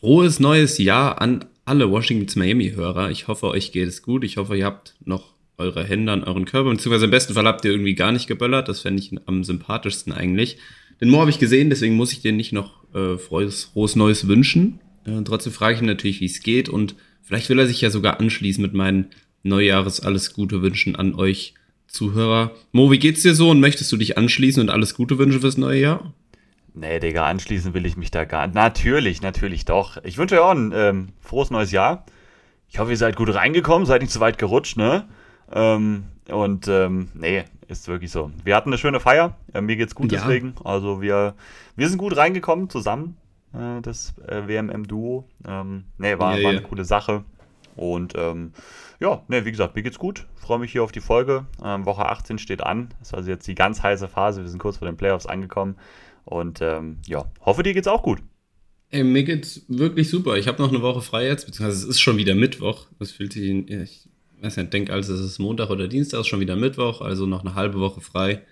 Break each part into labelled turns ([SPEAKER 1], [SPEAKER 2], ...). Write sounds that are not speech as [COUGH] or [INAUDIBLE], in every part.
[SPEAKER 1] Frohes neues Jahr an alle Washington Miami-Hörer. Ich hoffe, euch geht es gut. Ich hoffe, ihr habt noch eure Hände an euren Körper. Beziehungsweise im besten Fall habt ihr irgendwie gar nicht geböllert. Das fände ich am sympathischsten eigentlich. Den Mo habe ich gesehen, deswegen muss ich dir nicht noch äh, frohes, frohes Neues wünschen. Äh, trotzdem frage ich ihn natürlich, wie es geht. Und vielleicht will er sich ja sogar anschließen mit meinen Neujahres alles Gute wünschen an euch Zuhörer. Mo, wie geht's dir so und möchtest du dich anschließen und alles Gute wünschen fürs neue Jahr?
[SPEAKER 2] Nee, Digga, anschließen will ich mich da gar nicht. Natürlich, natürlich doch. Ich wünsche euch auch ein ähm, frohes neues Jahr. Ich hoffe, ihr seid gut reingekommen, seid nicht zu weit gerutscht, ne? Ähm, und ähm, nee, ist wirklich so. Wir hatten eine schöne Feier. Äh, mir geht's gut ja. deswegen. Also wir, wir sind gut reingekommen zusammen, äh, das äh, WMM-Duo. Ähm, nee, war, ja, war eine coole Sache. Und ähm, ja, nee, wie gesagt, mir geht's gut. Freue mich hier auf die Folge. Ähm, Woche 18 steht an. Das ist also jetzt die ganz heiße Phase. Wir sind kurz vor den Playoffs angekommen. Und ähm, ja, hoffe, dir geht's auch gut.
[SPEAKER 1] Ey, mir geht's wirklich super. Ich habe noch eine Woche frei jetzt, beziehungsweise es ist schon wieder Mittwoch. Das fühlt sich, ich weiß nicht, denke also, es ist Montag oder Dienstag, ist schon wieder Mittwoch, also noch eine halbe Woche frei.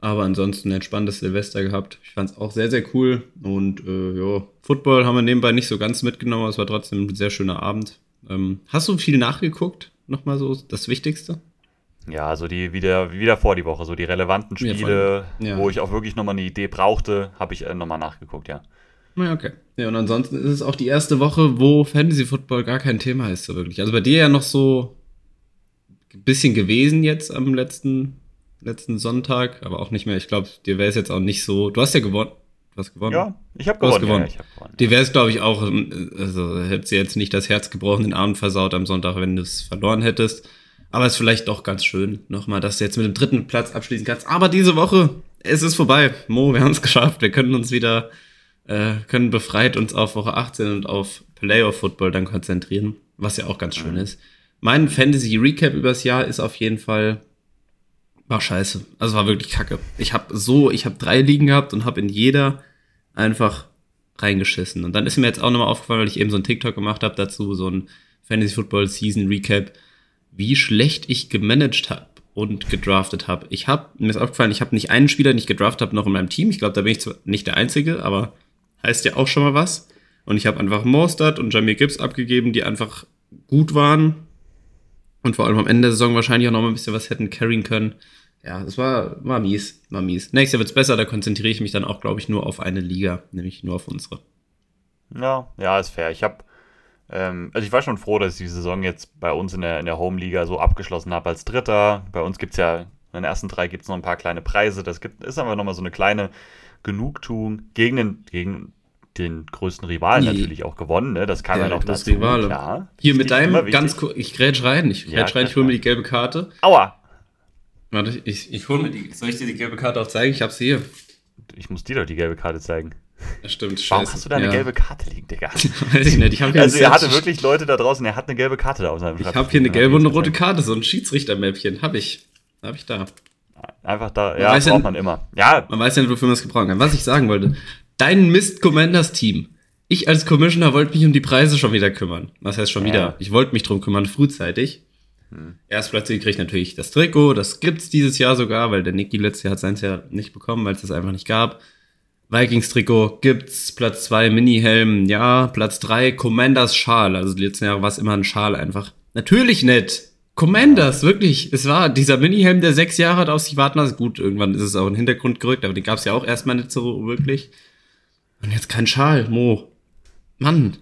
[SPEAKER 1] Aber ansonsten ein entspanntes Silvester gehabt. Ich fand es auch sehr, sehr cool. Und äh, ja, Football haben wir nebenbei nicht so ganz mitgenommen, aber es war trotzdem ein sehr schöner Abend. Ähm, hast du viel nachgeguckt? Nochmal so das Wichtigste?
[SPEAKER 2] Ja, also die wieder, wieder vor die Woche, so die relevanten Spiele, ja, wo ich auch wirklich nochmal eine Idee brauchte, habe ich äh, nochmal nachgeguckt, ja.
[SPEAKER 1] Ja, okay. Ja, und ansonsten ist es auch die erste Woche, wo Fantasy Football gar kein Thema ist, so wirklich. Also bei dir ja noch so ein bisschen gewesen jetzt am letzten, letzten Sonntag, aber auch nicht mehr. Ich glaube, dir wäre es jetzt auch nicht so. Du hast ja gewonnen. Du hast gewonnen.
[SPEAKER 2] Ja, ich habe gewonnen. gewonnen. Ja,
[SPEAKER 1] ich hab gewonnen. Dir wäre es, glaube ich, auch, also hätte sie jetzt nicht das Herz gebrochen, den Abend versaut am Sonntag, wenn du es verloren hättest. Aber es ist vielleicht doch ganz schön, nochmal, dass du jetzt mit dem dritten Platz abschließen kannst. Aber diese Woche, es ist vorbei. Mo, wir haben es geschafft. Wir können uns wieder, äh, können befreit uns auf Woche 18 und auf Playoff Football dann konzentrieren, was ja auch ganz schön ist. Mein Fantasy Recap übers Jahr ist auf jeden Fall war scheiße. Also war wirklich kacke. Ich habe so, ich habe drei Ligen gehabt und habe in jeder einfach reingeschissen. Und dann ist mir jetzt auch nochmal aufgefallen, weil ich eben so ein TikTok gemacht habe dazu, so ein Fantasy Football Season Recap wie schlecht ich gemanagt habe und gedraftet habe. Ich habe, mir ist aufgefallen, ich habe nicht einen Spieler, den ich gedraftet habe, noch in meinem Team. Ich glaube, da bin ich zwar nicht der Einzige, aber heißt ja auch schon mal was. Und ich habe einfach Mostert und Jamir Gibbs abgegeben, die einfach gut waren. Und vor allem am Ende der Saison wahrscheinlich auch noch mal ein bisschen was hätten carryen können. Ja, es war, war mies, war mies. Nächstes Jahr wird's besser, da konzentriere ich mich dann auch, glaube ich, nur auf eine Liga, nämlich nur auf unsere.
[SPEAKER 2] Ja, ja, ist fair. Ich habe ähm, also ich war schon froh, dass ich die Saison jetzt bei uns in der, in der Home-Liga so abgeschlossen habe als Dritter. Bei uns gibt es ja, in den ersten drei gibt es noch ein paar kleine Preise. Das gibt, ist aber nochmal so eine kleine Genugtuung gegen den, gegen den größten Rivalen nee. natürlich auch gewonnen. Ne? Das kam ja, ja noch dazu.
[SPEAKER 1] Rivale. Klar. Hier mit deinem, ganz kurz, ich grätsch rein, ich grätsch ja, rein, ich hole mir die gelbe Karte.
[SPEAKER 2] Aua!
[SPEAKER 1] Warte, ich, ich hole mir die, soll ich dir die gelbe Karte auch zeigen? Ich hab's hier.
[SPEAKER 2] Ich muss dir doch die gelbe Karte zeigen.
[SPEAKER 1] Das stimmt,
[SPEAKER 2] scheiße. Warum hast du da eine ja. gelbe Karte liegen, Digga? [LAUGHS]
[SPEAKER 1] Weiß ich nicht. Ich hier
[SPEAKER 2] also, er hatte wirklich Leute da draußen, er hat eine gelbe Karte da auf
[SPEAKER 1] seinem Ich habe hier eine gelbe und eine rote Karte, so ein Schiedsrichtermäppchen. Habe ich. Habe ich da.
[SPEAKER 2] Einfach da, man ja, braucht ja, man immer. Ja.
[SPEAKER 1] Man weiß ja nicht, wofür man es gebrauchen kann. Was ich sagen wollte, dein Mist Commanders Team. Ich als Commissioner wollte mich um die Preise schon wieder kümmern. Was heißt schon ja. wieder? Ich wollte mich drum kümmern, frühzeitig. Hm. Erst plötzlich kriege ich natürlich das Trikot, das gibt's dieses Jahr sogar, weil der Niki letztes Jahr hat seins ja nicht bekommen, weil es das einfach nicht gab. Vikings-Trikot gibt's, Platz 2 Mini-Helm, ja, Platz 3 Commanders Schal, also die letzten Jahre war es immer ein Schal einfach. Natürlich nett. Commanders, wirklich. Es war dieser Mini-Helm, der sechs Jahre hat auf sich warten lassen. Gut, irgendwann ist es auch in den Hintergrund gerückt, aber den gab's ja auch erstmal nicht so wirklich. Und jetzt kein Schal, Mo. Mann.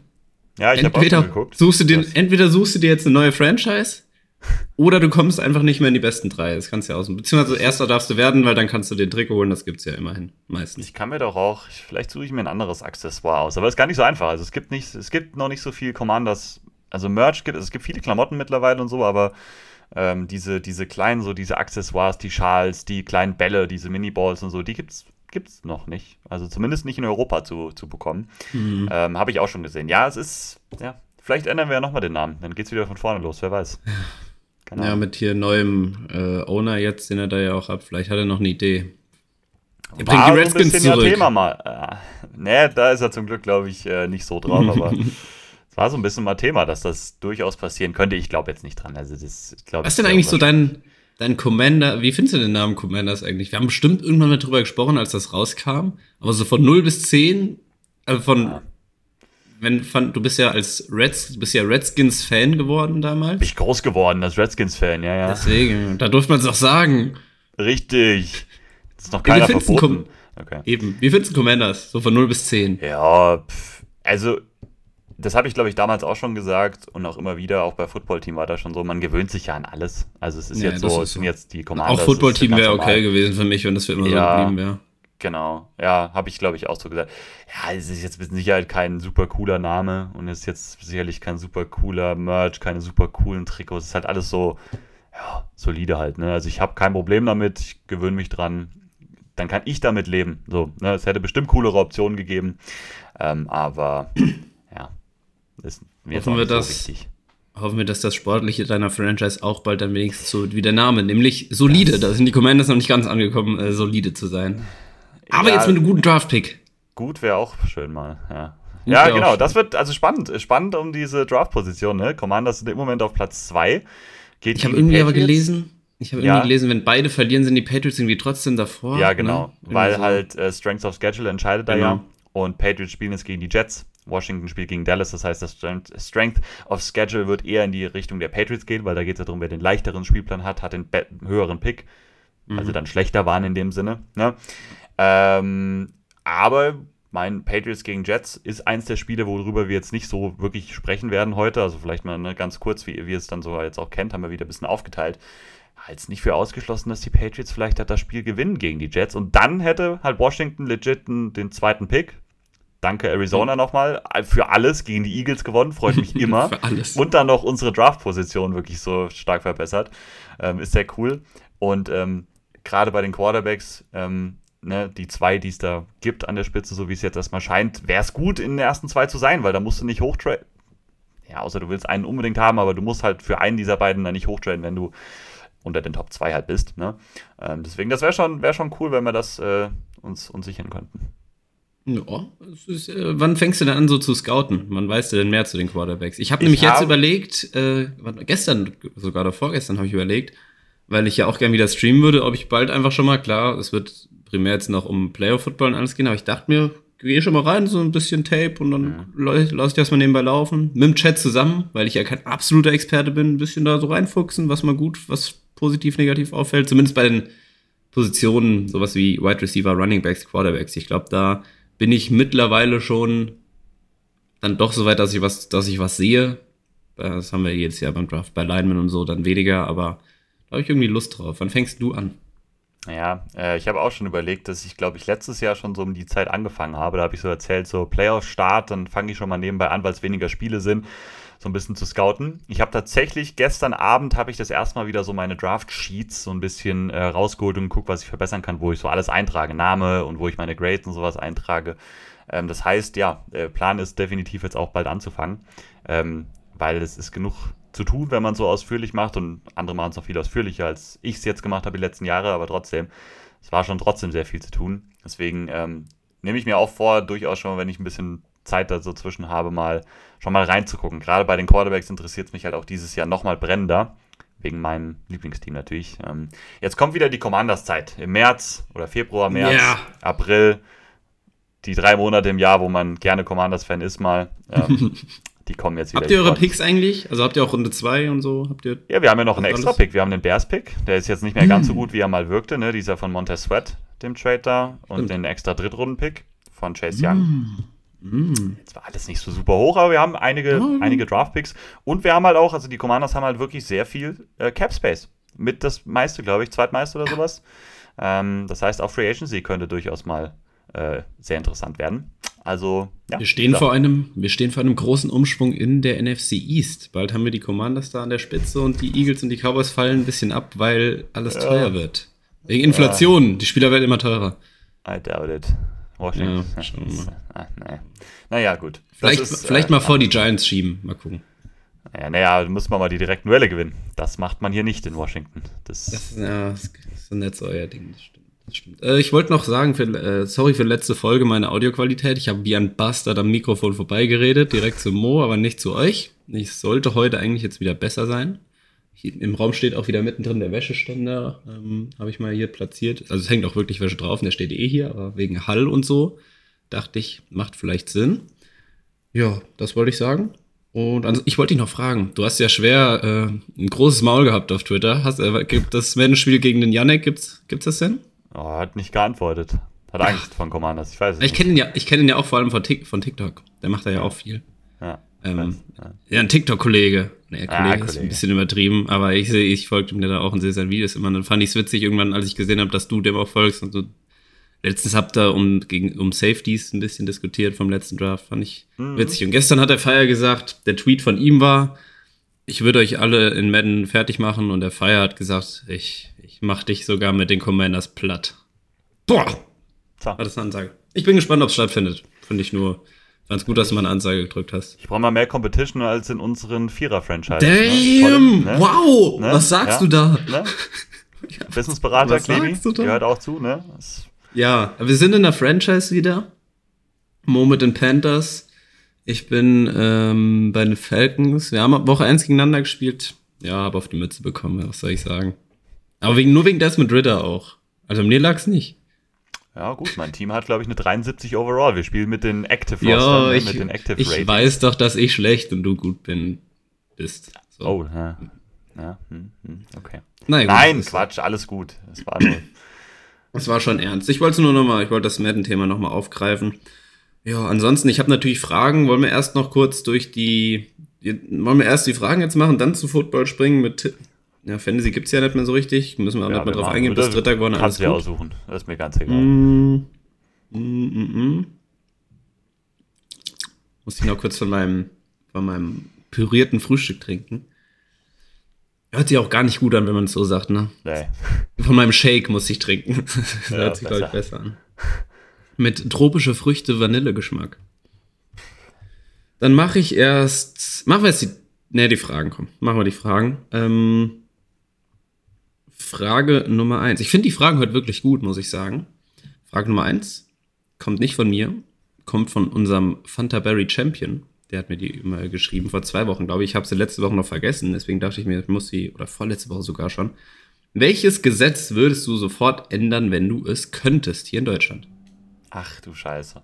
[SPEAKER 2] Ja, ich habe auch geguckt.
[SPEAKER 1] Suchst du dir, entweder suchst du dir jetzt eine neue Franchise oder du kommst einfach nicht mehr in die besten drei. Das kannst du ja aus. Beziehungsweise erster darfst du werden, weil dann kannst du den Trikot holen. Das gibt's ja immerhin meistens.
[SPEAKER 2] Ich kann mir doch auch, vielleicht suche ich mir ein anderes Accessoire aus. Aber es ist gar nicht so einfach. Also es gibt nicht, es gibt noch nicht so viel Commanders. Also Merch gibt es, gibt viele Klamotten mittlerweile und so, aber ähm, diese, diese kleinen, so diese Accessoires, die Schals, die kleinen Bälle, diese Miniballs und so, die gibt's gibt's noch nicht. Also zumindest nicht in Europa zu, zu bekommen. Mhm. Ähm, Habe ich auch schon gesehen. Ja, es ist, ja, vielleicht ändern wir ja nochmal den Namen. Dann geht's wieder von vorne los, wer weiß. [LAUGHS]
[SPEAKER 1] Genau. Ja, mit hier neuem äh, Owner jetzt, den er da ja auch hat. Vielleicht hat er noch eine Idee.
[SPEAKER 2] Er bringt die Redskins so ein zurück. Ja Thema mal. Äh, ne, da ist er zum Glück, glaube ich, äh, nicht so drauf, aber [LAUGHS] es war so ein bisschen mal Thema, dass das durchaus passieren könnte. Ich glaube jetzt nicht dran. Also das,
[SPEAKER 1] glaub, Was ist denn eigentlich so dein, dein Commander? Wie findest du den Namen Commanders eigentlich? Wir haben bestimmt irgendwann mal drüber gesprochen, als das rauskam, aber so von 0 bis 10, also von. Ja wenn fand, du bist ja als Reds, du bist ja Redskins-Fan geworden damals.
[SPEAKER 2] Bin ich groß geworden als Redskins-Fan, ja, ja.
[SPEAKER 1] Deswegen, da durfte man es auch sagen.
[SPEAKER 2] Richtig. Das ist noch keiner
[SPEAKER 1] Wie
[SPEAKER 2] verboten. Okay.
[SPEAKER 1] Eben. Wie findest du Commanders? So von 0 bis 10.
[SPEAKER 2] Ja, pf, also das habe ich, glaube ich, damals auch schon gesagt und auch immer wieder, auch bei Football-Team war das schon so, man gewöhnt sich ja an alles. Also es ist
[SPEAKER 1] Ja,
[SPEAKER 2] jetzt so, es sind
[SPEAKER 1] so.
[SPEAKER 2] jetzt die Commanders.
[SPEAKER 1] Auch Football-Team
[SPEAKER 2] ist ganz
[SPEAKER 1] wäre okay gewesen für mich, wenn das für immer
[SPEAKER 2] Ja.
[SPEAKER 1] so geblieben wäre.
[SPEAKER 2] Genau, ja, habe ich, glaube ich, auch so gesagt. Ja, es ist jetzt mit Sicherheit kein super cooler Name und es ist jetzt sicherlich kein super cooler Merch, keine super coolen Trikots. Es ist halt alles so, ja, solide halt, ne? Also ich habe kein Problem damit, ich gewöhne mich dran. Dann kann ich damit leben. So, ne? Es hätte bestimmt coolere Optionen gegeben. Ähm, aber ja, ist mir jetzt
[SPEAKER 1] Hoffen
[SPEAKER 2] auch
[SPEAKER 1] wir,
[SPEAKER 2] so
[SPEAKER 1] dass-
[SPEAKER 2] wichtig.
[SPEAKER 1] Hoffen wir, dass das Sportliche deiner Franchise auch bald dann wenigstens so wie der Name, nämlich solide. Da sind die Commanders noch nicht ganz angekommen, äh, solide zu sein. Aber
[SPEAKER 2] Ja.
[SPEAKER 1] jetzt mit einem guten Draft-Pick.
[SPEAKER 2] Gut wäre auch schön mal, ja. Ja, genau, das wird also spannend. Spannend um diese Draft-Position, ne? Commanders sind im Moment auf Platz 2. Geht
[SPEAKER 1] Ich habe irgendwie aber
[SPEAKER 2] Patriots.
[SPEAKER 1] gelesen, ich habe
[SPEAKER 2] Ja.
[SPEAKER 1] irgendwie gelesen, wenn beide verlieren, sind die Patriots irgendwie trotzdem davor.
[SPEAKER 2] Ja, genau.
[SPEAKER 1] Ne?
[SPEAKER 2] Weil
[SPEAKER 1] so.
[SPEAKER 2] halt äh, Strength of Schedule entscheidet da
[SPEAKER 1] Genau.
[SPEAKER 2] ja. Und Patriots spielen jetzt gegen die Jets. Washington spielt gegen Dallas. Das heißt, das Strength, of Schedule wird eher in die Richtung der Patriots gehen, weil da geht es ja darum, wer den leichteren Spielplan hat, hat den höheren Pick. Also
[SPEAKER 1] Mhm.
[SPEAKER 2] dann schlechter waren in dem Sinne. Ne? Ähm, aber mein Patriots gegen Jets ist eins der Spiele, worüber wir jetzt nicht so wirklich sprechen werden heute. Also vielleicht mal ne, ganz kurz, wie, ihr es dann so jetzt auch kennt, haben wir wieder ein bisschen aufgeteilt. Halt nicht für ausgeschlossen, dass die Patriots vielleicht halt das Spiel gewinnen gegen die Jets. Und dann hätte halt Washington legit den, zweiten Pick. Danke Arizona nochmal. Für alles gegen die Eagles gewonnen. Freut mich [LAUGHS] immer.
[SPEAKER 1] Für alles.
[SPEAKER 2] Und dann noch unsere Draft-Position wirklich so stark verbessert. Ähm, ist sehr cool. Und ähm, gerade bei den Quarterbacks, ähm, ne, die zwei, die es da gibt an der Spitze, so wie es jetzt erstmal scheint, wäre es gut, in den ersten zwei zu sein, weil da musst du nicht hochtraden. Ja, außer du willst einen unbedingt haben, aber du musst halt für einen dieser beiden dann nicht hochtraden, wenn du unter den Top 2 halt bist. Ne? Ähm, deswegen, das wäre schon, wär schon cool, wenn wir das äh, uns, uns sichern könnten.
[SPEAKER 1] Ja, ist, äh, wann fängst du denn an, so zu scouten? Wann weißt du denn mehr zu den Quarterbacks? Ich habe
[SPEAKER 2] Ich
[SPEAKER 1] nämlich jetzt
[SPEAKER 2] hab-
[SPEAKER 1] überlegt, äh, gestern, sogar oder vorgestern habe ich überlegt, weil ich ja auch gern wieder streamen würde, ob ich bald einfach schon mal, klar, es wird primär jetzt noch um Playoff-Football und alles gehen, aber ich dachte mir, gehe schon mal rein, so ein bisschen Tape und dann lass lass ich das mal nebenbei laufen. Mit dem Chat zusammen, weil ich ja kein absoluter Experte bin, ein bisschen da so reinfuchsen, was mal gut, was positiv, negativ auffällt, zumindest bei den Positionen, sowas wie Wide Receiver, Running Backs, Quarterbacks. Ich glaube, da bin ich mittlerweile schon dann doch so weit, dass ich was, dass ich was sehe. Das haben wir jedes Jahr beim Draft bei Lineman und so dann weniger, aber da habe ich irgendwie Lust drauf. Wann fängst du an?
[SPEAKER 2] Ja, äh, ich habe auch schon überlegt, dass ich, glaube ich, letztes Jahr schon so um die Zeit angefangen habe. Da habe ich so erzählt, so Playoff-Start, dann fange ich schon mal nebenbei an, weil es weniger Spiele sind, so ein bisschen zu scouten. Ich habe tatsächlich gestern Abend habe ich das erstmal wieder so meine Draft-Sheets so ein bisschen äh, rausgeholt und geguckt, was ich verbessern kann, wo ich so alles eintrage, Name und wo ich meine Grades und sowas eintrage. Ähm, das heißt, ja, äh, Plan ist definitiv jetzt auch bald anzufangen, ähm, weil es ist genug zu tun, wenn man so ausführlich macht und andere machen es noch viel ausführlicher, als ich es jetzt gemacht habe die letzten Jahre, aber trotzdem, es war schon trotzdem sehr viel zu tun. Deswegen ähm, nehme ich mir auch vor, durchaus schon, wenn ich ein bisschen Zeit da so zwischen habe, mal schon mal reinzugucken. Gerade bei den Quarterbacks interessiert es mich halt auch dieses Jahr nochmal brennender. Wegen meinem Lieblingsteam natürlich. Ähm, jetzt kommt wieder die Commanders-Zeit. Im März oder Februar, März,
[SPEAKER 1] Ja.
[SPEAKER 2] April. Die drei Monate im Jahr, wo man gerne Commanders-Fan ist, mal. Ähm, [LAUGHS] die kommen jetzt wieder.
[SPEAKER 1] Habt ihr eure. Picks eigentlich? Also habt ihr auch Runde 2 und so? Habt ihr.
[SPEAKER 2] Ja, wir haben ja noch einen extra? Pick. Wir haben den Bears-Pick. Der ist jetzt nicht mehr ganz so gut, wie er mal wirkte. Ne? Dieser von Montez Sweat, dem Trade da. Und
[SPEAKER 1] Stimmt.
[SPEAKER 2] den extra Drittrunden-Pick von Chase Young.
[SPEAKER 1] Mm.
[SPEAKER 2] Jetzt war alles nicht so super hoch, aber wir haben einige,
[SPEAKER 1] Ja.
[SPEAKER 2] einige Draft-Picks. Und wir haben halt auch, also die Commanders haben halt wirklich sehr viel äh, Cap-Space. Mit das meiste, glaube ich, zweitmeiste oder sowas. Ähm, das heißt, auch Free Agency könnte durchaus mal äh, sehr interessant werden. Also, ja.
[SPEAKER 1] Wir stehen, vor einem, wir stehen vor einem großen Umschwung in der NFC East. Bald haben wir die Commanders da an der Spitze und die Eagles und die Cowboys fallen ein bisschen ab, weil alles teuer wird. Wegen Inflation. Die Spieler werden immer teurer.
[SPEAKER 2] I doubt it. Washington.
[SPEAKER 1] Ja, schauen wir mal.
[SPEAKER 2] Ah, nee. Naja, gut.
[SPEAKER 1] Vielleicht,
[SPEAKER 2] ist,
[SPEAKER 1] vielleicht
[SPEAKER 2] äh,
[SPEAKER 1] mal vor die Giants schieben. Mal gucken.
[SPEAKER 2] Ja, naja, da muss man mal die direkten Duelle gewinnen. Das macht man hier nicht in Washington. Das,
[SPEAKER 1] Das ist, ja, das ist so nicht so euer Ding. Das stimmt. Äh, ich wollte noch sagen, für, äh, sorry für letzte Folge, meine Audioqualität. Ich habe wie ein Bastard am Mikrofon vorbeigeredet, direkt zu Mo, aber nicht zu euch. Ich sollte heute eigentlich jetzt wieder besser sein. Hier, Im Raum steht auch wieder mittendrin der Wäscheständer, ähm, habe ich mal hier platziert. Also es hängt auch wirklich Wäsche drauf, und der steht eh hier, aber wegen Hall und so dachte ich, macht vielleicht Sinn. Ja, das wollte ich sagen. Und also ich wollte dich noch fragen, du hast ja schwer äh, ein großes Maul gehabt auf Twitter. Hast, äh, gibt das Madden-Spiel gegen den Yannick, gibt's, gibt's das denn?
[SPEAKER 2] Oh, hat nicht geantwortet. Hat [LAUGHS] Angst von Commanders, ich weiß es
[SPEAKER 1] Ich kenne ihn, ja, ich kenn ihn ja auch vor allem von, Tik von TikTok. Der macht da ja auch viel.
[SPEAKER 2] Ja,
[SPEAKER 1] Ähm,
[SPEAKER 2] weiß, ja.
[SPEAKER 1] ja, ein TikTok-Kollege. Nee,
[SPEAKER 2] Ah,
[SPEAKER 1] Kollege ist ein
[SPEAKER 2] Kollege.
[SPEAKER 1] bisschen übertrieben, aber ich sehe, ich folgte mir da auch und sehe seine Videos immer. Und dann fand ich es witzig irgendwann, als ich gesehen habe, dass du dem auch folgst. Und so. Letztens habt ihr um, gegen, um Safeties ein bisschen diskutiert vom letzten Draft. Fand ich
[SPEAKER 2] Mhm.
[SPEAKER 1] witzig. Und gestern hat der Fire gesagt, der Tweet von ihm war, ich würde euch alle in Madden fertig machen. Und der Fire hat gesagt, ich mach dich sogar mit den Commanders platt. Boah,
[SPEAKER 2] So.
[SPEAKER 1] war das eine Ansage. Ich bin gespannt, ob es stattfindet. Finde ich nur ganz gut, dass du mal eine Ansage gedrückt hast.
[SPEAKER 2] Ich brauche mal mehr Competition als in unseren Vierer-Franchises.
[SPEAKER 1] Damn!
[SPEAKER 2] Ne? Ne?
[SPEAKER 1] Wow!
[SPEAKER 2] Ne?
[SPEAKER 1] Was sagst
[SPEAKER 2] Ja?
[SPEAKER 1] du da?
[SPEAKER 2] Ne? [LAUGHS] Businessberater,
[SPEAKER 1] sagst du da?
[SPEAKER 2] gehört auch zu, ne? Das,
[SPEAKER 1] Ja, wir sind in der Franchise wieder. Mo mit den Panthers. Ich bin ähm, bei den Falcons. Wir haben Woche 1 gegeneinander gespielt. Ja, habe auf die Mütze bekommen, was soll ich sagen. Aber wegen, nur wegen Desmond Ritter auch. Also mir lag's nicht.
[SPEAKER 2] ja, gut, mein Team hat, glaube ich, eine 73 overall. Wir spielen mit den Active
[SPEAKER 1] Ja,
[SPEAKER 2] Rostern, ne?
[SPEAKER 1] ich,
[SPEAKER 2] mit den Active
[SPEAKER 1] ich
[SPEAKER 2] Ratings.
[SPEAKER 1] weiß doch, dass ich schlecht und du gut bin, bist. So.
[SPEAKER 2] Oh, ja. ja hm, hm, okay.
[SPEAKER 1] Na gut,
[SPEAKER 2] Nein,
[SPEAKER 1] ist-
[SPEAKER 2] Quatsch, alles gut. Es war nur. [COUGHS]
[SPEAKER 1] War schon ernst. Ich wollte nur noch mal, ich wollte das Madden-Thema noch mal aufgreifen. Ja, ansonsten, ich habe natürlich Fragen. Wollen wir erst noch kurz durch die, wollen wir erst die Fragen jetzt machen, dann zu Football springen mit, ja, Fantasy gibt's ja nicht mehr so richtig. Müssen wir auch
[SPEAKER 2] Ja,
[SPEAKER 1] nicht mehr drauf eingehen.
[SPEAKER 2] das
[SPEAKER 1] Bis Dritter geworden,
[SPEAKER 2] Kannst du ja
[SPEAKER 1] gut.
[SPEAKER 2] aussuchen. Das ist mir ganz egal.
[SPEAKER 1] Mm, mm, mm, mm. Muss ich noch kurz von meinem, von meinem pürierten Frühstück trinken. Hört sich auch gar nicht gut an, wenn man es so sagt, ne?
[SPEAKER 2] Nee.
[SPEAKER 1] Von meinem Shake muss ich trinken. [LAUGHS] Das
[SPEAKER 2] Ja,
[SPEAKER 1] hört sich, glaube ich,
[SPEAKER 2] besser.
[SPEAKER 1] an. Mit tropische Früchte Vanillegeschmack. Dann mache ich erst. Machen wir jetzt die. Ne, die Fragen kommen. Machen wir die Fragen. Ähm, Frage Nummer eins. Ich finde die Fragen heute wirklich gut, muss ich sagen. Frage Nummer eins kommt nicht von mir, kommt von unserem Fanta Berry Champion. Der hat mir die immer geschrieben vor zwei Wochen, glaube ich. Ich habe sie letzte Woche noch vergessen, deswegen dachte ich mir, ich muss sie, oder vorletzte Woche sogar schon. Welches Gesetz würdest du sofort ändern, wenn du es könntest hier in Deutschland?
[SPEAKER 2] Ach du Scheiße.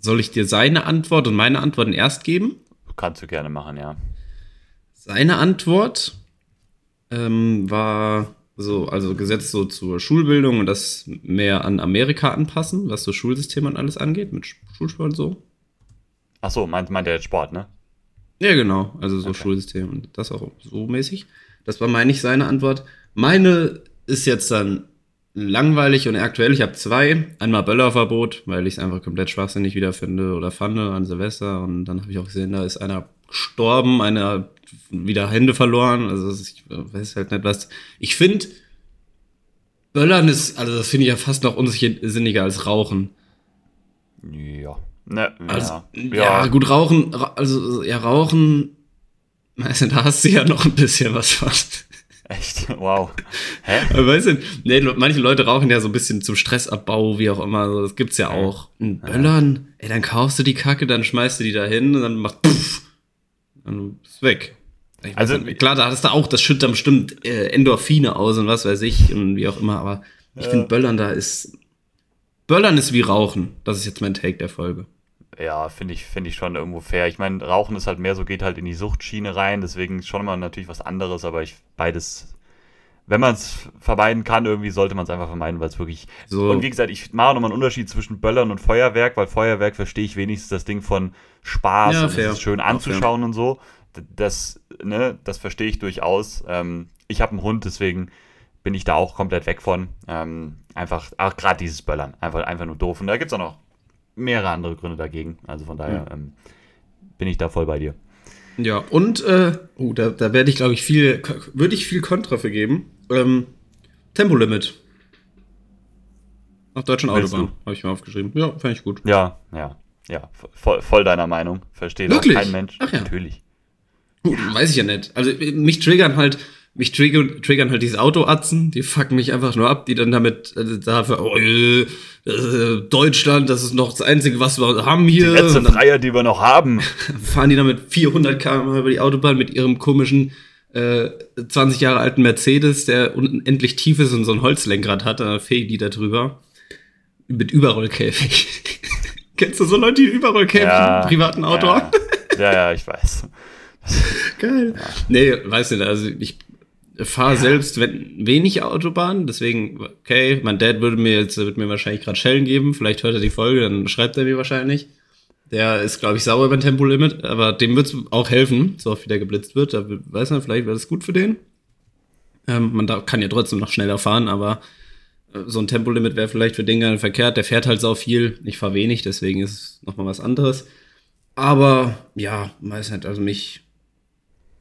[SPEAKER 1] Soll ich dir seine Antwort und meine Antworten erst geben?
[SPEAKER 2] Kannst du gerne machen, ja.
[SPEAKER 1] Seine Antwort ähm, war so, also Gesetz so zur Schulbildung und das mehr an Amerika anpassen, was so Schulsystem und alles angeht, mit Sch- Schulsport und so.
[SPEAKER 2] Ach so, meint, meint er jetzt Sport, ne?
[SPEAKER 1] Ja, genau, also so
[SPEAKER 2] Okay.
[SPEAKER 1] Schulsystem und das auch so mäßig. Das war, meine ich, seine Antwort. Meine ist jetzt dann langweilig und aktuell. Ich habe zwei. Einmal Böllerverbot, weil ich es einfach komplett schwachsinnig wiederfinde oder fand an Silvester. Und dann habe ich auch gesehen, da ist einer gestorben, einer wieder Hände verloren. Also ich weiß halt nicht was. Ich finde, Böllern ist, also das finde ich ja fast noch unsinniger als Rauchen.
[SPEAKER 2] Ja. Ne,
[SPEAKER 1] Also,
[SPEAKER 2] ja.
[SPEAKER 1] ja. gut, Rauchen, ra also ja, Rauchen, weißt du, da hast du ja noch ein bisschen was von.
[SPEAKER 2] Echt? Wow. Hä?
[SPEAKER 1] Weißt du, nee, manche Leute rauchen ja so ein bisschen zum Stressabbau, wie auch immer, so, das gibt's ja auch. Ein Böllern, ey, dann kaufst du die Kacke, dann schmeißt du die da hin und dann macht puff, dann ist weg.
[SPEAKER 2] Also-
[SPEAKER 1] nicht, klar, da hattest du auch, das schüttet dann bestimmt äh, Endorphine aus und was weiß ich und wie auch immer, aber ich finde Böllern da ist, Böllern ist wie Rauchen. Das ist jetzt mein Take der Folge.
[SPEAKER 2] Ja, finde ich, finde ich schon irgendwo fair. Ich meine, Rauchen ist halt mehr so, geht halt in die Suchtschiene rein, deswegen schon mal natürlich was anderes, aber ich beides, wenn man es vermeiden kann, irgendwie sollte man es einfach vermeiden, weil es wirklich.
[SPEAKER 1] So.
[SPEAKER 2] Und wie gesagt, ich mache nochmal einen Unterschied zwischen Böllern und Feuerwerk, weil Feuerwerk verstehe ich wenigstens das Ding von Spaß
[SPEAKER 1] Ja,
[SPEAKER 2] und es ist schön anzuschauen und so. Das, ne, das verstehe ich durchaus. Ähm, ich habe einen Hund, deswegen bin ich da auch komplett weg von. Ähm, einfach, auch gerade dieses Böllern, einfach, einfach nur doof. Und da gibt es auch noch mehrere andere Gründe dagegen. Also von daher ähm, bin ich da voll bei dir.
[SPEAKER 1] Ja, und, äh, oh, da, da werde ich, glaube ich, viel, würde ich viel Kontra für geben. Ähm, Tempolimit. Auf deutschen
[SPEAKER 2] Willst
[SPEAKER 1] Autobahn, habe ich mir aufgeschrieben. Ja, fand ich gut.
[SPEAKER 2] Ja, ja, ja, voll, voll deiner Meinung. Versteht auch
[SPEAKER 1] Wirklich?
[SPEAKER 2] kein Mensch.
[SPEAKER 1] Ach ja.
[SPEAKER 2] Natürlich.
[SPEAKER 1] Weiß ich ja nicht. Also, mich triggern halt, mich triggern, triggern halt diese Autoatzen, die fucken mich einfach nur ab, die dann damit, äh, dafür, oh, äh, Deutschland, das ist noch das Einzige, was wir haben hier.
[SPEAKER 2] Letzte
[SPEAKER 1] Und dann
[SPEAKER 2] Dreier, die wir noch haben. [LAUGHS]
[SPEAKER 1] fahren die damit 400 km über die Autobahn mit ihrem komischen äh, 20 Jahre alten Mercedes, der unendlich tief ist und so ein Holzlenkrad hat, dann fegen die da drüber. Mit Überrollkäfig. [LAUGHS] Kennst du so Leute, die campen, ja, privaten Auto
[SPEAKER 2] ja. ja, ja, ich weiß. [LAUGHS]
[SPEAKER 1] Geil. Ja. Nee, weißt du, also ich fahre ja. selbst wenn, wenig Autobahn, deswegen, okay, mein Dad würde mir jetzt, wird mir wahrscheinlich gerade Schellen geben, vielleicht hört er die Folge, dann schreibt er mir wahrscheinlich. Der ist, glaube ich, sauer über ein Tempolimit, aber dem wird es auch helfen, so oft wie der geblitzt wird. Da weiß man, vielleicht wäre das gut für den. Ähm, man da, kann ja trotzdem noch schneller fahren, aber äh, so ein Tempolimit wäre vielleicht für den gar nicht verkehrt. Der fährt halt sau viel. Ich fahre wenig, deswegen ist es nochmal was anderes. Aber ja, weiß nicht, also mich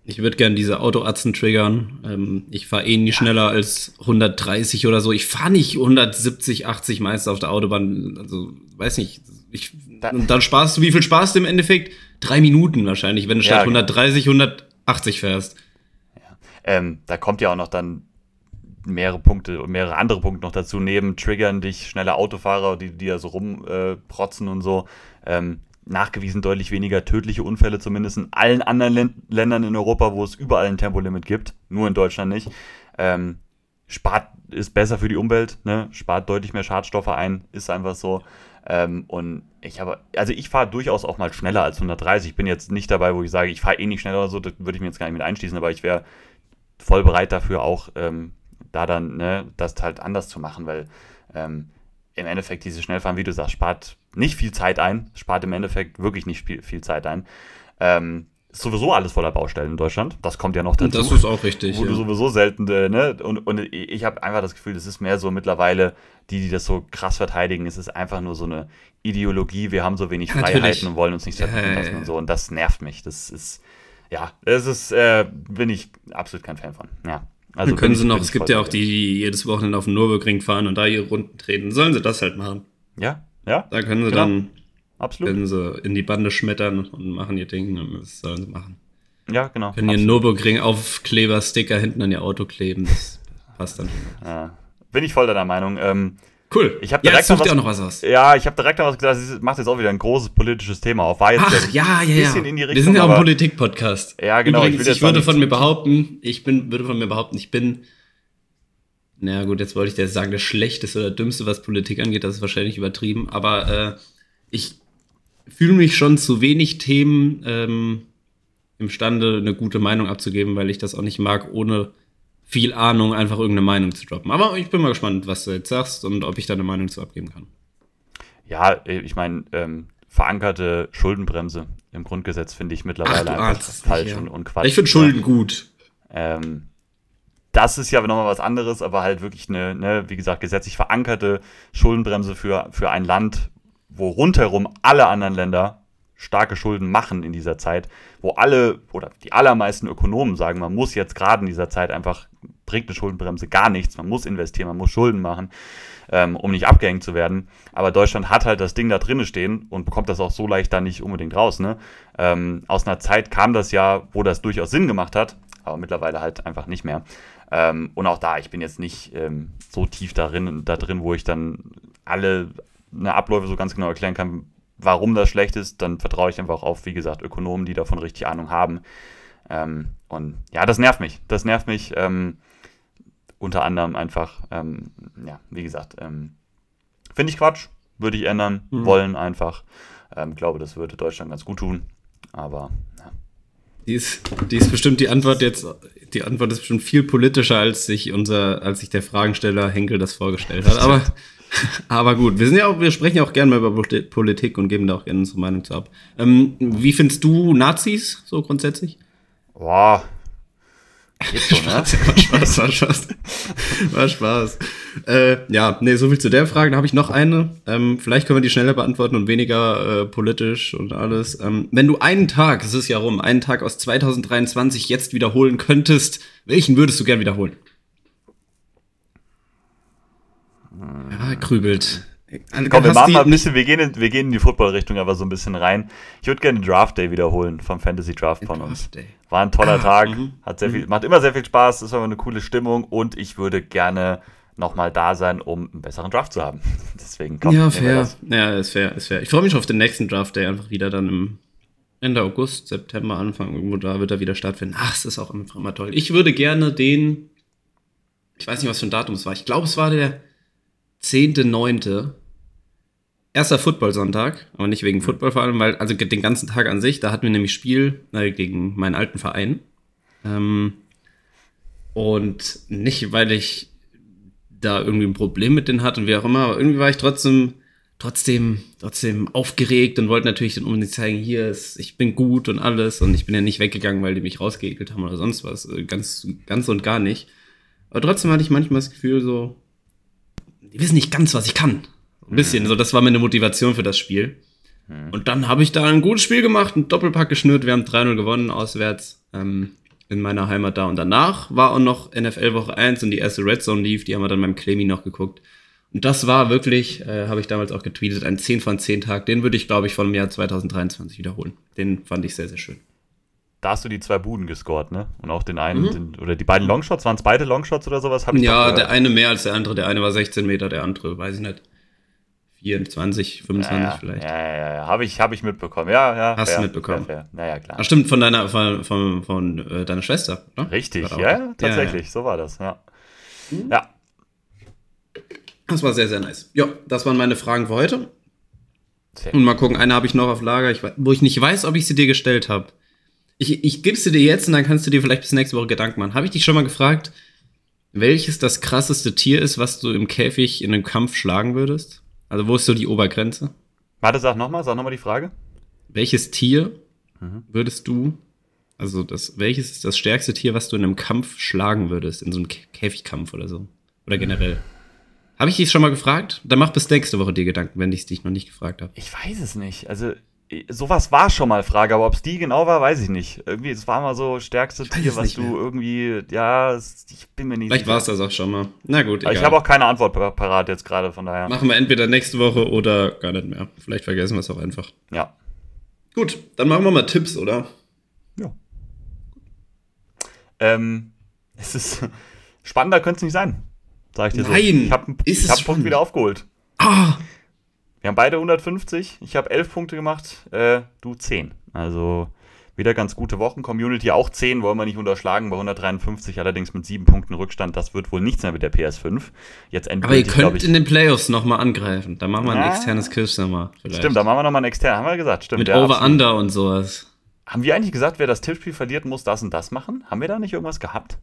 [SPEAKER 1] ich würde gerne diese Autoatzen triggern. Ähm, ich fahre eh nie schneller als 130 oder so. Ich fahre nicht 170, 80 meist auf der Autobahn. Also, weiß nicht. Ich, und dann sparst du, wie viel sparst du im Endeffekt? Drei Minuten wahrscheinlich, wenn du statt ja, 130, genau. 180 fährst.
[SPEAKER 2] Ja. Ähm, da kommt ja auch noch dann mehrere Punkte, mehrere andere Punkte noch dazu. Neben triggern dich schnelle Autofahrer, die, die ja so rumprotzen äh, und so. Ähm, nachgewiesen deutlich weniger tödliche Unfälle, zumindest in allen anderen Ländern in Europa, wo es überall ein Tempolimit gibt, nur in Deutschland nicht. Ähm, spart ist besser für die Umwelt, ne? spart deutlich mehr Schadstoffe ein, ist einfach so. Ähm, und ich habe, also ich fahre durchaus auch mal schneller als 130. Ich bin jetzt nicht dabei, wo ich sage, ich fahre eh nicht schneller oder so, das würde ich mir jetzt gar nicht mit einschließen, aber ich wäre voll bereit dafür auch, ähm, da dann, ne, das halt anders zu machen, weil ähm, im Endeffekt dieses Schnellfahren, wie du sagst, spart nicht viel Zeit ein, spart im Endeffekt wirklich nicht viel, viel Zeit ein. Ähm, ist sowieso alles voller Baustellen in Deutschland. Das kommt ja noch dazu.
[SPEAKER 1] Das ist auch richtig.
[SPEAKER 2] Wo ja. du sowieso selten, äh, ne? Und, und ich habe einfach das Gefühl, das ist mehr so mittlerweile, die, die das so krass verteidigen, es ist einfach nur so eine Ideologie, wir haben so wenig [LAUGHS] ja, Freiheiten natürlich. und wollen uns nicht verbieten lassen und so. Und das nervt mich. Das ist, ja, das ist, äh, bin ich absolut kein Fan von. Ja.
[SPEAKER 1] Also können sie noch, es gibt ja auch die, die jedes Wochenende auf den Nürburgring fahren und da ihre Runden treten. Sollen sie das halt machen?
[SPEAKER 2] Ja, ja.
[SPEAKER 1] Da können sie genau. dann Absolut. Können sie in die Bande schmettern und machen ihr Ding. Das sollen sie machen.
[SPEAKER 2] Ja, genau.
[SPEAKER 1] Können ihren Nürburgring Aufkleber-Sticker hinten an ihr Auto kleben. Das passt dann
[SPEAKER 2] schon. Ja. Bin ich voll deiner Meinung. Ähm,
[SPEAKER 1] Cool.
[SPEAKER 2] Ich habe direkt ja,
[SPEAKER 1] noch, was, auch noch was aus.
[SPEAKER 2] Ja, ich habe direkt noch was gesagt. Das macht jetzt auch wieder ein großes politisches Thema auf. War jetzt
[SPEAKER 1] Ach, ja, ja,
[SPEAKER 2] bisschen ja. in die Richtung.
[SPEAKER 1] Wir sind ja auch ein Politik-Podcast.
[SPEAKER 2] Ja, genau.
[SPEAKER 1] Übrigens, ich, ich würde von mir behaupten, ich bin, würde von mir behaupten, ich bin, naja gut, jetzt wollte ich dir sagen, das Schlechteste oder Dümmste, was Politik angeht, das ist wahrscheinlich übertrieben, aber äh, ich fühle mich schon zu wenig Themen ähm, imstande, eine gute Meinung abzugeben, weil ich das auch nicht mag, ohne viel Ahnung einfach irgendeine Meinung zu droppen. Aber ich bin mal gespannt, was du jetzt sagst und ob ich da eine Meinung zu abgeben kann.
[SPEAKER 2] Ja, ich meine, ähm, verankerte Schuldenbremse im Grundgesetz finde ich mittlerweile Ach, einfach falsch nicht, ja. und, und, Quatsch.
[SPEAKER 1] Ich finde Schulden gut.
[SPEAKER 2] Ähm, das ist ja nochmal was anderes, aber halt wirklich eine, ne, wie gesagt, gesetzlich verankerte Schuldenbremse für, für ein Land, wo rundherum alle anderen Länder starke Schulden machen in dieser Zeit, wo alle oder die allermeisten Ökonomen sagen, man muss jetzt gerade in dieser Zeit einfach, bringt eine Schuldenbremse gar nichts, man muss investieren, man muss Schulden machen, ähm, um nicht abgehängt zu werden. Aber Deutschland hat halt das Ding da drinnen stehen und bekommt das auch so leicht da nicht unbedingt raus. Ne? Ähm, aus einer Zeit kam das ja, wo das durchaus Sinn gemacht hat, aber mittlerweile halt einfach nicht mehr. Ähm, und auch da, ich bin jetzt nicht ähm, so tief darin, da drin, wo ich dann alle eine Abläufe so ganz genau erklären kann, warum das schlecht ist, dann vertraue ich einfach auf, wie gesagt, Ökonomen, die davon richtig Ahnung haben. Ähm, und ja, das nervt mich. Das nervt mich ähm, unter anderem einfach, ähm, ja, wie gesagt, ähm, finde ich Quatsch, würde ich ändern mhm. wollen einfach. Ähm, glaube, das würde Deutschland ganz gut tun, aber ja.
[SPEAKER 1] Die ist, die ist bestimmt die Antwort jetzt, die Antwort ist bestimmt viel politischer, als sich unser, als sich der Fragensteller Henkel das vorgestellt hat. Aber [LAUGHS] [LAUGHS] Aber gut, wir sind ja auch, wir sprechen ja auch gerne mal über Politik und geben da auch gerne unsere Meinung zu ab. Ähm, wie findest du Nazis so grundsätzlich?
[SPEAKER 2] Boah. Geht schon, [LAUGHS] ne?
[SPEAKER 1] war Spaß, war Spaß. War Spaß. Äh, ja, nee, so viel zu der Frage. Da habe ich noch eine. Ähm, vielleicht können wir die schneller beantworten und weniger äh, politisch und alles. Ähm, wenn du einen Tag, es ist ja rum, einen Tag aus 2023 jetzt wiederholen könntest, welchen würdest du gern wiederholen? Ja, grübelt.
[SPEAKER 2] Komm, wir machen mal ein bisschen, wir gehen, in, wir gehen in die Football-Richtung aber so ein bisschen rein. Ich würde gerne den Draft Day wiederholen vom Fantasy Draft von uns. War ein toller ah, Tag, mhm. hat sehr viel, mhm. macht immer sehr viel Spaß, ist aber eine coole Stimmung und ich würde gerne nochmal da sein, um einen besseren Draft zu haben. [LAUGHS] Deswegen
[SPEAKER 1] kommt Ja, fair. Ja, ist fair, ist fair. Ich freue mich auf den nächsten Draft Day einfach wieder dann im Ende August, September, Anfang, irgendwo da wird er wieder stattfinden. Ach, es ist auch immer toll. Ich würde gerne den, ich weiß nicht, was für ein Datum es war. Ich glaube, es war der 10.9. erster Football-Sonntag, aber nicht wegen Football vor allem, weil, also den ganzen Tag an sich, da hatten wir nämlich Spiel äh, gegen meinen alten Verein. Ähm, und nicht, weil ich da irgendwie ein Problem mit denen hatte und wie auch immer, aber irgendwie war ich trotzdem, trotzdem, trotzdem aufgeregt und wollte natürlich dann unbedingt zeigen, hier ist, ich bin gut und alles und ich bin ja nicht weggegangen, weil die mich rausgeekelt haben oder sonst was, äh, ganz, ganz und gar nicht. Aber trotzdem hatte ich manchmal das Gefühl so, die wissen nicht ganz, was ich kann. Ein bisschen, mhm. so das war meine Motivation für das Spiel. Mhm. Und dann habe ich da ein gutes Spiel gemacht, einen Doppelpack geschnürt, wir haben 3-0 gewonnen auswärts. Ähm, in meiner Heimat da. Und danach war auch noch NFL Woche 1 und die erste Red Zone lief, die haben wir dann beim Clemmy noch geguckt. Und das war wirklich, äh, habe ich damals auch getweetet, ein 10 von 10 Tag. Den würde ich, glaube ich, von dem Jahr 2023 wiederholen. Den fand ich sehr, sehr schön.
[SPEAKER 2] Da hast du die zwei Buden gescored, ne? Und auch den einen, mhm. den, oder die beiden Longshots, waren es beide Longshots oder sowas?
[SPEAKER 1] ja, der eine mehr als der andere. Der eine war 16 Meter, der andere, weiß ich nicht. 24, 25
[SPEAKER 2] ja, ja.
[SPEAKER 1] vielleicht.
[SPEAKER 2] Ja, ja, ja, habe ich, hab ich mitbekommen. Ja, ja.
[SPEAKER 1] Hast fair, du mitbekommen?
[SPEAKER 2] Fair, fair. Ja, klar.
[SPEAKER 1] Ach, stimmt, von deiner, von, von, von äh, deiner Schwester,
[SPEAKER 2] ne? Richtig, ja, ja, tatsächlich, so war das, ja. Mhm. Ja.
[SPEAKER 1] Das war sehr, sehr nice. Ja, das waren meine Fragen für heute. Sehr Und mal gucken, eine habe ich noch auf Lager, ich, wo ich nicht weiß, ob ich sie dir gestellt habe. Ich, ich gebe sie dir jetzt und dann kannst du dir vielleicht bis nächste Woche Gedanken machen. Habe ich dich schon mal gefragt, welches das krasseste Tier ist, was du im Käfig in einem Kampf schlagen würdest? Also wo ist so die Obergrenze?
[SPEAKER 2] Warte, sag nochmal, sag nochmal die Frage.
[SPEAKER 1] Welches Tier mhm. würdest du, also das, welches ist das stärkste Tier, was du in einem Kampf schlagen würdest, in so einem Käfigkampf oder so? Oder generell? Habe ich dich schon mal gefragt? Dann mach bis nächste Woche dir Gedanken, wenn ich es dich noch nicht gefragt habe.
[SPEAKER 2] Ich weiß es nicht. Also sowas war schon mal Frage, aber ob es die genau war, weiß ich nicht. Irgendwie, es war mal so stärkste Tier, was du mehr. irgendwie, ja, ich bin mir nicht
[SPEAKER 1] Vielleicht war es das auch schon mal. Na gut,
[SPEAKER 2] egal. Ich habe auch keine Antwort parat jetzt gerade, von daher.
[SPEAKER 1] Machen wir entweder nächste Woche oder gar nicht mehr. Vielleicht vergessen wir es auch einfach.
[SPEAKER 2] Ja.
[SPEAKER 1] Gut, dann machen wir mal Tipps, oder?
[SPEAKER 2] Ja. Ähm, es ist [LAUGHS] spannender könnte es nicht sein, sag ich dir
[SPEAKER 1] Nein, so.
[SPEAKER 2] Ich habe ich hab Punkt wieder aufgeholt.
[SPEAKER 1] Ah!
[SPEAKER 2] Wir haben beide 150. Ich habe 11 Punkte gemacht, äh, du 10. Also wieder ganz gute Wochen. Community auch 10, wollen wir nicht unterschlagen. Bei 153 allerdings mit 7 Punkten Rückstand. Das wird wohl nichts mehr mit der PS5. Jetzt
[SPEAKER 1] Aber ihr könnt ich, in den Playoffs nochmal angreifen. Da machen wir ein ja, externes Quiz nochmal.
[SPEAKER 2] Stimmt, da machen wir nochmal ein externes. Haben wir gesagt. Stimmt.
[SPEAKER 1] Mit Over-Under und sowas.
[SPEAKER 2] Haben wir eigentlich gesagt, wer das Tippspiel verliert, muss das und das machen? Haben wir da nicht irgendwas gehabt?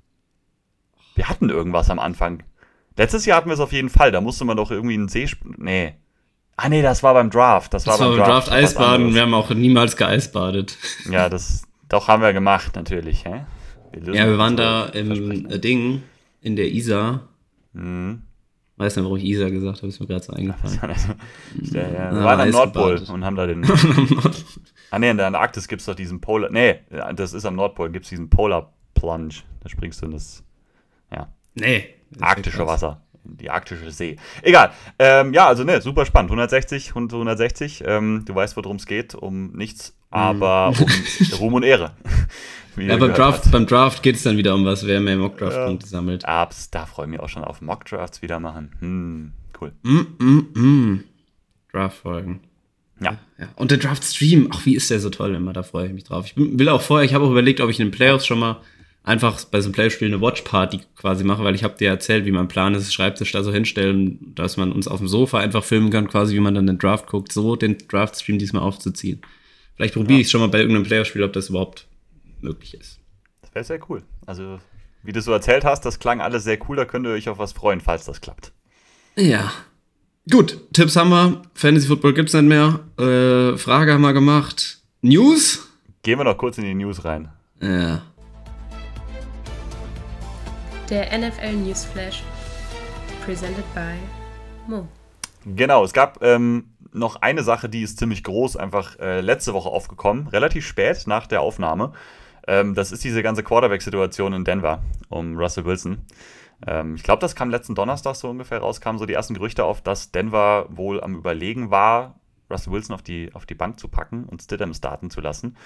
[SPEAKER 2] Wir hatten irgendwas am Anfang. Letztes Jahr hatten wir es auf jeden Fall. Da musste man doch irgendwie einen See. Nee. Ah, nee, das war beim Draft. Das, das war beim Draft.
[SPEAKER 1] Draft Eisbaden. Wir haben auch niemals geeisbadet.
[SPEAKER 2] Ja, das doch haben wir gemacht, natürlich. Hä?
[SPEAKER 1] Wir ja, wir waren da im Ding in der Isar. Mhm. Weiß nicht, warum ich Isar gesagt habe, ist mir gerade so eingefallen.
[SPEAKER 2] ja, ja. Wir waren am Nordpol und haben da den. [LAUGHS] ah, nee, in der Antarktis gibt es doch diesen Polar. Nee, das ist am Nordpol, gibt es diesen Polar Plunge. Da springst du in das. Ja.
[SPEAKER 1] Nee.
[SPEAKER 2] Arktische Wasser die arktische See. Egal. Ähm, ja, also ne, super spannend. 160, 160. Ähm, du weißt, worum es geht. Um nichts, aber mhm. um [LAUGHS] Ruhm und Ehre. [LAUGHS]
[SPEAKER 1] ja, beim Draft, beim Draft geht es dann wieder um was, wer mehr Mockdraft-Punkte ja. sammelt.
[SPEAKER 2] Abs, da freue ich mich auch schon auf Mockdrafts wieder machen. Hm, cool.
[SPEAKER 1] Mm, mm, mm. Draft-Folgen.
[SPEAKER 2] Ja.
[SPEAKER 1] ja. Und der Draft-Stream, ach, wie ist der so toll immer, da freue ich mich drauf. Ich will auch vorher, ich habe auch überlegt, ob ich in den Playoffs schon mal einfach bei so einem Playspiel eine Watchparty quasi mache, weil ich habe dir erzählt, wie mein Plan ist, Schreibtisch da so hinstellen, dass man uns auf dem Sofa einfach filmen kann, quasi wie man dann den Draft guckt, so den Draft-Stream diesmal aufzuziehen. Vielleicht probiere ja. ich es schon mal bei irgendeinem Playerspiel, ob das überhaupt möglich ist.
[SPEAKER 2] Das wäre sehr cool. Also, wie du so erzählt hast, das klang alles sehr cool, da könnt ihr euch auf was freuen, falls das klappt.
[SPEAKER 1] Ja. Gut, Tipps haben wir. Fantasy Football gibt's nicht mehr. Äh, Frage haben wir gemacht. News?
[SPEAKER 2] Gehen wir noch kurz in die News rein.
[SPEAKER 1] Ja.
[SPEAKER 3] Der NFL Newsflash, presented by Mo.
[SPEAKER 2] Genau, es gab ähm, noch eine Sache, die ist ziemlich groß, einfach äh, letzte Woche aufgekommen, relativ spät nach der Aufnahme. Ähm, das ist diese ganze Quarterback-Situation in Denver um Russell Wilson. Ähm, ich glaube, das kam letzten Donnerstag so ungefähr raus, kamen so die ersten Gerüchte auf, dass Denver wohl am Überlegen war, Russell Wilson auf die, auf die Bank zu packen und Stidham starten zu lassen.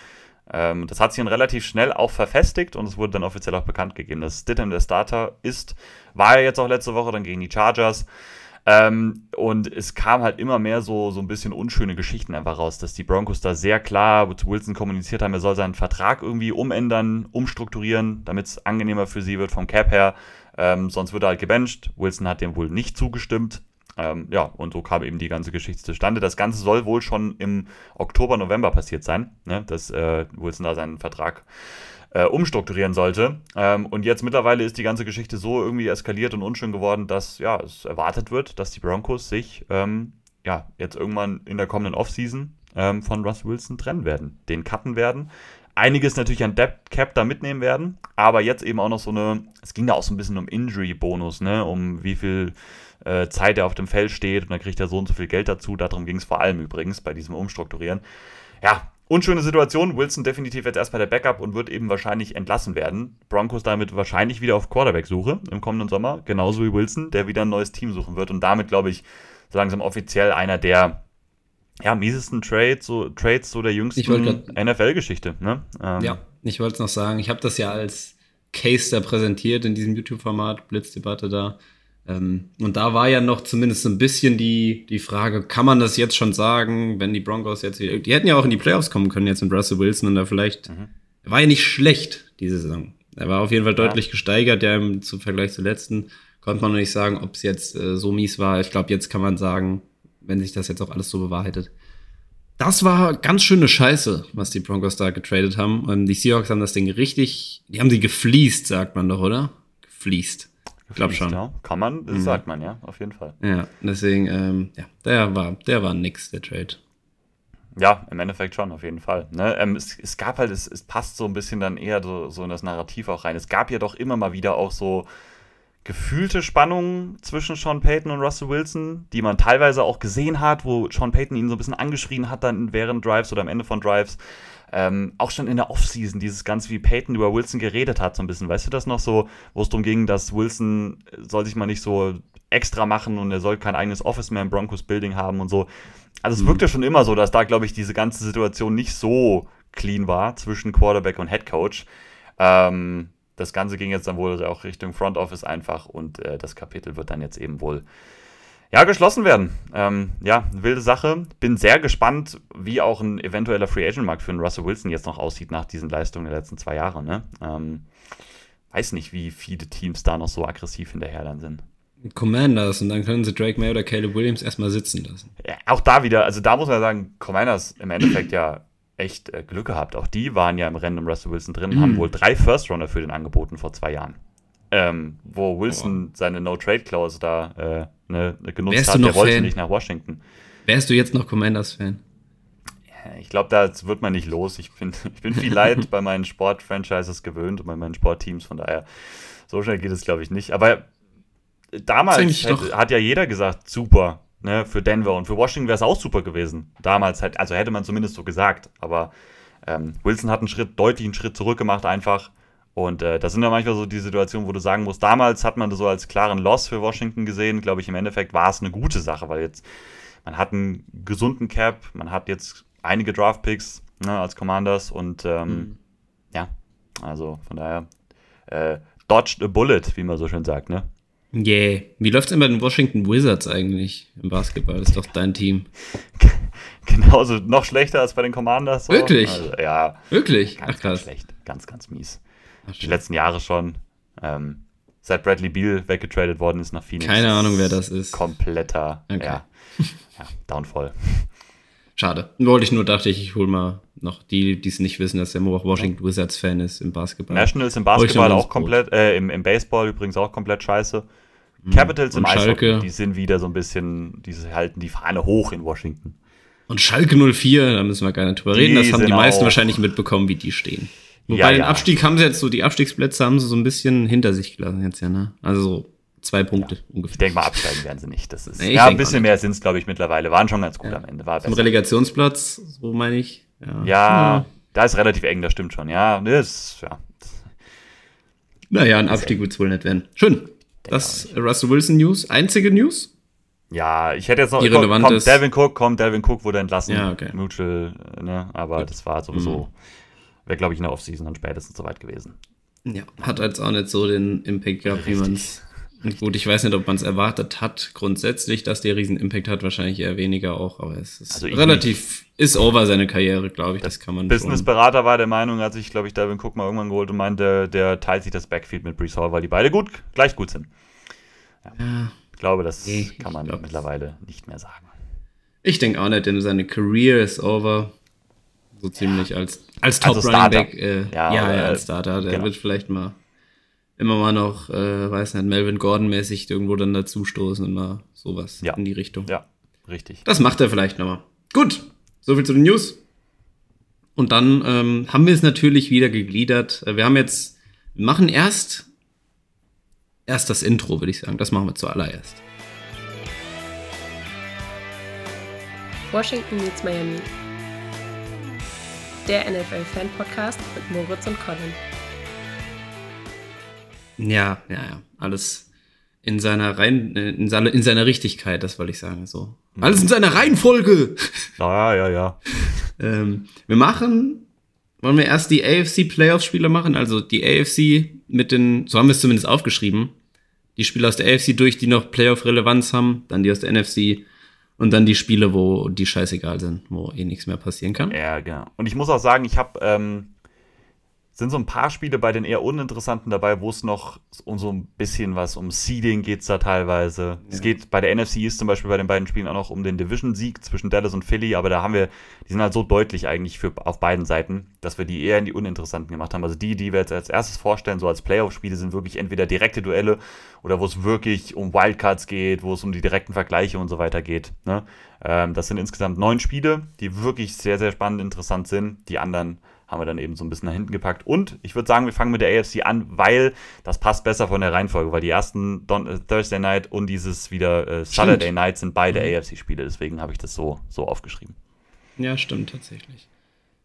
[SPEAKER 2] Ähm, das hat sich dann relativ schnell auch verfestigt und es wurde dann offiziell auch bekannt gegeben, dass Stidham der Starter ist. War er jetzt auch letzte Woche dann gegen die Chargers. Ähm, und es kam halt immer mehr so, so ein bisschen unschöne Geschichten einfach raus, dass die Broncos da sehr klar zu Wilson kommuniziert haben, er soll seinen Vertrag irgendwie umändern, umstrukturieren, damit es angenehmer für sie wird vom Cap her. Ähm, sonst wird er halt gebencht. Wilson hat dem wohl nicht zugestimmt. Ähm, ja, und so kam eben die ganze Geschichte zustande. Das Ganze soll wohl schon im Oktober, November passiert sein, ne? dass äh, Wilson da seinen Vertrag äh, umstrukturieren sollte. Ähm, und jetzt mittlerweile ist die ganze Geschichte so irgendwie eskaliert und unschön geworden, dass ja, es erwartet wird, dass die Broncos sich ähm, ja, jetzt irgendwann in der kommenden Offseason ähm, von Russ Wilson trennen werden, den cutten werden. Einiges natürlich an Depth Cap da mitnehmen werden, aber jetzt eben auch noch so eine, es ging da auch so ein bisschen um Injury-Bonus, ne, um wie viel äh, Zeit er auf dem Feld steht und dann kriegt er so und so viel Geld dazu. Darum ging es vor allem übrigens bei diesem Umstrukturieren. Ja, unschöne Situation. Wilson definitiv jetzt erst bei der Backup und wird eben wahrscheinlich entlassen werden. Broncos damit wahrscheinlich wieder auf Quarterback-Suche im kommenden Sommer, genauso wie Wilson, der wieder ein neues Team suchen wird und damit, glaube ich, so langsam offiziell einer der ja, miesesten Trades, so, Trades so der jüngsten NFL-Geschichte. Ne?
[SPEAKER 1] Ähm, ja, ich wollte es noch sagen, ich habe das ja als Case da präsentiert in diesem YouTube-Format, Blitzdebatte da. Ähm, und da war ja noch zumindest so ein bisschen die, die Frage, kann man das jetzt schon sagen, wenn die Broncos jetzt wieder, die hätten ja auch in die Playoffs kommen können jetzt mit Russell Wilson und da vielleicht, mhm. war ja nicht schlecht diese Saison. Er war auf jeden Fall deutlich ja. gesteigert, ja, im zum Vergleich zur letzten. Konnte man noch nicht sagen, ob es jetzt äh, so mies war. Ich glaube, jetzt kann man sagen, wenn sich das jetzt auch alles so bewahrheitet. Das war ganz schöne Scheiße, was die Broncos da getradet haben. Und die Seahawks haben das Ding richtig, die haben sie gefliest, sagt man doch, oder? Gefliest.
[SPEAKER 2] Ich glaube schon. Ja. Kann man, das mhm. sagt man, ja, auf jeden Fall.
[SPEAKER 1] Ja, deswegen, ähm, ja, der war, der war nix, der Trade.
[SPEAKER 2] Ja, im Endeffekt schon, auf jeden Fall. Ne? Ähm, es, es, gab halt, es, es, passt so ein bisschen dann eher so, so in das Narrativ auch rein. Es gab ja doch immer mal wieder auch so gefühlte Spannungen zwischen Sean Payton und Russell Wilson, die man teilweise auch gesehen hat, wo Sean Payton ihn so ein bisschen angeschrien hat dann während Drives oder am Ende von Drives. Ähm, auch schon in der Offseason, dieses Ganze, wie Peyton über Wilson geredet hat, so ein bisschen. Weißt du das noch so, wo es darum ging, dass Wilson soll sich mal nicht so extra machen und er soll kein eigenes Office mehr im Broncos Building haben und so. Also es mhm. wirkte schon immer so, dass da, glaube ich, diese ganze Situation nicht so clean war zwischen Quarterback und Head Coach. Ähm, das Ganze ging jetzt dann wohl auch Richtung Front Office einfach und äh, das Kapitel wird dann jetzt eben wohl ja, geschlossen werden. Ähm, ja, wilde Sache. Bin sehr gespannt, wie auch ein eventueller Free Agent Markt für einen Russell Wilson jetzt noch aussieht nach diesen Leistungen der letzten zwei Jahre. Ne? Ähm, weiß nicht, wie viele Teams da noch so aggressiv hinterher dann sind.
[SPEAKER 1] Commanders und dann können sie Drake May oder Caleb Williams erstmal sitzen lassen.
[SPEAKER 2] Ja, auch da wieder, also da muss man sagen, Commanders im Endeffekt ja echt äh, Glück gehabt. Auch die waren ja im Rennen um Russell Wilson drin, mhm. haben wohl drei First Runner für den angeboten vor zwei Jahren ähm, wo Wilson oh. seine No-Trade-Klausel da äh, ne, genutzt Wärst hat, der wollte Fan? nicht nach Washington.
[SPEAKER 1] Wärst du jetzt noch Commanders-Fan?
[SPEAKER 2] Ich glaube, da wird man nicht los. Ich bin, [LAUGHS] ich bin viel Leid [LAUGHS] bei meinen Sport-Franchises gewöhnt und bei meinen Sportteams, von daher, so schnell geht es, glaube ich, nicht. Aber damals hat, hat, ja jeder gesagt, super, ne, für Denver und für Washington wäre es auch super gewesen. Damals halt, also hätte man zumindest so gesagt. Aber ähm, Wilson hat einen Schritt, deutlich einen Schritt zurück gemacht, einfach und äh, das sind ja manchmal so die Situationen, wo du sagen musst, damals hat man das so als klaren Loss für Washington gesehen. Glaube ich, im Endeffekt war es eine gute Sache, weil jetzt man hat einen gesunden Cap, man hat jetzt einige Draft-Picks ne, als Commanders und ähm, mhm. ja, also von daher äh, dodged a bullet, wie man so schön sagt, ne?
[SPEAKER 1] Yeah. Wie läuft es denn bei den Washington Wizards eigentlich im Basketball? Das ist doch dein Team. [LAUGHS]
[SPEAKER 2] Genauso, noch schlechter als bei den Commanders.
[SPEAKER 1] So. Wirklich?
[SPEAKER 2] Also, ja.
[SPEAKER 1] Wirklich?
[SPEAKER 2] Ganz, Ach, krass. Ganz schlecht. Ganz, ganz mies die letzten Jahre schon. Ähm, seit Bradley Beal weggetradet worden ist nach Phoenix.
[SPEAKER 1] Keine Ahnung, wer das ist.
[SPEAKER 2] Kompletter okay. ja, ja, Downfall.
[SPEAKER 1] Schade. Wollte ich nur, dachte ich, ich hole mal noch die, die es nicht wissen, dass der auch Washington Wizards Fan ist im Basketball.
[SPEAKER 2] Nationals im Basketball auch komplett, äh, im, im Baseball übrigens auch komplett scheiße. Mhm. Capitals im Eishockey, die sind wieder so ein bisschen, die halten die Fahne hoch in Washington.
[SPEAKER 1] Und Schalke 04, da müssen wir gar nicht drüber reden, das haben die meisten wahrscheinlich mitbekommen, wie die stehen. Wobei ja, den Abstieg haben sie jetzt so, die Abstiegsplätze haben sie so ein bisschen hinter sich gelassen jetzt ja, ne? Also so zwei Punkte ja.
[SPEAKER 2] ungefähr. Ich denke mal, absteigen werden sie nicht. Das ist, nee, ja, ein bisschen mehr sind es, glaube ich, mittlerweile. Waren schon ganz gut am Ende. War
[SPEAKER 1] Zum Relegationsplatz, so meine ich.
[SPEAKER 2] Ja. da ist relativ eng, das stimmt schon. Ja, das, ja.
[SPEAKER 1] Naja, ein Abstieg wird es wohl nicht werden. Schön. Das Russell Wilson News. Einzige News?
[SPEAKER 2] Ja, ich hätte jetzt noch.
[SPEAKER 1] Irrelevant
[SPEAKER 2] kommt, Devin Cook, kommt, Devin Cook wurde entlassen. Ja, okay. Mutual, ne? Aber Gut. das war sowieso. Mhm wäre, glaube ich, in der Offseason dann spätestens soweit gewesen.
[SPEAKER 1] Ja, hat jetzt auch nicht so den Impact gehabt, Richtig. wie man es. Gut, ich weiß nicht, ob man es erwartet hat, grundsätzlich, dass der riesen Impact hat, wahrscheinlich eher weniger auch, aber es ist also relativ, nicht. ist over seine Karriere, glaube ich, das kann man
[SPEAKER 2] Businessberater war der Meinung, als ich, glaube ich, Devin Cook mal irgendwann geholt und meinte, der, der teilt sich das Backfield mit Brees Hall, weil die beide gut, gleich gut sind.
[SPEAKER 1] Ja. ja
[SPEAKER 2] Ich glaube, das
[SPEAKER 1] Nee,
[SPEAKER 2] kann man
[SPEAKER 1] glaub,
[SPEAKER 2] mittlerweile nicht mehr sagen.
[SPEAKER 1] Ich denke auch nicht, denn seine Career ist over. So ziemlich als, als Top
[SPEAKER 2] Also
[SPEAKER 1] Running
[SPEAKER 2] Starter.
[SPEAKER 1] Back. Äh,
[SPEAKER 2] Ja,
[SPEAKER 1] ja, ja, als Starter. Der
[SPEAKER 2] genau.
[SPEAKER 1] wird vielleicht mal immer mal noch, äh, weiß nicht, Melvin Gordon-mäßig irgendwo dann dazustoßen und mal sowas
[SPEAKER 2] Ja.
[SPEAKER 1] in die Richtung.
[SPEAKER 2] Ja, richtig.
[SPEAKER 1] Das macht er vielleicht nochmal. Gut, soviel zu den News. Und dann ähm, haben wir es natürlich wieder gegliedert. Äh, Wir haben jetzt, wir machen erst, erst das Intro, würde ich sagen. Das machen wir zuallererst.
[SPEAKER 3] Washington meets Miami. Der NFL-Fan-Podcast mit Moritz und Colin.
[SPEAKER 1] Ja, ja, ja. Alles in seiner Rein, in seiner, in seiner Richtigkeit, das wollte ich sagen. So. Alles in seiner Reihenfolge.
[SPEAKER 2] Ja, ja, ja. [LAUGHS]
[SPEAKER 1] ähm, wir machen, wollen wir erst die AFC Playoff-Spiele machen? Also die AFC mit den, so haben wir es zumindest aufgeschrieben, die Spiele aus der AFC durch, die noch Playoff-Relevanz haben, dann die aus der NFC und dann die Spiele, wo die scheißegal sind, wo eh nichts mehr passieren kann.
[SPEAKER 2] Ja, genau. Und ich muss auch sagen, ich habe, ähm, sind so ein paar Spiele bei den eher uninteressanten dabei, wo es noch um so ein bisschen was um Seeding geht es da teilweise. Es geht bei der NFC ist zum Beispiel bei den beiden Spielen auch noch um den Division-Sieg zwischen Dallas und Philly, aber da haben wir, die sind halt so deutlich eigentlich für, auf beiden Seiten, dass wir die eher in die uninteressanten gemacht haben. Also die, die wir jetzt als erstes vorstellen, so als Playoff-Spiele, sind wirklich entweder direkte Duelle oder wo es wirklich um Wildcards geht, wo es um die direkten Vergleiche und so weiter geht. Ne? Ähm, das sind insgesamt neun Spiele, die wirklich sehr, sehr spannend interessant sind. Die anderen haben wir dann eben so ein bisschen nach hinten gepackt. Und ich würde sagen, wir fangen mit der AFC an, weil das passt besser von der Reihenfolge, weil die ersten Don äh, Thursday Night und dieses wieder äh, Saturday Night sind beide AFC-Spiele. Deswegen habe ich das so, so aufgeschrieben.
[SPEAKER 1] Ja, stimmt, tatsächlich.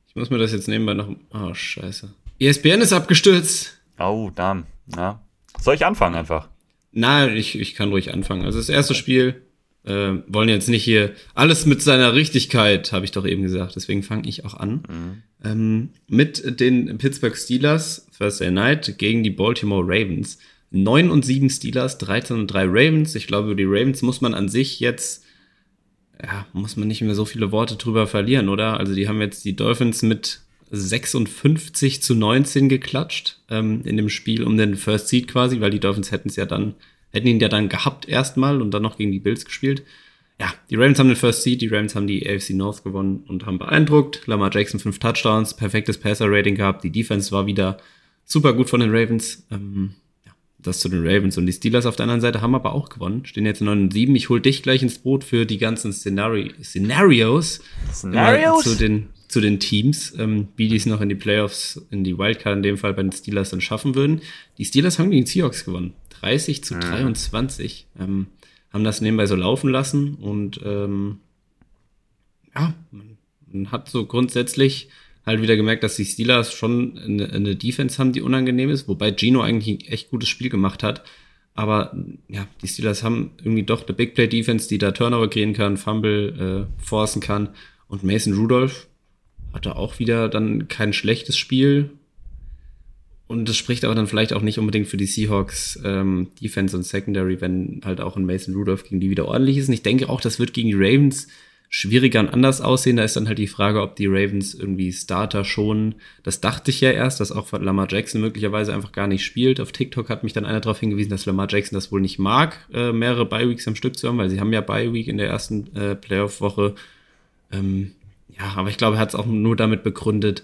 [SPEAKER 1] Ich muss mir das jetzt nebenbei noch. Oh, scheiße. ESPN ist abgestürzt.
[SPEAKER 2] Oh, damn. Ja. Soll ich anfangen einfach?
[SPEAKER 1] Na, ich, ich kann ruhig anfangen. Also das erste Spiel, äh, wollen jetzt nicht hier alles mit seiner Richtigkeit, habe ich doch eben gesagt. Deswegen fange ich auch an. Ähm, mit den Pittsburgh Steelers, Thursday Night, gegen die Baltimore Ravens. 9 und 7 Steelers, 13 und 3 Ravens. Ich glaube, über die Ravens muss man an sich jetzt, ja, muss man nicht mehr so viele Worte drüber verlieren, oder? Also die haben jetzt die Dolphins mit 56 zu 19 geklatscht ähm, in dem Spiel um den First Seed quasi, weil die Dolphins hätten es ja dann, hätten ihn ja dann gehabt erstmal und dann noch gegen die Bills gespielt. Ja, die Ravens haben den First Seed, die Ravens haben die AFC North gewonnen und haben beeindruckt. Lamar Jackson fünf Touchdowns, perfektes Passer-Rating gehabt. Die Defense war wieder super gut von den Ravens. Ähm, ja, das zu den Ravens und die Steelers auf der anderen Seite haben aber auch gewonnen. Stehen jetzt 9 und 7. Ich hol dich gleich ins Boot für die ganzen Szenari Szenarios.
[SPEAKER 2] Szenarios?
[SPEAKER 1] Äh, Zu den, zu den Teams, ähm, wie die es noch in die Playoffs, in die Wildcard in dem Fall bei den Steelers dann schaffen würden. Die Steelers haben gegen die Seahawks gewonnen. 30 zu 23. Ähm, haben das nebenbei so laufen lassen und ähm, ja, man, hat so grundsätzlich halt wieder gemerkt, dass die Steelers schon eine, eine Defense haben, die unangenehm ist, wobei Gino eigentlich ein echt gutes Spiel gemacht hat. Aber ja, die Steelers haben irgendwie doch eine Big Play Defense, die da Turnover kriegen kann, Fumble äh, forcen kann. Und Mason Rudolph hatte auch wieder dann kein schlechtes Spiel. Und das spricht aber dann vielleicht auch nicht unbedingt für die Seahawks ähm, Defense und Secondary, wenn halt auch ein Mason Rudolph gegen die wieder ordentlich ist. Und ich denke auch, das wird gegen die Ravens schwieriger und anders aussehen. Da ist dann halt die Frage, ob die Ravens irgendwie Starter schon. Das dachte ich ja erst, dass auch Lamar Jackson möglicherweise einfach gar nicht spielt. Auf TikTok hat mich dann einer darauf hingewiesen, dass Lamar Jackson das wohl nicht mag, äh, mehrere Bye-Weeks am Stück zu haben, weil sie haben ja Bye-Week in der ersten äh, Playoff-Woche. Ähm, ja, aber ich glaube, er hat es auch nur damit begründet,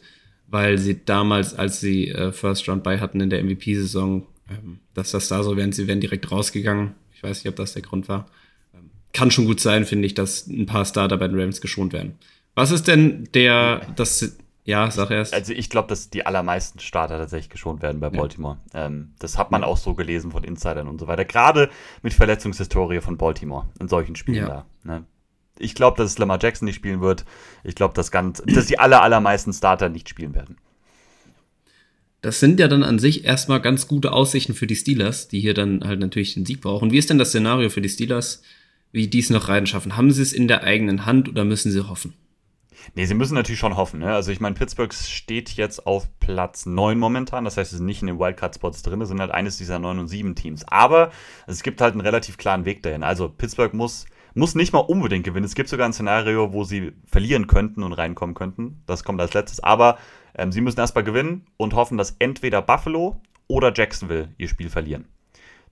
[SPEAKER 1] weil sie damals, als sie äh, First Round bei hatten in der MVP-Saison, ähm, dass das da so wären, sie wären direkt rausgegangen. Ich weiß nicht, ob das der Grund war. Ähm, kann schon gut sein, finde ich, dass ein paar Starter bei den Ravens geschont werden. Was ist denn der, das, ja, sag erst.
[SPEAKER 2] Also ich glaube, dass die allermeisten Starter tatsächlich geschont werden bei Baltimore. Ähm, das hat man auch so gelesen von Insidern und so weiter. Gerade mit Verletzungshistorie von Baltimore in solchen Spielen
[SPEAKER 1] Ja.
[SPEAKER 2] da. Ne? Ich glaube, dass es Lamar Jackson nicht spielen wird. Ich glaube, dass, ganz, dass die aller, allermeisten Starter nicht spielen werden.
[SPEAKER 1] Das sind ja dann an sich erstmal ganz gute Aussichten für die Steelers, die hier dann halt natürlich den Sieg brauchen. Wie ist denn das Szenario für die Steelers, wie die es noch reinschaffen? Haben sie es in der eigenen Hand oder müssen sie hoffen?
[SPEAKER 2] Nee, sie müssen natürlich schon hoffen. Ne? Also ich meine, Pittsburgh steht jetzt auf Platz 9 momentan. Das heißt, sie sind nicht in den Wildcard-Spots drin, sind halt eines dieser 9 und 7 Teams. Aber es gibt halt einen relativ klaren Weg dahin. Also Pittsburgh muss, muss nicht mal unbedingt gewinnen. Es gibt sogar ein Szenario, wo sie verlieren könnten und reinkommen könnten. Das kommt als letztes. Aber ähm, sie müssen erstmal gewinnen und hoffen, dass entweder Buffalo oder Jacksonville ihr Spiel verlieren.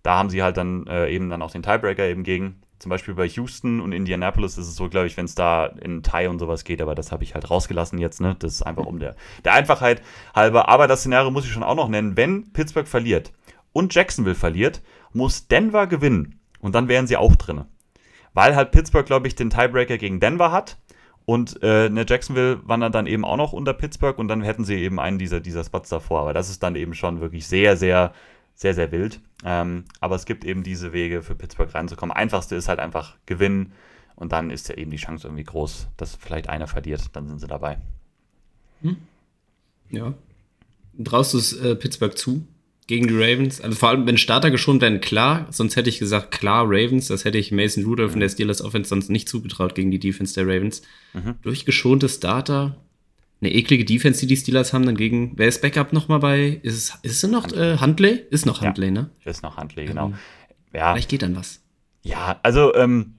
[SPEAKER 2] Da haben sie halt dann äh, eben dann auch den Tiebreaker eben gegen. Zum Beispiel bei Houston und Indianapolis ist es so, glaube ich, wenn es da in Tie und sowas geht, aber das habe ich halt rausgelassen jetzt, ne? Das ist einfach um der, der Einfachheit halber. Aber das Szenario muss ich schon auch noch nennen. Wenn Pittsburgh verliert und Jacksonville verliert, muss Denver gewinnen. Und dann wären sie auch drin. Weil halt Pittsburgh, glaube ich, den Tiebreaker gegen Denver hat. Und äh, ne Jacksonville wandert dann eben auch noch unter Pittsburgh und dann hätten sie eben einen dieser, dieser Spots davor. Aber das ist dann eben schon wirklich sehr, sehr sehr, sehr wild. Ähm, aber es gibt eben diese Wege für Pittsburgh reinzukommen. Einfachste ist halt einfach gewinnen und dann ist ja eben die Chance irgendwie groß, dass vielleicht einer verliert, dann sind sie dabei.
[SPEAKER 1] Hm. Ja. Traust du es äh, Pittsburgh zu gegen die Ravens? Also vor allem, wenn Starter geschont werden, klar. Sonst hätte ich gesagt, klar, Ravens. Das hätte ich Mason Rudolph in der Steelers Offense sonst nicht zugetraut gegen die Defense der Ravens. Mhm. Durch geschonte Starter eine eklige Defense, die die Steelers haben, dann gegen, wer ist Backup nochmal bei, ist es, ist es noch Huntley? Äh, Huntley? Ist noch Huntley,
[SPEAKER 2] ja,
[SPEAKER 1] ne?
[SPEAKER 2] Ist noch Huntley, genau. Ähm,
[SPEAKER 1] ja. Vielleicht geht dann was.
[SPEAKER 2] Ja, also, ähm,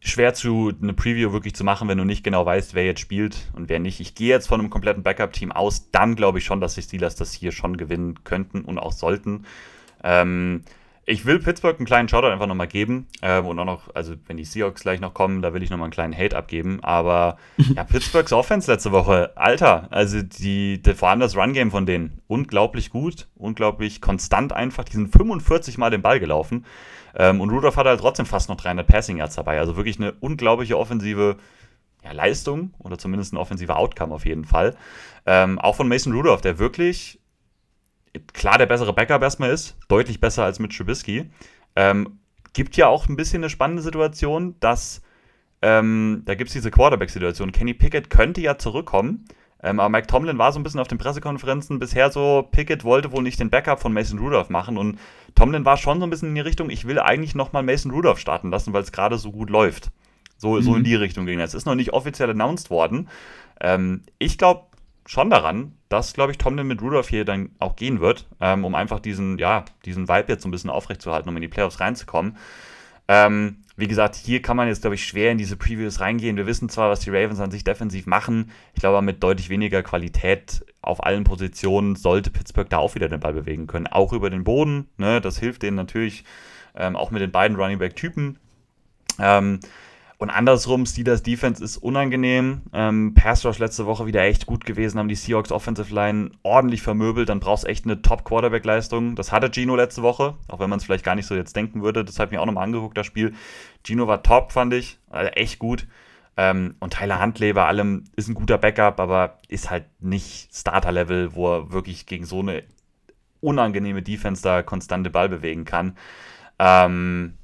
[SPEAKER 2] schwer zu eine Preview wirklich zu machen, wenn du nicht genau weißt, wer jetzt spielt und wer nicht. Ich gehe jetzt von einem kompletten Backup-Team aus, dann glaube ich schon, dass die Steelers das hier schon gewinnen könnten und auch sollten. Ähm, ich will Pittsburgh einen kleinen Shoutout einfach nochmal geben. Ähm, und auch noch, also wenn die Seahawks gleich noch kommen, da will ich nochmal einen kleinen Hate abgeben. Aber [LAUGHS] ja, Pittsburghs Offense letzte Woche, Alter, also die, die vor allem das Run-Game von denen, unglaublich gut, unglaublich konstant einfach. Die sind 45 Mal den Ball gelaufen. Ähm, und Rudolph hat halt trotzdem fast noch 300 Passing Yards dabei. Also wirklich eine unglaubliche offensive ja, Leistung oder zumindest ein offensiver Outcome auf jeden Fall. Ähm, auch von Mason Rudolph, der wirklich klar der bessere Backup erstmal ist, deutlich besser als mit Trubisky. Ähm, gibt ja auch ein bisschen eine spannende Situation, dass ähm, da gibt es diese Quarterback-Situation. Kenny Pickett könnte ja zurückkommen, ähm, aber Mike Tomlin war so ein bisschen auf den Pressekonferenzen bisher so, Pickett wollte wohl nicht den Backup von Mason Rudolph machen und Tomlin war schon so ein bisschen in die Richtung, ich will eigentlich nochmal Mason Rudolph starten lassen, weil es gerade so gut läuft. So, mhm. so in mhm. die Richtung ging es. Ist noch nicht offiziell announced worden. Ähm, ich glaube, schon daran, dass, glaube ich, Tomlin mit Rudolph hier dann auch gehen wird, ähm, um einfach diesen, ja, diesen Vibe jetzt so ein bisschen aufrechtzuerhalten, um in die Playoffs reinzukommen. Ähm, wie gesagt, hier kann man jetzt, glaube ich, schwer in diese Previews reingehen. Wir wissen zwar, was die Ravens an sich defensiv machen, ich glaube, mit deutlich weniger Qualität auf allen Positionen sollte Pittsburgh da auch wieder den Ball bewegen können. Auch über den Boden, ne? das hilft denen natürlich, ähm, auch mit den beiden Running Back-Typen. Ähm, und andersrum, Steelers Defense ist unangenehm. Ähm, Pass Rush letzte Woche wieder echt gut gewesen, haben die Seahawks Offensive Line ordentlich vermöbelt. Dann brauchst du echt eine Top-Quarterback-Leistung. Das hatte Gino letzte Woche, auch wenn man es vielleicht gar nicht so jetzt denken würde. Das habe ich mir auch nochmal angeguckt, das Spiel. Gino war top, fand ich. Also echt gut. Ähm, und Tyler Huntley bei allem ist ein guter Backup, aber ist halt nicht Starter-Level, wo er wirklich gegen so eine unangenehme Defense da konstante Ball bewegen kann. Ähm,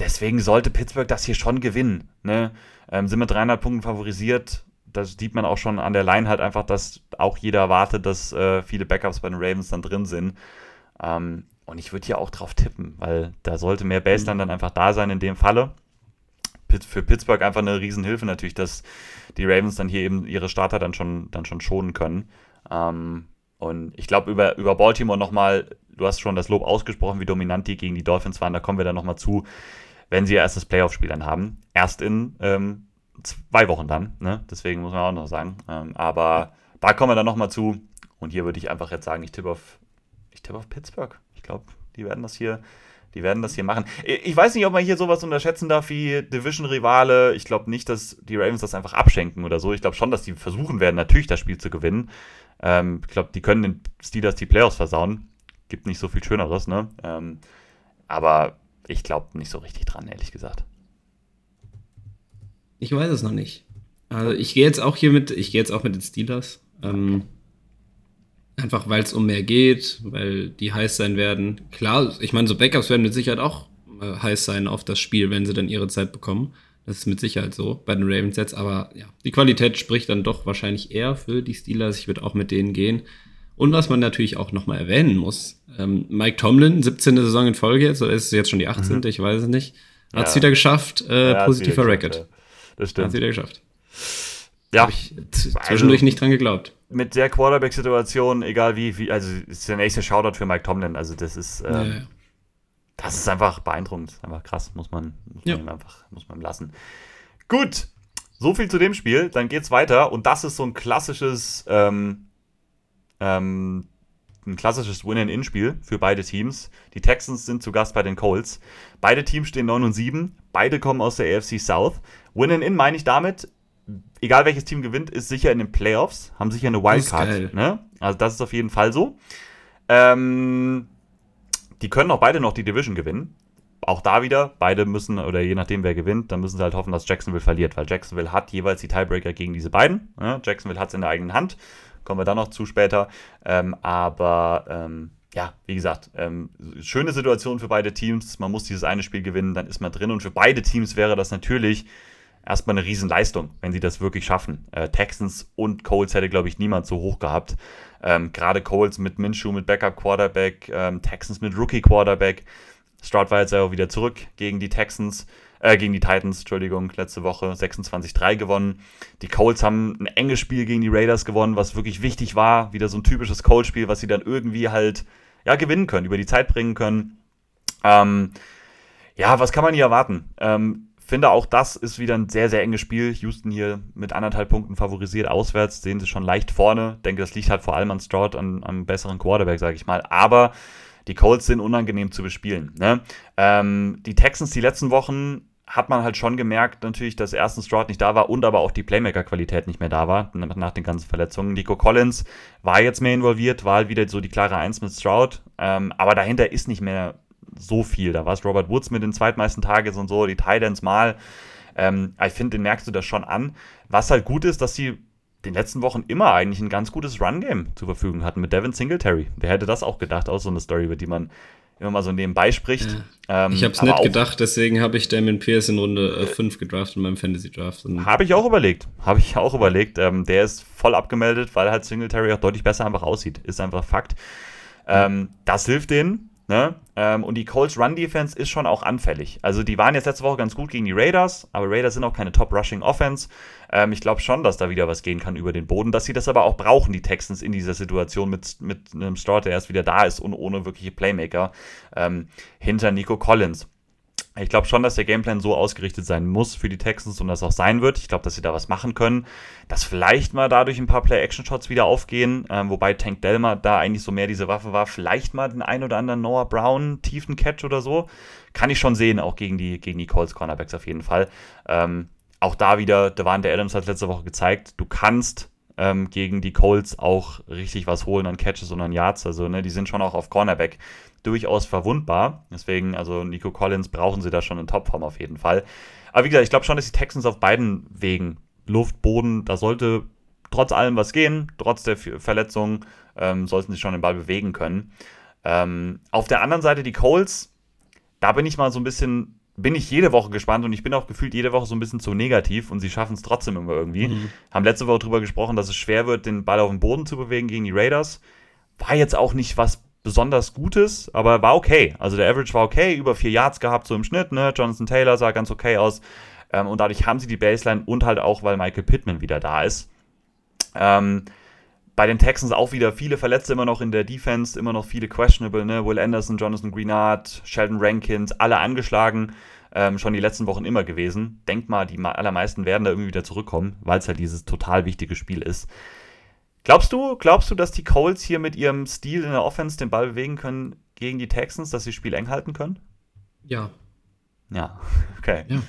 [SPEAKER 2] deswegen sollte Pittsburgh das hier schon gewinnen. Ne? Ähm, sind mit 300 Punkten favorisiert. Das sieht man auch schon an der Line halt einfach, dass auch jeder erwartet, dass äh, viele Backups bei den Ravens dann drin sind. Ähm, und ich würde hier auch drauf tippen, weil da sollte mehr Baseline mhm. dann einfach da sein in dem Falle. Für Pittsburgh einfach eine Riesenhilfe natürlich, dass die Ravens dann hier eben ihre Starter dann schon, dann schon schonen können. Ähm, und ich glaube, über, über Baltimore nochmal, du hast schon das Lob ausgesprochen, wie dominant die gegen die Dolphins waren, da kommen wir dann nochmal zu wenn sie ihr erstes Playoff-Spiel dann haben. Erst in ähm, zwei Wochen dann, ne? deswegen muss man auch noch sagen. Ähm, aber da kommen wir dann nochmal zu. Und hier würde ich einfach jetzt sagen, ich tippe auf, ich tippe auf Pittsburgh. Ich glaube, die werden das hier, die werden das hier machen. Ich weiß nicht, ob man hier sowas unterschätzen darf wie Division-Rivale. Ich glaube nicht, dass die Ravens das einfach abschenken oder so. Ich glaube schon, dass die versuchen werden, natürlich das Spiel zu gewinnen. Ähm, ich glaube, die können den Steelers die Playoffs versauen. Gibt nicht so viel Schöneres, ne? Ähm, aber ich glaube nicht so richtig dran, ehrlich gesagt.
[SPEAKER 1] Ich weiß es noch nicht. Also ich gehe jetzt auch hier mit, ich gehe jetzt auch mit den Steelers. Ähm, einfach weil es um mehr geht, weil die heiß sein werden. Klar, ich meine, so Backups werden mit Sicherheit auch äh, heiß sein auf das Spiel, wenn sie dann ihre Zeit bekommen. Das ist mit Sicherheit so bei den Ravens jetzt, aber ja, die Qualität spricht dann doch wahrscheinlich eher für die Steelers. Ich würde auch mit denen gehen. Und was man natürlich auch nochmal erwähnen muss, ähm, Mike Tomlin, 17. Saison in Folge jetzt, oder ist es jetzt schon die 18., mhm. ich weiß es nicht, hat es ja. wieder geschafft, äh, ja, positiver Record. Ja.
[SPEAKER 2] Das stimmt. Hat es
[SPEAKER 1] wieder geschafft. Ja. Habe ich zwischendurch also, nicht dran geglaubt.
[SPEAKER 2] Mit der Quarterback-Situation, egal wie, wie, also ist der nächste Shoutout für Mike Tomlin. Also das ist, ähm, das ist einfach beeindruckend, einfach krass, muss man, muss man einfach, muss man lassen. Gut, so viel zu dem Spiel. Dann geht's weiter und das ist so ein klassisches ähm, ähm, ein klassisches Win-and-In-Spiel für beide Teams. Die Texans sind zu Gast bei den Colts. Beide Teams stehen 9 und 7. Beide kommen aus der AFC South. Win-and-In meine ich damit, egal welches Team gewinnt, ist sicher in den Playoffs, haben sicher eine Wildcard. Ne? Also das ist auf jeden Fall so. Ähm, die können auch beide noch die Division gewinnen auch da wieder, beide müssen, oder je nachdem, wer gewinnt, dann müssen sie halt hoffen, dass Jacksonville verliert, weil Jacksonville hat jeweils die Tiebreaker gegen diese beiden. Ja, Jacksonville hat es in der eigenen Hand. Kommen wir dann noch zu später. Ähm, aber ähm, ja, wie gesagt, ähm, schöne Situation für beide Teams. Man muss dieses eine Spiel gewinnen, dann ist man drin. Und für beide Teams wäre das natürlich erstmal eine Riesenleistung, wenn sie das wirklich schaffen. Äh, Texans und Colts hätte, glaube ich, niemand so hoch gehabt. Ähm, Gerade Colts mit Minshew, mit Backup Quarterback, ähm, Texans mit Rookie Quarterback. Stroud war jetzt auch wieder zurück gegen die Texans, äh, gegen die Titans, Entschuldigung, letzte Woche 26-3 gewonnen. Die Colts haben ein enges Spiel gegen die Raiders gewonnen, was wirklich wichtig war. Wieder so ein typisches Colts-Spiel, was sie dann irgendwie halt, ja, gewinnen können, über die Zeit bringen können. Ähm, ja, was kann man hier erwarten? Ähm, finde auch das ist wieder ein sehr, sehr enges Spiel. Houston hier mit anderthalb Punkten favorisiert auswärts, sehen sie schon leicht vorne. Denke, das liegt halt vor allem an Stroud, an, am besseren Quarterback, sage ich mal. Aber die Colts sind unangenehm zu bespielen. Ne? Ähm, die Texans die letzten Wochen hat man halt schon gemerkt, natürlich, dass erstens Stroud nicht da war und aber auch die Playmaker-Qualität nicht mehr da war, nach den ganzen Verletzungen. Nico Collins war jetzt mehr involviert, war halt wieder so die klare Eins mit Stroud, ähm, aber dahinter ist nicht mehr so viel. Da war es Robert Woods mit den zweitmeisten Tages und so, die Titans mal. Ähm, ich finde, den merkst du das schon an. Was halt gut ist, dass sie den letzten Wochen immer eigentlich ein ganz gutes Run-Game zur Verfügung hatten mit Devin Singletary. Wer hätte das auch gedacht, auch so eine Story, über die man immer mal so nebenbei spricht.
[SPEAKER 1] Ja. Ähm, ich habe es nicht gedacht, deswegen habe ich Damon Pierce in Runde 5 äh, gedraftet in meinem Fantasy-Draft.
[SPEAKER 2] Habe ich auch überlegt. Habe ich auch überlegt. Ähm, der ist voll abgemeldet, weil halt Singletary auch deutlich besser einfach aussieht. Ist einfach Fakt. Ähm, das hilft denen. Ne? Ähm, und die Colts Run Defense ist schon auch anfällig. Also die waren jetzt letzte Woche ganz gut gegen die Raiders, aber Raiders sind auch keine Top Rushing Offense. Ähm, ich glaube schon, dass da wieder was gehen kann über den Boden, dass sie das aber auch brauchen, die Texans in dieser Situation mit, mit einem Start, der erst wieder da ist und ohne wirkliche Playmaker ähm, hinter Nico Collins. Ich glaube schon, dass der Gameplan so ausgerichtet sein muss für die Texans und das auch sein wird. Ich glaube, dass sie da was machen können, dass vielleicht mal dadurch ein paar Play-Action-Shots wieder aufgehen, ähm, wobei Tank Delmer da eigentlich so mehr diese Waffe war. Vielleicht mal den ein oder anderen Noah Brown tiefen Catch oder so. Kann ich schon sehen, auch gegen die, gegen die Colts Cornerbacks auf jeden Fall. Ähm, auch da wieder, Devante Adams hat letzte Woche gezeigt, du kannst ähm, gegen die Colts auch richtig was holen an Catches und an Yards. Also, ne, die sind schon auch auf Cornerback durchaus verwundbar. Deswegen, also Nico Collins brauchen sie da schon in Topform auf jeden Fall. Aber wie gesagt, ich glaube schon, dass die Texans auf beiden Wegen, Luft, Boden, da sollte trotz allem was gehen, trotz der Verletzung, ähm, sollten sie schon den Ball bewegen können. Ähm, auf der anderen Seite die Colts, da bin ich mal so ein bisschen, bin ich jede Woche gespannt und ich bin auch gefühlt jede Woche so ein bisschen zu negativ und sie schaffen es trotzdem immer irgendwie. Mhm. Haben letzte Woche darüber gesprochen, dass es schwer wird, den Ball auf den Boden zu bewegen gegen die Raiders. War jetzt auch nicht was besonders Gutes, aber war okay. Also der Average war okay, über vier Yards gehabt, so im Schnitt. Ne? Jonathan Taylor sah ganz okay aus. Ähm, und dadurch haben sie die Baseline und halt auch, weil Michael Pittman wieder da ist. Ähm, bei den Texans auch wieder viele Verletzte immer noch in der Defense, immer noch viele questionable, ne? Will Anderson, Jonathan Greenard, Sheldon Rankins, alle angeschlagen. Ähm, schon die letzten Wochen immer gewesen. Denk mal, die allermeisten werden da irgendwie wieder zurückkommen, weil es halt dieses total wichtige Spiel ist. Glaubst du, glaubst du, dass die Colts hier mit ihrem Stil in der Offense den Ball bewegen können gegen die Texans, dass sie das Spiel eng halten können?
[SPEAKER 1] Ja.
[SPEAKER 2] Ja, [LAUGHS] okay.
[SPEAKER 1] Ja.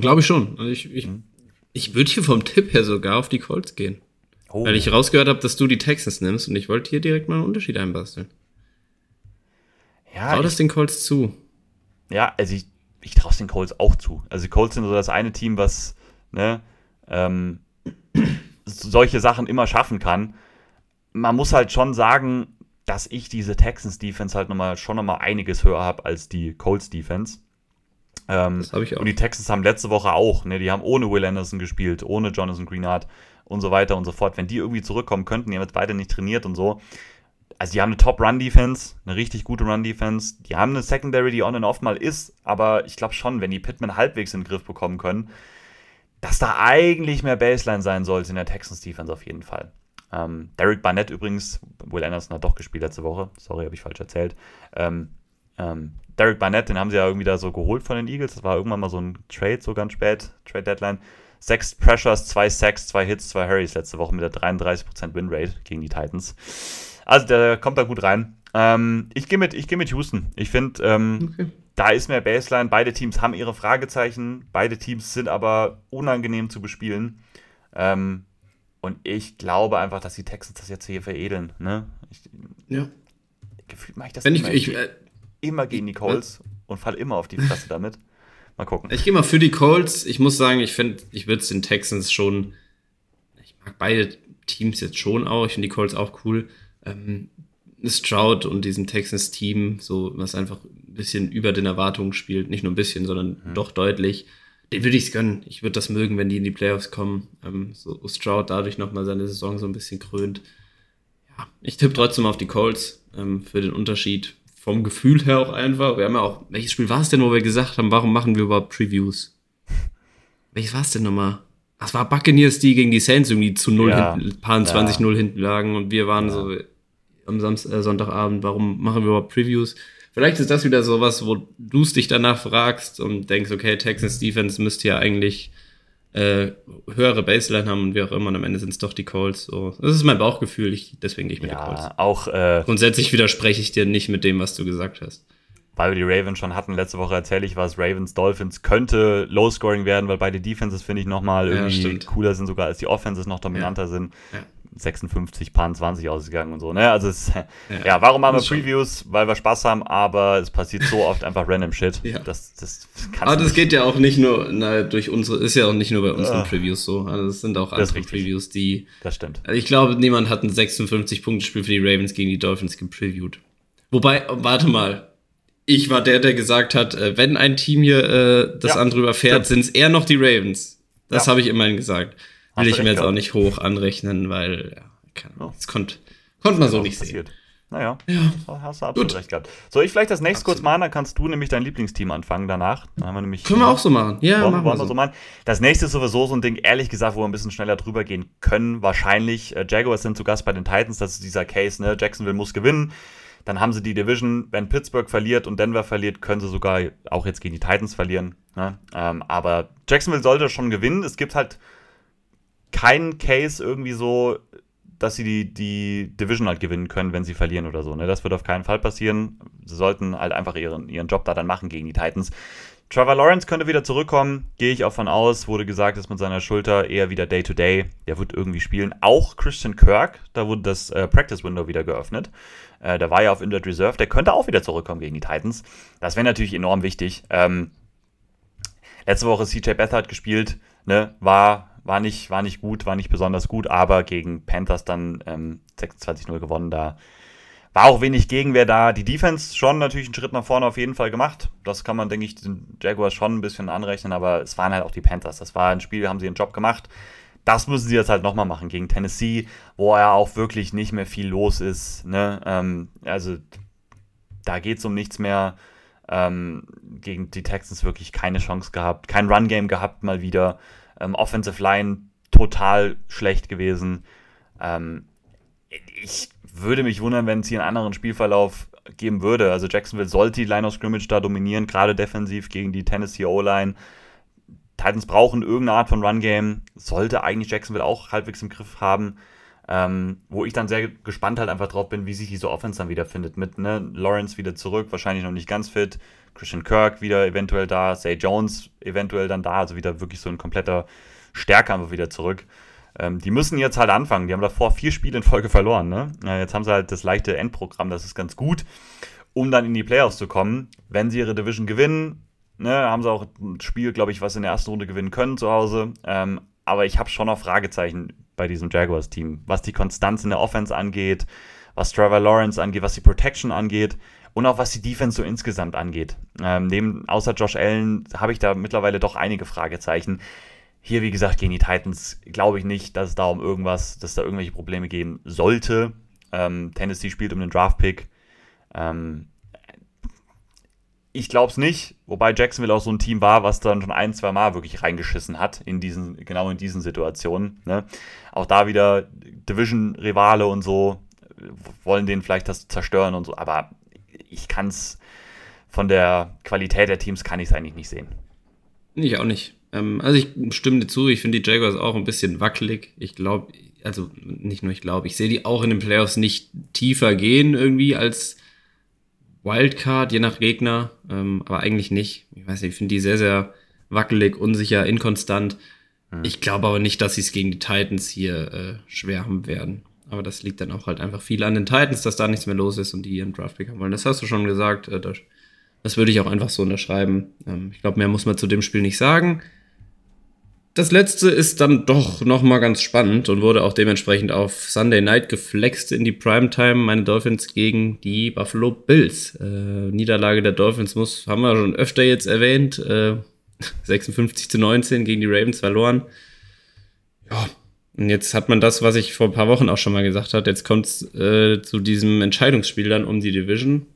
[SPEAKER 1] Glaube ich schon. Also ich, ich, mhm. ich würde hier vom Tipp her sogar auf die Colts gehen. Oh. Weil ich rausgehört habe, dass du die Texans nimmst und ich wollte hier direkt mal einen Unterschied einbasteln. Ja. Trau das den Colts zu.
[SPEAKER 2] Ja, also ich, ich traue es den Colts auch zu. Also die Colts sind so das eine Team, was, ne, ähm, solche Sachen immer schaffen kann. Man muss halt schon sagen, dass ich diese Texans Defense halt noch mal, schon nochmal einiges höher habe als die Colts Defense. Ähm, das habe ich auch. Und die Texans haben letzte Woche auch, ne, die haben ohne Will Anderson gespielt, ohne Jonathan Greenard und so weiter und so fort. Wenn die irgendwie zurückkommen könnten, die haben jetzt beide nicht trainiert und so. Also die haben eine Top-Run-Defense, eine richtig gute Run-Defense. Die haben eine Secondary, die on and off mal ist, aber ich glaube schon, wenn die Pittman halbwegs in den Griff bekommen können, dass da eigentlich mehr Baseline sein sollte in der Texans Defense auf jeden Fall. Ähm, Derek Barnett übrigens, Will Anderson hat doch gespielt letzte Woche, sorry, habe ich falsch erzählt. Ähm, ähm, Derek Barnett, den haben sie ja irgendwie da so geholt von den Eagles. Das war irgendwann mal so ein Trade, so ganz spät, Trade Deadline. Sechs Pressures, zwei Sacks, zwei Hits, zwei Hurries letzte Woche mit der 33% Winrate gegen die Titans. Also der kommt da gut rein. Ähm, ich gehe mit, geh mit Houston. Ich finde, ähm, okay. da ist mehr Baseline. Beide Teams haben ihre Fragezeichen. Beide Teams sind aber unangenehm zu bespielen. Ähm, und ich glaube einfach, dass die Texans das jetzt hier veredeln. Ne? Ich,
[SPEAKER 1] ja.
[SPEAKER 2] Gefühlt mache ich das
[SPEAKER 1] Wenn immer. Ich, ich,
[SPEAKER 2] äh, immer gegen die Colts und falle immer auf die Fresse damit. Mal gucken.
[SPEAKER 1] Ich gehe mal für die Colts. Ich muss sagen, ich finde, ich würde es den Texans schon. Ich mag beide Teams jetzt schon auch. Ich finde die Colts auch cool. Ähm, Stroud und diesem Texans-Team, so was einfach ein bisschen über den Erwartungen spielt. Nicht nur ein bisschen, sondern mhm. doch deutlich. Den würde ich es gönnen. Ich würde das mögen, wenn die in die Playoffs kommen. Ähm, so Stroud dadurch nochmal seine Saison so ein bisschen krönt. Ja, ich tippe trotzdem auf die Colts ähm, für den Unterschied vom Gefühl her auch einfach. Wir haben ja auch, welches Spiel war es denn, wo wir gesagt haben, warum machen wir überhaupt Previews? [LAUGHS] Welches war es denn nochmal? Das war Buccaneers, die gegen die Saints irgendwie zu 0 ja, hinten, paar 20-0 ja. hinten lagen und wir waren ja. so am Samstag, äh, Sonntagabend, warum machen wir überhaupt Previews? Vielleicht ist das wieder sowas, wo du es dich danach fragst und denkst, okay, Texans Defense müsste ja eigentlich äh, höhere Baseline haben und wie auch immer. Und am Ende sind es doch die Colts. So. Das ist mein Bauchgefühl, ich, deswegen gehe ich mit ja, den Colts.
[SPEAKER 2] Auch, äh,
[SPEAKER 1] Grundsätzlich widerspreche ich dir nicht mit dem, was du gesagt hast.
[SPEAKER 2] Weil wir die Ravens schon hatten, letzte Woche erzähle ich was, Ravens, Dolphins könnte Low-Scoring werden, weil beide Defenses, finde ich, nochmal irgendwie ja, cooler sind, sogar als die Offenses noch dominanter ja. sind. Ja. 56, Pan 20 ausgegangen und so. Ne? Also es, ja. ja. warum haben wir Previews? Weil wir Spaß haben, aber es passiert so oft einfach random Shit.
[SPEAKER 1] Ja. Das, das aber das nicht. geht ja auch nicht nur na, durch unsere, ist ja auch nicht nur bei unseren uh, Previews so. Also es sind auch andere Previews, die.
[SPEAKER 2] Das stimmt.
[SPEAKER 1] Also ich glaube, niemand hat ein 56-Punkte-Spiel für die Ravens gegen die Dolphins gepreviewt. Wobei, warte mal. Ich war der, der gesagt hat, äh, wenn ein Team hier äh, das ja, andere überfährt, sind es eher noch die Ravens. Das habe ich immerhin gesagt. Will ich mir jetzt auch nicht hoch anrechnen, weil ja, kann, oh. das konnte, man so nicht passiert. sehen.
[SPEAKER 2] Naja, ja. hast du absolut Gut. recht gehabt. Soll ich vielleicht das nächste kurz machen, dann kannst du nämlich dein Lieblingsteam anfangen danach. Dann haben wir nämlich,
[SPEAKER 1] Können wir auch so machen. Ja,
[SPEAKER 2] wollen, machen wollen wir so. so machen. Das nächste ist sowieso so ein Ding, ehrlich gesagt, wo wir ein bisschen schneller drüber gehen können. Wahrscheinlich, äh, Jaguars sind zu Gast bei den Titans, das ist dieser Case, ne? Jacksonville muss gewinnen. Dann haben sie die Division. Wenn Pittsburgh verliert und Denver verliert, können sie sogar auch jetzt gegen die Titans verlieren. Ne? Ähm, aber Jacksonville sollte schon gewinnen. Es gibt halt kein Case irgendwie so, dass sie die, die Division halt gewinnen können, wenn sie verlieren oder so. Ne? Das wird auf keinen Fall passieren. Sie sollten halt einfach ihren, ihren Job da dann machen gegen die Titans. Trevor Lawrence könnte wieder zurückkommen, gehe ich auch von aus. Wurde gesagt, dass mit seiner Schulter eher wieder Day-to-Day. -Day. Der wird irgendwie spielen. Auch Christian Kirk, da wurde das äh, Practice-Window wieder geöffnet. Äh, der war ja auf Injured Reserve. Der könnte auch wieder zurückkommen gegen die Titans. Das wäre natürlich enorm wichtig. Ähm, letzte Woche CJ Beathard gespielt, ne? war war nicht, war nicht gut, war nicht besonders gut, aber gegen Panthers dann ähm, 26-0 gewonnen. Da war auch wenig Gegenwehr da. Die Defense schon natürlich einen Schritt nach vorne auf jeden Fall gemacht. Das kann man, denke ich, den Jaguars schon ein bisschen anrechnen, aber es waren halt auch die Panthers. Das war ein Spiel, haben sie ihren Job gemacht. Das müssen sie jetzt halt nochmal machen gegen Tennessee, wo ja auch wirklich nicht mehr viel los ist. Ne? Ähm, also da geht es um nichts mehr. Ähm, gegen die Texans wirklich keine Chance gehabt, kein Run-Game gehabt mal wieder. Ähm, Offensive Line total schlecht gewesen. Ähm, ich würde mich wundern, wenn es hier einen anderen Spielverlauf geben würde. Also Jacksonville sollte die Line of Scrimmage da dominieren, gerade defensiv gegen die Tennessee O-Line. Titans brauchen irgendeine Art von Run-Game. Sollte eigentlich Jacksonville auch halbwegs im Griff haben. Ähm, wo ich dann sehr gespannt halt einfach drauf bin, wie sich diese Offense dann wiederfindet. Mit ne, Lawrence wieder zurück, wahrscheinlich noch nicht ganz fit. Christian Kirk wieder eventuell da, Zay Jones eventuell dann da, also wieder wirklich so ein kompletter Stärke einfach wieder zurück. Ähm, die müssen jetzt halt anfangen. Die haben davor vier Spiele in Folge verloren. Ne? Äh, jetzt haben sie halt das leichte Endprogramm, das ist ganz gut, um dann in die Playoffs zu kommen. Wenn sie ihre Division gewinnen, ne, haben sie auch ein Spiel, glaube ich, was in der ersten Runde gewinnen können zu Hause. Ähm, aber ich habe schon noch Fragezeichen bei diesem Jaguars-Team, was die Konstanz in der Offense angeht, was Trevor Lawrence angeht, was die Protection angeht und auch was die Defense so insgesamt angeht. Ähm, neben, außer Josh Allen habe ich da mittlerweile doch einige Fragezeichen. Hier, wie gesagt, gegen die Titans glaube ich nicht, dass es da um irgendwas, dass da irgendwelche Probleme geben sollte. Ähm, Tennessee spielt um den Draft-Pick. Ähm, ich glaube es nicht, wobei Jacksonville auch so ein Team war, was dann schon ein, zwei Mal wirklich reingeschissen hat in diesen, genau in diesen Situationen. Ne? Auch da wieder Division-Rivale und so wollen den vielleicht das zerstören und so, aber ich kann es von der Qualität der Teams kann ich es eigentlich nicht sehen.
[SPEAKER 1] Ich auch nicht. Ähm, also ich stimme dir zu, ich finde die Jaguars auch ein bisschen wackelig. Ich glaube, also nicht nur ich glaube, ich sehe die auch in den Playoffs nicht tiefer gehen irgendwie als Wildcard, je nach Gegner, ähm, aber eigentlich nicht. Ich weiß nicht, ich finde die sehr, sehr wackelig, unsicher, inkonstant. Hm. Ich glaube aber nicht, dass sie es gegen die Titans hier äh, schwer haben werden. Aber das liegt dann auch halt einfach viel an den Titans, dass da nichts mehr los ist und die ihren Draftpick haben wollen. Das hast du schon gesagt. Äh, das, das, würde ich auch einfach so unterschreiben. Ähm, ich glaube, mehr muss man zu dem Spiel nicht sagen. Das letzte ist dann doch nochmal ganz spannend und wurde auch dementsprechend auf Sunday Night geflext in die Primetime. Meine Dolphins gegen die Buffalo Bills. Äh, Niederlage der Dolphins muss, haben wir schon öfter jetzt erwähnt. Äh, 56 zu 19 gegen die Ravens verloren. Ja, und jetzt hat man das, was ich vor ein paar Wochen auch schon mal gesagt habe. Jetzt kommt es äh, zu diesem Entscheidungsspiel dann um die Division.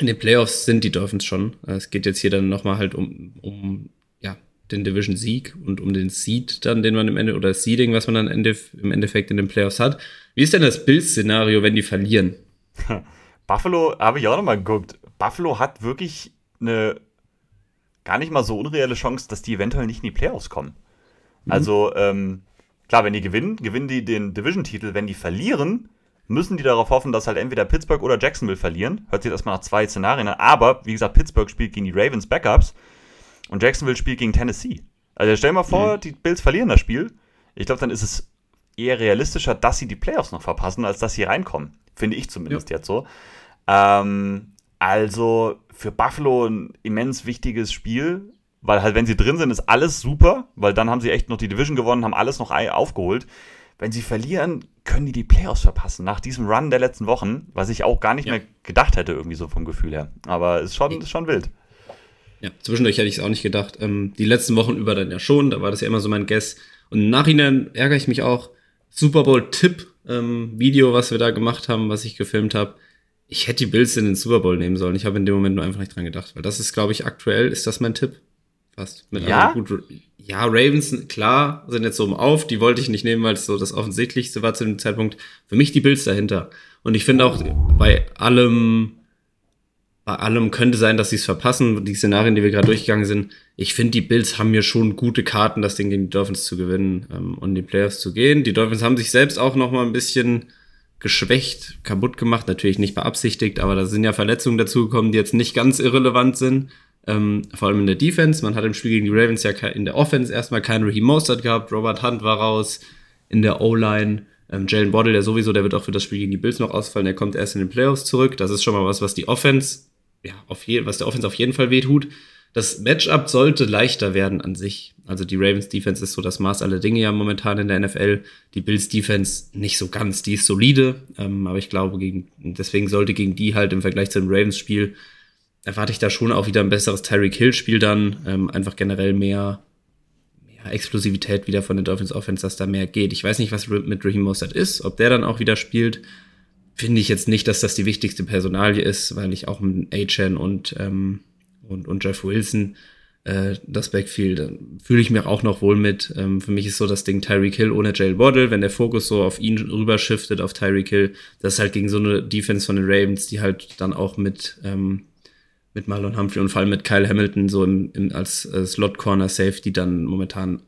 [SPEAKER 1] In den Playoffs sind die Dolphins schon. Es geht jetzt hier dann nochmal halt um, um ja, den Division-Sieg und um den Seed dann, den man im Ende, oder Seeding, was man dann Ende, im Endeffekt in den Playoffs hat. Wie ist denn das Bills-Szenario, wenn die verlieren? [LAUGHS]
[SPEAKER 2] Buffalo, habe ich auch nochmal geguckt. Buffalo hat wirklich eine gar nicht mal so unreelle Chance, dass die eventuell nicht in die Playoffs kommen. Mhm. Also, ähm, klar, wenn die gewinnen, gewinnen die den Division-Titel. Wenn die verlieren, müssen die darauf hoffen, dass halt entweder Pittsburgh oder Jacksonville verlieren. Hört sich erstmal nach zwei Szenarien an. Aber, wie gesagt, Pittsburgh spielt gegen die Ravens Backups und Jacksonville spielt gegen Tennessee. Also stell dir mal vor, mhm. die Bills verlieren das Spiel. Ich glaube, dann ist es eher realistischer, dass sie die Playoffs noch verpassen, als dass sie reinkommen. Finde ich zumindest ja. jetzt so. Ähm, also für Buffalo ein immens wichtiges Spiel, weil halt, wenn sie drin sind, ist alles super, weil dann haben sie echt noch die Division gewonnen, haben alles noch aufgeholt. Wenn sie verlieren, können die die Playoffs verpassen. Nach diesem Run der letzten Wochen, was ich auch gar nicht ja. mehr gedacht hätte, irgendwie so vom Gefühl her. Aber ist schon, ist schon wild.
[SPEAKER 1] Ja, zwischendurch hätte ich es auch nicht gedacht. Ähm, die letzten Wochen über dann ja schon, da war das ja immer so mein Guess. Und im Nachhinein ärgere ich mich auch. Super Bowl-Tipp-Video, ähm, was wir da gemacht haben, was ich gefilmt habe ich hätte die Bills in den Super Bowl nehmen sollen. Ich habe in dem Moment nur einfach nicht dran gedacht, weil das ist, glaube ich, aktuell, ist das mein Tipp. Fast. Mit
[SPEAKER 2] ja?
[SPEAKER 1] Gut, ja, Ravens, klar, sind jetzt um auf. Die wollte ich nicht nehmen, weil es so das Offensichtlichste war zu dem Zeitpunkt. Für mich die Bills dahinter. Und ich finde auch bei allem, bei allem könnte sein, dass sie es verpassen. Die Szenarien, die wir gerade durchgegangen sind. Ich finde, die Bills haben mir schon gute Karten, das Ding gegen die Dolphins zu gewinnen ähm, und in die Playoffs zu gehen. Die Dolphins haben sich selbst auch noch mal ein bisschen geschwächt, kaputt gemacht, natürlich nicht beabsichtigt, aber da sind ja Verletzungen dazugekommen, die jetzt nicht ganz irrelevant sind. Ähm, vor allem in der Defense. Man hat im Spiel gegen die Ravens ja in der Offense erstmal keinen Raheem Mostert gehabt. Robert Hunt war raus in der O-Line. Ähm, Jalen Waddle, der sowieso, der wird auch für das Spiel gegen die Bills noch ausfallen. Der kommt erst in den Playoffs zurück. Das ist schon mal was, was die Offense, ja, auf je, was der Offense auf jeden Fall wehtut. Das Matchup sollte leichter werden an sich. Also die Ravens Defense ist so das Maß aller Dinge ja momentan in der NFL. Die Bills Defense nicht so ganz, die ist solide, ähm, aber ich glaube, gegen, deswegen sollte gegen die halt im Vergleich zu dem Ravens Spiel erwarte ich da schon auch wieder ein besseres Tyreek Hill Spiel dann, ähm, einfach generell mehr, mehr Explosivität wieder von der Dolphins Offense, dass da mehr geht. Ich weiß nicht, was mit Raheem Mostert ist, ob der dann auch wieder spielt. Finde ich jetzt nicht, dass das die wichtigste Personalie ist, weil ich auch mit A-Chan und ähm, und, und Jeff Wilson, äh, das Backfield, fühle ich mir auch noch wohl mit. Ähm, für mich ist so das Ding Tyreek Hill ohne Jalen Waddle, wenn der Fokus so auf ihn rüberschiftet, auf Tyreek Hill, das ist halt gegen so eine Defense von den Ravens, die halt dann auch mit, ähm, mit Marlon Humphrey und vor allem mit Kyle Hamilton so im, im, als äh, Slot-Corner-Safety dann momentan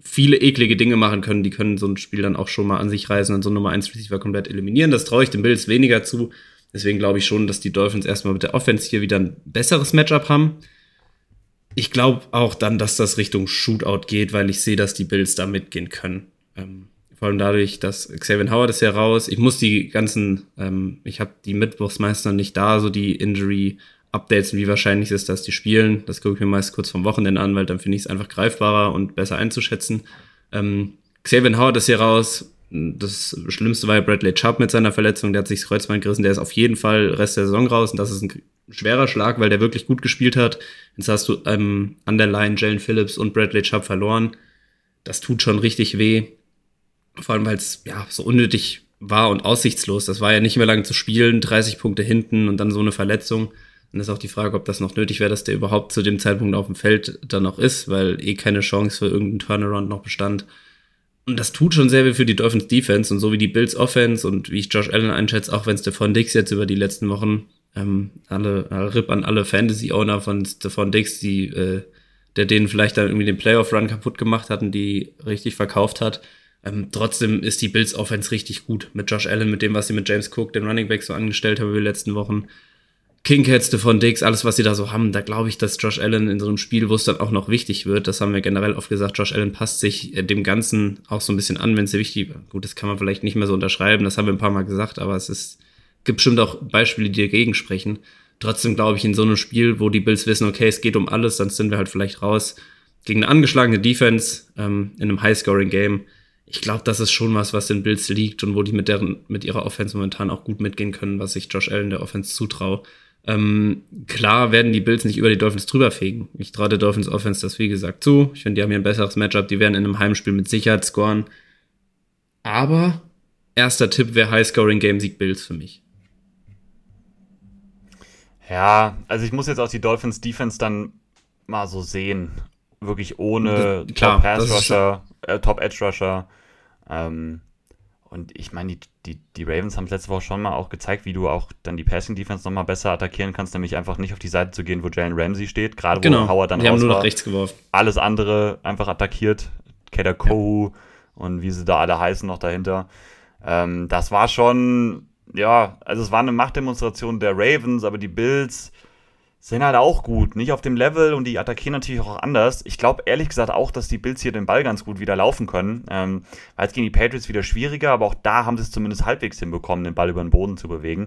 [SPEAKER 1] viele eklige Dinge machen können. Die können so ein Spiel dann auch schon mal an sich reißen und so Nummer 1 Receiver komplett eliminieren. Das traue ich den Bills weniger zu. Deswegen glaube ich schon, dass die Dolphins erstmal mit der Offense hier wieder ein besseres Matchup haben. Ich glaube auch dann, dass das Richtung Shootout geht, weil ich sehe, dass die Bills da mitgehen können. Ähm, vor allem dadurch, dass Xavier Howard ist ja raus. Ich muss die ganzen, ähm, ich habe die Mittwochsmeister nicht da, so die Injury-Updates, wie wahrscheinlich ist, dass die spielen. Das gucke ich mir meist kurz vom Wochenende an, weil dann finde ich es einfach greifbarer und besser einzuschätzen. Ähm, Xavier Howard ist hier raus das Schlimmste war ja Bradley Chubb mit seiner Verletzung, der hat sich das Kreuzband gerissen, der ist auf jeden Fall Rest der Saison raus und das ist ein schwerer Schlag, weil der wirklich gut gespielt hat. Jetzt hast du ähm, an der Line Jalen Phillips und Bradley Chubb verloren. Das tut schon richtig weh. Vor allem, weil es ja so unnötig war und aussichtslos. Das war ja nicht mehr lange zu spielen, 30 Punkte hinten und dann so eine Verletzung. Dann ist auch die Frage, ob das noch nötig wäre, dass der überhaupt zu dem Zeitpunkt auf dem Feld dann noch ist, weil eh keine Chance für irgendeinen Turnaround noch bestand. Und das tut schon sehr viel für die Dolphins Defense und so wie die Bills Offense und wie ich Josh Allen einschätze, auch wenn Stephon Dix jetzt über die letzten Wochen ähm, alle, alle RIP an alle Fantasy-Owner von Stephon Dix, die, äh, der denen vielleicht dann irgendwie den Playoff-Run kaputt gemacht hatten, die richtig verkauft hat. Ähm, trotzdem ist die Bills Offense richtig gut mit Josh Allen, mit dem, was sie mit James Cook, den Running Back, so angestellt haben über die letzten Wochen. Kingheads, von Dix, alles, was sie da so haben, da glaube ich, dass Josh Allen in so einem Spiel, wo es dann auch noch wichtig wird, das haben wir generell oft gesagt, Josh Allen passt sich äh, dem Ganzen auch so ein bisschen an, wenn es wichtig. Gut, das kann man vielleicht nicht mehr so unterschreiben, das haben wir ein paar Mal gesagt, aber es ist, gibt bestimmt auch Beispiele, die dagegen sprechen. Trotzdem glaube ich, in so einem Spiel, wo die Bills wissen, okay, es geht um alles, dann sind wir halt vielleicht raus gegen eine angeschlagene Defense ähm, in einem High-Scoring-Game. Ich glaube, das ist schon was, was den Bills liegt und wo die mit, deren, mit ihrer Offense momentan auch gut mitgehen können, was ich Josh Allen der Offense zutraue. Ähm, klar werden die Bills nicht über die Dolphins drüber fegen. Ich traue der Dolphins Offense das wie gesagt zu. Ich finde, die haben hier ein besseres Matchup. Die werden in einem Heimspiel mit Sicherheit scoren. Aber erster Tipp wäre High-Scoring-Game Sieg Bills für mich.
[SPEAKER 2] Ja, also ich muss jetzt auch die Dolphins Defense dann mal so sehen. Wirklich ohne
[SPEAKER 1] Klar,
[SPEAKER 2] Top Pass Rusher, äh, Top Edge Rusher. Ähm, und ich meine, die, die, die Ravens haben es letzte Woche schon mal auch gezeigt, wie du auch dann die Passing Defense nochmal besser attackieren kannst, nämlich einfach nicht auf die Seite zu gehen, wo Jalen Ramsey steht, gerade
[SPEAKER 1] genau.
[SPEAKER 2] wo Howard dann
[SPEAKER 1] die haben nur nach rechts geworfen.
[SPEAKER 2] Alles andere einfach attackiert. Kader Kohu ja. und wie sie da alle heißen noch dahinter. Ähm, das war schon, ja, also es war eine Machtdemonstration der Ravens, aber die Bills sind halt auch gut. Nicht auf dem Level und die attackieren natürlich auch anders. Ich glaube ehrlich gesagt auch, dass die Bills hier den Ball ganz gut wieder laufen können. Ähm, weil es gegen die Patriots wieder schwieriger, aber auch da haben sie es zumindest halbwegs hinbekommen, den Ball über den Boden zu bewegen.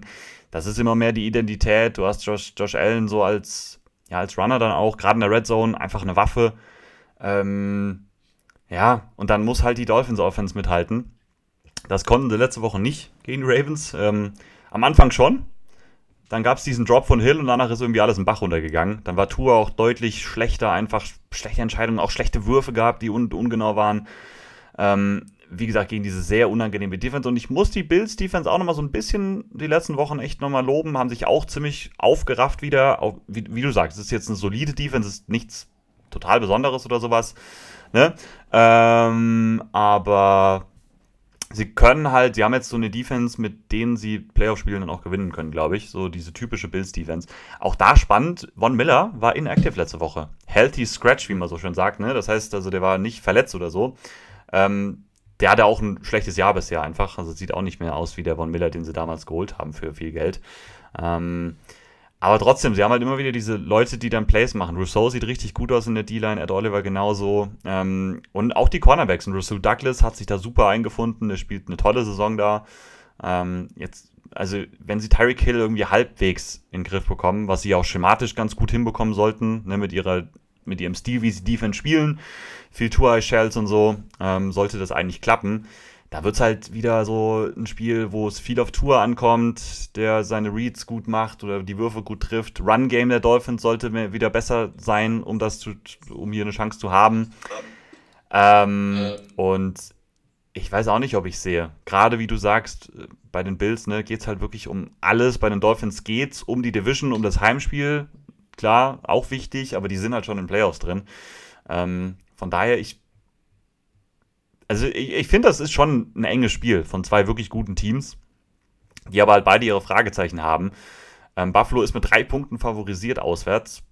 [SPEAKER 2] Das ist immer mehr die Identität. Du hast Josh, Josh Allen so als, ja, als Runner dann auch, gerade in der Red Zone, einfach eine Waffe. Ähm, ja, und dann muss halt die Dolphins Offense mithalten. Das konnten sie letzte Woche nicht gegen die Ravens. Ähm, am Anfang schon, dann gab es diesen Drop von Hill und danach ist irgendwie alles im Bach runtergegangen. Dann war Tour auch deutlich schlechter, einfach schlechte Entscheidungen, auch schlechte Würfe gehabt, die un ungenau waren. Ähm, wie gesagt, gegen diese sehr unangenehme Defense. Und ich muss die Bills Defense auch nochmal so ein bisschen die letzten Wochen echt nochmal loben, haben sich auch ziemlich aufgerafft wieder. Auch, wie, wie, du sagst, es ist jetzt eine solide Defense, ist nichts total Besonderes oder sowas. Ne? Ähm, aber sie können halt, sie haben jetzt so eine Defense, mit denen sie Playoff-Spiele dann auch gewinnen können, glaube ich. So diese typische Bills-Defense. Auch da spannend, Von Miller war inactive letzte Woche. Healthy Scratch, wie man so schön sagt, ne? Das heißt, also der war nicht verletzt oder so. Ähm, der hatte auch ein schlechtes Jahr bisher einfach. Also sieht auch nicht mehr aus wie der Von Miller, den sie damals geholt haben für viel Geld. Ähm, aber trotzdem, sie haben halt immer wieder diese Leute, die dann Plays machen. Rousseau sieht richtig gut aus in der D-Line, Ed Oliver genauso. Ähm, und auch die Cornerbacks. Und Rousseau Douglas hat sich da super eingefunden. Er spielt eine tolle Saison da. Ähm, jetzt, also, wenn sie Tyreek Hill irgendwie halbwegs in den Griff bekommen, was sie auch schematisch ganz gut hinbekommen sollten, ne, mit ihrer mit ihrem Stil, wie sie Defense spielen, viel Two-Eye-Shells und so, ähm, sollte das eigentlich klappen da wird es halt wieder so ein Spiel, wo es viel auf Tour ankommt, der seine Reads gut macht oder die Würfe gut trifft. Run-Game der Dolphins sollte wieder besser sein, um das zu, um hier eine Chance zu haben. Ähm, äh. Und ich weiß auch nicht, ob ich sehe. Gerade wie du sagst, bei den Bills ne, geht es halt wirklich um alles. Bei den Dolphins geht es um die Division, um das Heimspiel. Klar, auch wichtig, aber die sind halt schon in Playoffs drin. Ähm, von daher, ich also ich, ich finde, das ist schon ein enges Spiel von zwei wirklich guten Teams, die aber halt beide ihre Fragezeichen haben. Ähm, Buffalo ist mit drei Punkten favorisiert auswärts.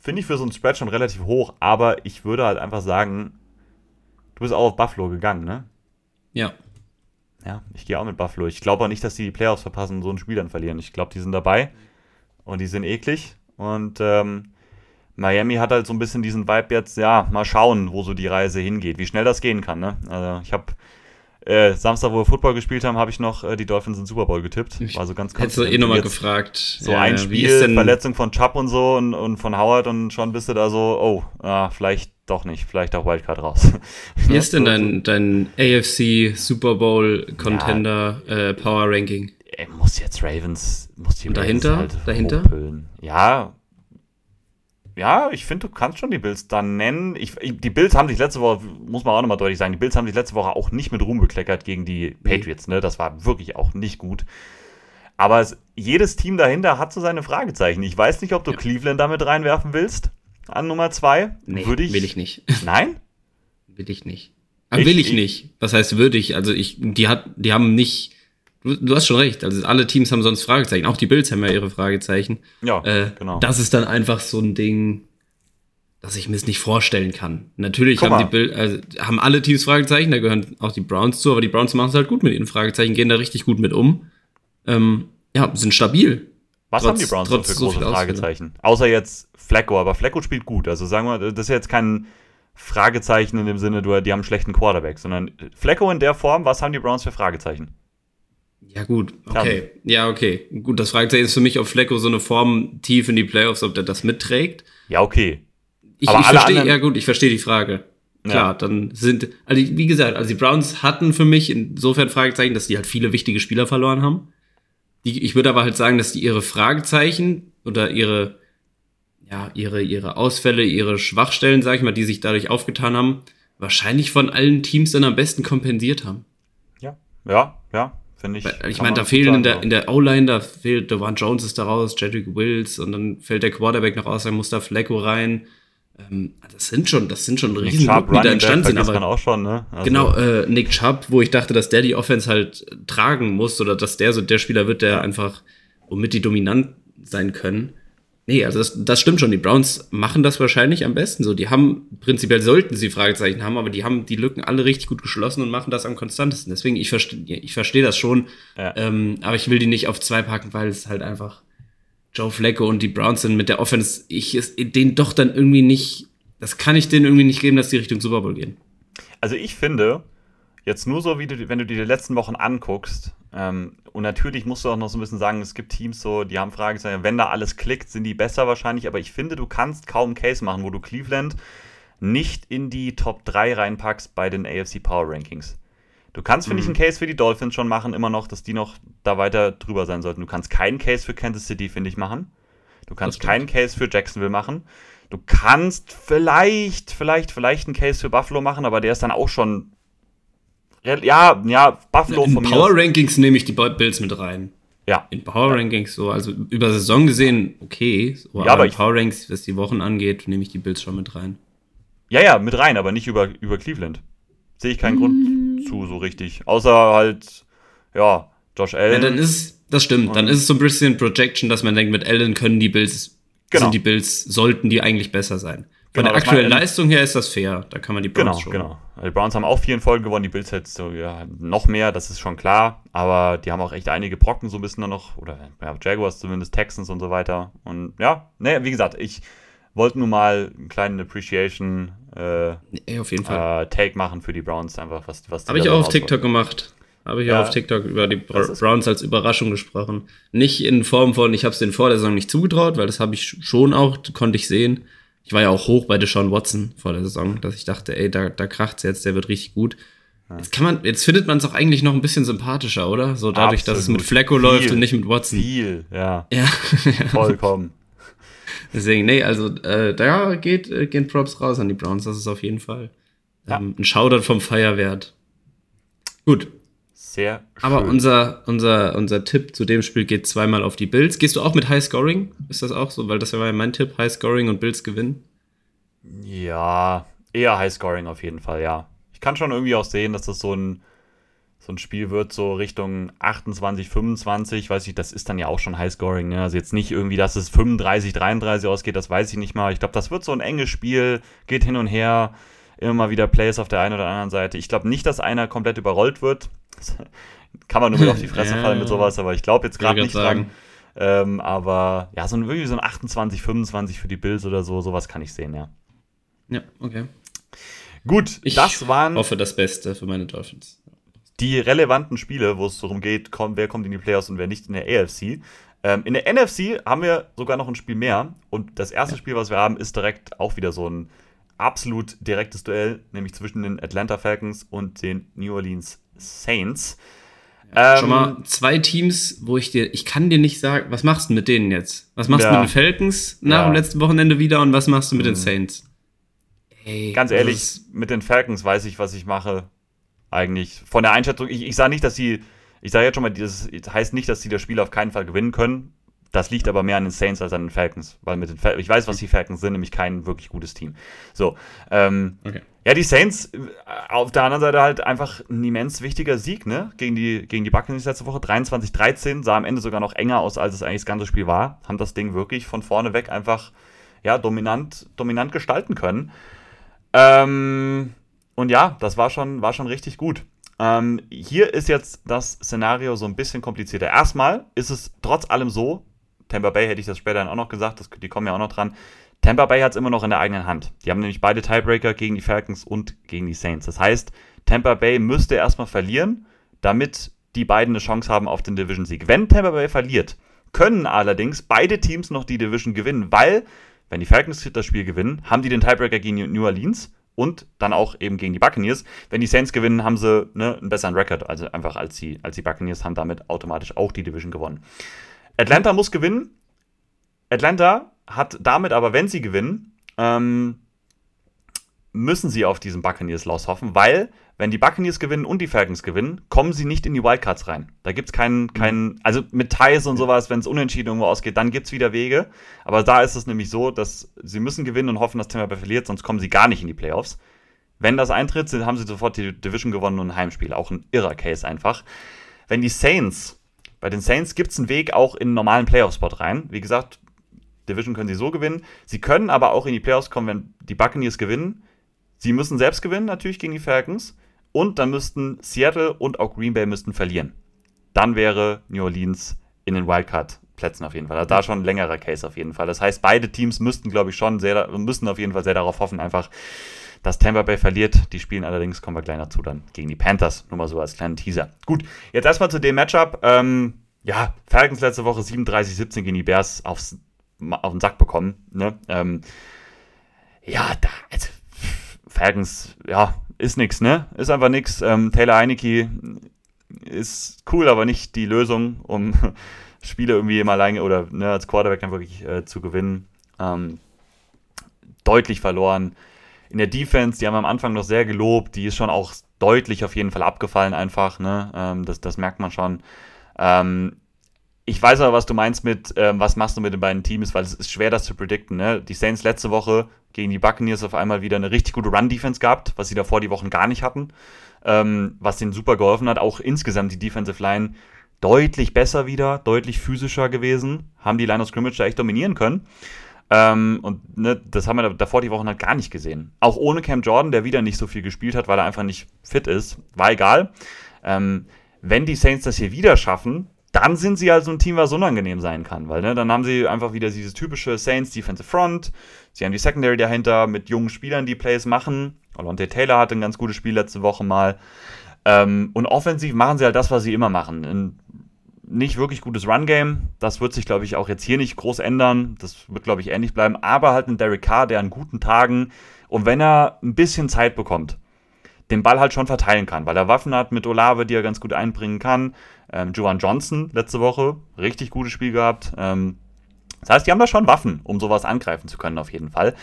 [SPEAKER 2] Finde ich für so einen Spread schon relativ hoch, aber ich würde halt einfach sagen, du bist auch auf Buffalo gegangen, ne?
[SPEAKER 1] Ja.
[SPEAKER 2] Ja, ich gehe auch mit Buffalo. Ich glaube auch nicht, dass die die Playoffs verpassen und so ein Spiel dann verlieren. Ich glaube, die sind dabei und die sind eklig und ähm, Miami hat halt so ein bisschen diesen Vibe jetzt, ja, mal schauen, wo so die Reise hingeht, wie schnell das gehen kann. Ne? Also ich habe äh, Samstag, wo wir Football gespielt haben, habe ich noch äh, die Dolphins in Super Bowl getippt. War so ganz
[SPEAKER 1] Hättest du eh nochmal gefragt.
[SPEAKER 2] So ja, ein Spiel, Verletzung von Chubb und so und, und von Howard und schon bist du da so, oh, ah, vielleicht doch nicht, vielleicht auch Wildcard raus. [LAUGHS]
[SPEAKER 1] Wie ist denn dein, dein AFC Super Bowl Contender ja, äh, Power Ranking?
[SPEAKER 2] Er muss jetzt Ravens, muss die
[SPEAKER 1] und dahinter,
[SPEAKER 2] halt
[SPEAKER 1] dahinter?
[SPEAKER 2] Hochhüllen. Ja, ja, ich finde, du kannst schon die Bills dann nennen. Ich, die Bills haben sich letzte Woche, muss man auch nochmal deutlich sagen, die Bills haben sich letzte Woche auch nicht mit Ruhm bekleckert gegen die Patriots. Ne? Das war wirklich auch nicht gut. Aber es, jedes Team dahinter hat so seine Fragezeichen. Ich weiß nicht, ob du ja. Cleveland damit reinwerfen willst an Nummer zwei.
[SPEAKER 1] Nee, würde ich, will ich nicht.
[SPEAKER 2] Nein?
[SPEAKER 1] will ich nicht. Aber ich, will ich, ich, nicht. Was heißt würde ich? Also ich, die hat, die haben nicht Du, hast schon recht. Also alle Teams haben sonst Fragezeichen. Auch die Bills haben ja ihre Fragezeichen.
[SPEAKER 2] Ja, äh, genau.
[SPEAKER 1] Das ist dann einfach so ein Ding. dass ich mir es nicht vorstellen kann. Natürlich
[SPEAKER 2] Guck
[SPEAKER 1] haben die Bill, also, haben alle Teams Fragezeichen, da gehören auch die Browns zu, aber die Browns machen es halt gut mit ihren Fragezeichen, gehen da richtig gut mit um. Ähm, ja, sind stabil.
[SPEAKER 2] Was
[SPEAKER 1] Trotz-
[SPEAKER 2] haben die Browns
[SPEAKER 1] trotz
[SPEAKER 2] für
[SPEAKER 1] so
[SPEAKER 2] große
[SPEAKER 1] Ausfälle.
[SPEAKER 2] Fragezeichen? Außer jetzt Flacco, aber Flacco spielt gut. Also sagen wir, das ist jetzt kein Fragezeichen in dem Sinne, die haben einen schlechten Quarterback, sondern Flacco in der Form, was haben die Browns für Fragezeichen?
[SPEAKER 1] Ja, gut, okay. Ja, okay. Gut, das Fragezeichen ist für mich, ob Flecko so eine Form tief in die Playoffs, ob der das mitträgt.
[SPEAKER 2] Ja, okay.
[SPEAKER 1] Ich, ich verstehe, ja gut, ich verstehe die Frage. Klar,
[SPEAKER 2] Ja.
[SPEAKER 1] dann sind, also wie gesagt, also die Browns hatten für mich insofern Fragezeichen, dass die halt viele wichtige Spieler verloren haben. Die, ich würde aber halt sagen, dass die ihre Fragezeichen oder ihre, ja, ihre, ihre Ausfälle, ihre Schwachstellen, sag ich mal, die sich dadurch aufgetan haben, wahrscheinlich von allen Teams dann am besten kompensiert haben.
[SPEAKER 2] Ja, ja, ja, finde ich.
[SPEAKER 1] Weil, Ich meine, da fehlen in der, in der O-Line, da fehlt Dewan Jones ist da raus, Jedrick Wills und dann fällt der Quarterback noch aus, dann muss da Flecko rein. Ähm, das sind schon, das sind schon riesen Lücken, die da entstanden sind.
[SPEAKER 2] man
[SPEAKER 1] Aber
[SPEAKER 2] auch schon, ne? Also,
[SPEAKER 1] genau, äh, Nick Chubb, wo ich dachte, dass der die Offense halt tragen muss oder dass der so der Spieler wird, der einfach, womit die dominant sein können. Nee, also das, das stimmt schon. Die Browns machen das wahrscheinlich am besten so. Die haben, prinzipiell sollten sie Fragezeichen haben, aber die haben die Lücken alle richtig gut geschlossen und machen das am konstantesten. Deswegen, ich verstehe ich verstehe das schon.
[SPEAKER 2] Ja.
[SPEAKER 1] Ähm, aber ich will die nicht auf zwei packen, weil es halt einfach Joe Flacco und die Browns sind mit der Offense, ich es denen doch dann irgendwie nicht, das kann ich denen irgendwie nicht geben, dass die Richtung Super Bowl gehen.
[SPEAKER 2] Also ich finde, jetzt nur so, wie du, wenn du dir die letzten Wochen anguckst, ähm, und natürlich musst du auch noch so ein bisschen sagen, es gibt Teams so, die haben Fragezeichen, wenn da alles klickt, sind die besser wahrscheinlich, aber ich finde, du kannst kaum einen Case machen, wo du Cleveland nicht in die Top 3 reinpackst bei den AFC Power Rankings. Du kannst, finde ich, einen Case für die Dolphins schon machen, immer noch, dass die noch da weiter drüber sein sollten. Du kannst keinen Case für Kansas City, finde ich, machen. Du kannst keinen Case für Jacksonville machen. Du kannst vielleicht, vielleicht, vielleicht einen Case für Buffalo machen, aber der ist dann auch schon. Ja, ja, Buffalo
[SPEAKER 1] In
[SPEAKER 2] von mir.
[SPEAKER 1] Power
[SPEAKER 2] aus-
[SPEAKER 1] Rankings nehme ich die Bills mit rein.
[SPEAKER 2] Ja,
[SPEAKER 1] In Power Rankings so, also über Saison gesehen, okay. So,
[SPEAKER 2] Ja, aber
[SPEAKER 1] in Power Rankings, was die Wochen angeht, nehme ich die Bills schon mit rein.
[SPEAKER 2] ja, ja, mit rein, aber nicht über, über Cleveland. Sehe ich keinen
[SPEAKER 1] Mm.
[SPEAKER 2] Grund zu, so richtig. Außer halt, ja, Josh
[SPEAKER 1] Ja,
[SPEAKER 2] Allen.
[SPEAKER 1] dann ist, das stimmt, dann ist es so ein bisschen Projection, dass man denkt, mit Allen können die Bills,
[SPEAKER 2] Genau.
[SPEAKER 1] sind die Bills, sollten die eigentlich besser sein. Von
[SPEAKER 2] Genau,
[SPEAKER 1] der
[SPEAKER 2] das
[SPEAKER 1] aktuellen Leistung her ist das fair, da kann man die
[SPEAKER 2] Genau,
[SPEAKER 1] Browns schon.
[SPEAKER 2] genau. Die Browns haben auch vier in Folge gewonnen, die Bills jetzt so, ja, noch mehr, das ist schon klar. Aber die haben auch echt einige Brocken so ein bisschen dann noch, oder ja, Jaguars zumindest, Texans und so weiter. Und ja, ne, wie gesagt, ich wollte nur mal einen kleinen Appreciation äh,
[SPEAKER 1] Ey, auf jeden Fall.
[SPEAKER 2] äh, Take machen für die Browns, einfach was, was
[SPEAKER 1] Habe ich
[SPEAKER 2] da
[SPEAKER 1] auch auf TikTok gemacht. Habe ich
[SPEAKER 2] Ja.
[SPEAKER 1] auch auf TikTok über die Browns als Überraschung gesprochen. Nicht in Form von, ich habe es den vor der Saison nicht zugetraut, weil das habe ich schon auch, konnte ich sehen. Ich war ja auch hoch bei Deshaun Watson vor der Saison, dass ich dachte, ey, da, da kracht's jetzt, der wird richtig gut. Jetzt kann man, jetzt findet man es auch eigentlich noch ein bisschen sympathischer, oder? So dadurch, dass es mit
[SPEAKER 2] Absolut.
[SPEAKER 1] Flecko läuft und nicht mit Watson.
[SPEAKER 2] Viel, ja,
[SPEAKER 1] Ja, [LAUGHS]
[SPEAKER 2] vollkommen.
[SPEAKER 1] deswegen, nee, also äh, da geht, äh, gehen Props raus an die Browns, das ist auf jeden Fall
[SPEAKER 2] Ja.
[SPEAKER 1] ähm, ein Shoutout vom Feier wert. Gut,
[SPEAKER 2] Sehr schön.
[SPEAKER 1] Aber unser, unser, unser Tipp zu dem Spiel geht zweimal auf die Bills. Gehst du auch mit High Scoring? Ist das auch so? Weil das war ja mein Tipp, High Scoring und Bills gewinnen.
[SPEAKER 2] Ja, eher Highscoring auf jeden Fall, ja. Ich kann schon irgendwie auch sehen, dass das so ein, so ein Spiel wird, so Richtung 28, 25, weiß ich, das ist dann ja auch schon Highscoring, ne? Also jetzt nicht irgendwie, dass es 35, 33 ausgeht, das weiß ich nicht mal. Ich glaube, das wird so ein enges Spiel, geht hin und her, immer mal wieder Plays auf der einen oder anderen Seite. Ich glaube nicht, dass einer komplett überrollt wird. [LAUGHS] kann man nur mit auf die Fresse
[SPEAKER 1] Ja.
[SPEAKER 2] fallen mit sowas, aber ich glaube jetzt gerade nicht
[SPEAKER 1] grad
[SPEAKER 2] dran.
[SPEAKER 1] sagen.
[SPEAKER 2] Ähm, aber ja, so ein, irgendwie so ein 28, 25 für die Bills oder so, sowas kann ich sehen, ja.
[SPEAKER 1] Ja, okay.
[SPEAKER 2] Gut,
[SPEAKER 1] Ich
[SPEAKER 2] das waren
[SPEAKER 1] hoffe das Beste für meine Dolphins.
[SPEAKER 2] die relevanten Spiele, wo es darum geht, komm, wer kommt in die Playoffs und wer nicht in der AFC. Ähm, in der NFC haben wir sogar noch ein Spiel mehr. Und das erste Spiel, was wir haben, ist direkt auch wieder so ein absolut direktes Duell, nämlich zwischen den Atlanta Falcons und den New Orleans Saints. Ähm,
[SPEAKER 1] Schon mal zwei Teams, wo ich dir, ich kann dir nicht sagen, was machst du mit denen jetzt? Was machst
[SPEAKER 2] Ja.
[SPEAKER 1] du mit den Falcons nach
[SPEAKER 2] Ja.
[SPEAKER 1] dem letzten Wochenende wieder und was machst du mit den
[SPEAKER 2] Mhm.
[SPEAKER 1] Saints? Ey,
[SPEAKER 2] Ganz ehrlich, mit den Falcons weiß ich, was ich mache. Eigentlich. Von der Einschätzung, ich, ich sage nicht, dass sie, ich sage jetzt schon mal, das heißt nicht, dass sie das Spiel auf keinen Fall gewinnen können. Das liegt aber mehr an den Saints als an den Falcons. Weil mit den Fal ich weiß, was die Falcons sind, nämlich kein wirklich gutes Team. So. Ähm,
[SPEAKER 1] Okay.
[SPEAKER 2] ja, die Saints, äh, auf der anderen Seite halt einfach ein immens wichtiger Sieg, ne? Gegen die, gegen die Buccaneers letzte Woche. 23-13, sah am Ende sogar noch enger aus, als es eigentlich das ganze Spiel war. Haben das Ding wirklich von vorne weg einfach, ja, dominant, dominant gestalten können. Ähm, und ja, das war schon, war schon richtig gut. Ähm, hier ist jetzt das Szenario so ein bisschen komplizierter. Erstmal ist es trotz allem so, Tampa Bay hätte ich das später dann auch noch gesagt, das, die kommen ja auch noch dran. Tampa Bay hat es immer noch in der eigenen Hand. Die haben nämlich beide Tiebreaker gegen die Falcons und gegen die Saints. Das heißt, Tampa Bay müsste erstmal verlieren, damit die beiden eine Chance haben auf den Division-Sieg. Wenn Tampa Bay verliert, können allerdings beide Teams noch die Division gewinnen, weil, wenn die Falcons das Spiel gewinnen, haben die den Tiebreaker gegen New Orleans und dann auch eben gegen die Buccaneers. Wenn die Saints gewinnen, haben sie ne, einen besseren Rekord, also einfach als die, als die Buccaneers haben damit automatisch auch die Division gewonnen. Atlanta muss gewinnen. Atlanta hat damit aber, wenn sie gewinnen, ähm, müssen sie auf diesen Buccaneers-Loss hoffen, weil wenn die Buccaneers gewinnen und die Falcons gewinnen, kommen sie nicht in die Wildcards rein. Da gibt es keinen, keinen, also mit Ties und sowas, wenn es unentschieden irgendwo ausgeht, dann gibt es wieder Wege. Aber da ist es nämlich so, dass sie müssen gewinnen und hoffen, dass Tampa verliert, sonst kommen sie gar nicht in die Playoffs. Wenn das eintritt, haben sie sofort die Division gewonnen und ein Heimspiel. Auch ein irrer Case einfach. Wenn die Saints, bei den Saints gibt es einen Weg auch in einen normalen Playoff-Spot rein. Wie gesagt, Division können sie so gewinnen. Sie können aber auch in die Playoffs kommen, wenn die Buccaneers gewinnen. Sie müssen selbst gewinnen, natürlich gegen die Falcons. Und dann müssten Seattle und auch Green Bay müssten verlieren. Dann wäre New Orleans in den Wildcard-Plätzen auf jeden Fall. Also da schon ein längerer Case auf jeden Fall. Das heißt, beide Teams müssten, glaube ich, schon sehr, müssen auf jeden Fall sehr darauf hoffen, einfach, dass Tampa Bay verliert. Die spielen allerdings, kommen wir gleich dazu, dann gegen die Panthers. Nur mal so als kleinen Teaser. Gut, jetzt erstmal zu dem Matchup. Ähm, ja, Falcons letzte Woche 37-17 gegen die Bears aufs, auf den Sack bekommen. Ne? Ähm, ja, da, also Falcons, ja, ist nix, ne? Ist einfach nix. Ähm, Taylor Heineke ist cool, aber nicht die Lösung, um [LAUGHS] Spiele irgendwie immer alleine oder ne, als Quarterback dann wirklich äh, zu gewinnen. Ähm, deutlich verloren. In der Defense, die haben am Anfang noch sehr gelobt, die ist schon auch deutlich auf jeden Fall abgefallen, einfach. Ne? Ähm, das, das merkt man schon. Ähm, ich weiß aber, was du meinst mit, ähm, was machst du mit den beiden Teams, weil es ist schwer, das zu predikten. Ne? Die Saints letzte Woche gegen die Buccaneers auf einmal wieder eine richtig gute Run-Defense gehabt, was sie davor die Wochen gar nicht hatten, ähm, was denen super geholfen hat. Auch insgesamt die Defensive Line deutlich besser wieder, deutlich physischer gewesen, haben die Line of Scrimmage da echt dominieren können. Ähm, und ne, das haben wir davor die Wochen halt gar nicht gesehen. Auch ohne Cam Jordan, der wieder nicht so viel gespielt hat, weil er einfach nicht fit ist, war egal. Ähm, wenn die Saints das hier wieder schaffen, dann sind sie halt so ein Team, was unangenehm sein kann, weil ne, dann haben sie einfach wieder dieses typische Saints Defensive Front, sie haben die Secondary dahinter mit jungen Spielern, die Plays machen. Olonte Taylor hatte ein ganz gutes Spiel letzte Woche mal. Ähm, und offensiv machen sie halt das, was sie immer machen. Ein nicht wirklich gutes Run-Game. Das wird sich, glaube ich, auch jetzt hier nicht groß ändern. Das wird, glaube ich, ähnlich bleiben. Aber halt ein Derek Carr, der an guten Tagen und wenn er ein bisschen Zeit bekommt, den Ball halt schon verteilen kann, weil er Waffen hat mit Olave, die er ganz gut einbringen kann. Ähm, Joan Johnson letzte Woche, richtig gutes Spiel gehabt. Ähm, das heißt, die haben da schon Waffen, um sowas angreifen zu können, auf jeden Fall.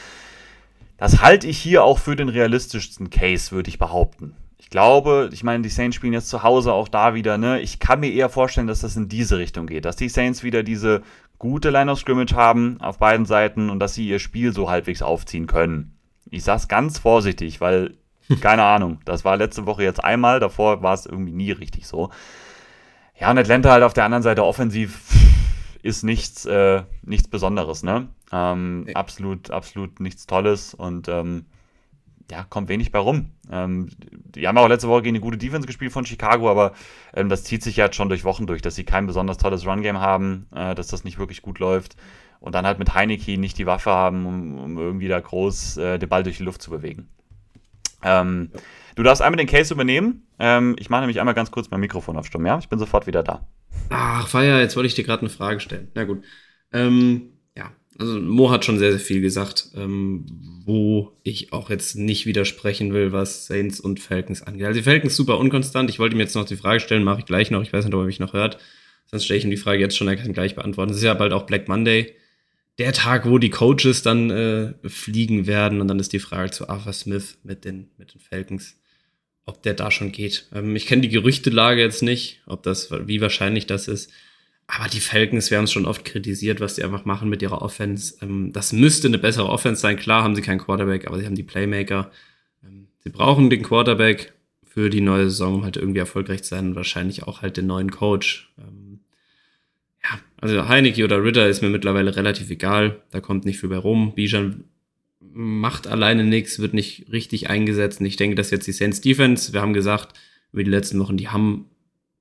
[SPEAKER 2] Das halte ich hier auch für den realistischsten Case, würde ich behaupten. Ich glaube, ich meine, die Saints spielen jetzt zu Hause auch da wieder, ne? Ich kann mir eher vorstellen, dass das in diese Richtung geht, dass die Saints wieder diese gute Line of Scrimmage haben auf beiden Seiten und dass sie ihr Spiel so halbwegs aufziehen können. Ich sag's ganz vorsichtig, weil [LAUGHS] keine Ahnung. Das war letzte Woche jetzt einmal, davor war es irgendwie nie richtig so. Ja, und Atlanta halt auf der anderen Seite offensiv ist nichts, äh, nichts Besonderes, ne? Ähm, nee. Absolut, absolut nichts Tolles und ähm, ja, kommt wenig bei rum. Ähm, die haben auch letzte Woche gegen eine gute Defense gespielt von Chicago, aber ähm, das zieht sich ja schon durch Wochen durch, dass sie kein besonders tolles Run-Game haben, äh, dass das nicht wirklich gut läuft und dann halt mit Heineke nicht die Waffe haben, um, um irgendwie da groß äh, den Ball durch die Luft zu bewegen. Ähm, ja. Du darfst einmal den Case übernehmen. Ähm, ich mache nämlich einmal ganz kurz mein Mikrofon auf Stumm, ja? Ich bin sofort wieder da.
[SPEAKER 1] Ach, Feier, jetzt wollte ich dir gerade eine Frage stellen. Na gut. Ähm, also Mo hat schon sehr, sehr viel gesagt, ähm, wo ich auch jetzt nicht widersprechen will, was Saints und Falcons angeht. Also die Falcons super unkonstant. Ich wollte ihm jetzt noch die Frage stellen, mache ich gleich noch. Ich weiß nicht, ob er mich noch hört. Sonst stelle ich ihm die Frage jetzt schon, er kann gleich beantworten. Es ist ja bald auch Black Monday der Tag, wo die Coaches dann äh, fliegen werden. Und dann ist die Frage zu Arthur Smith mit den, mit den Falcons, ob der da schon geht. Ähm, ich kenne die Gerüchtelage jetzt nicht, ob das, wie wahrscheinlich das ist. Aber die Falcons, wir haben es schon oft kritisiert, was die einfach machen mit ihrer Offense. Ähm, das müsste eine bessere Offense sein. Klar haben sie keinen Quarterback, aber sie haben die Playmaker. Ähm, sie brauchen den Quarterback für die neue Saison, um halt irgendwie erfolgreich zu sein und wahrscheinlich auch halt den neuen Coach. Ähm, ja, Also Heineke oder Ritter ist mir mittlerweile relativ egal. Da kommt nicht viel bei rum. Bijan macht alleine nichts, wird nicht richtig eingesetzt. Und ich denke, dass jetzt die Saints Defense, wir haben gesagt, über die letzten Wochen, die haben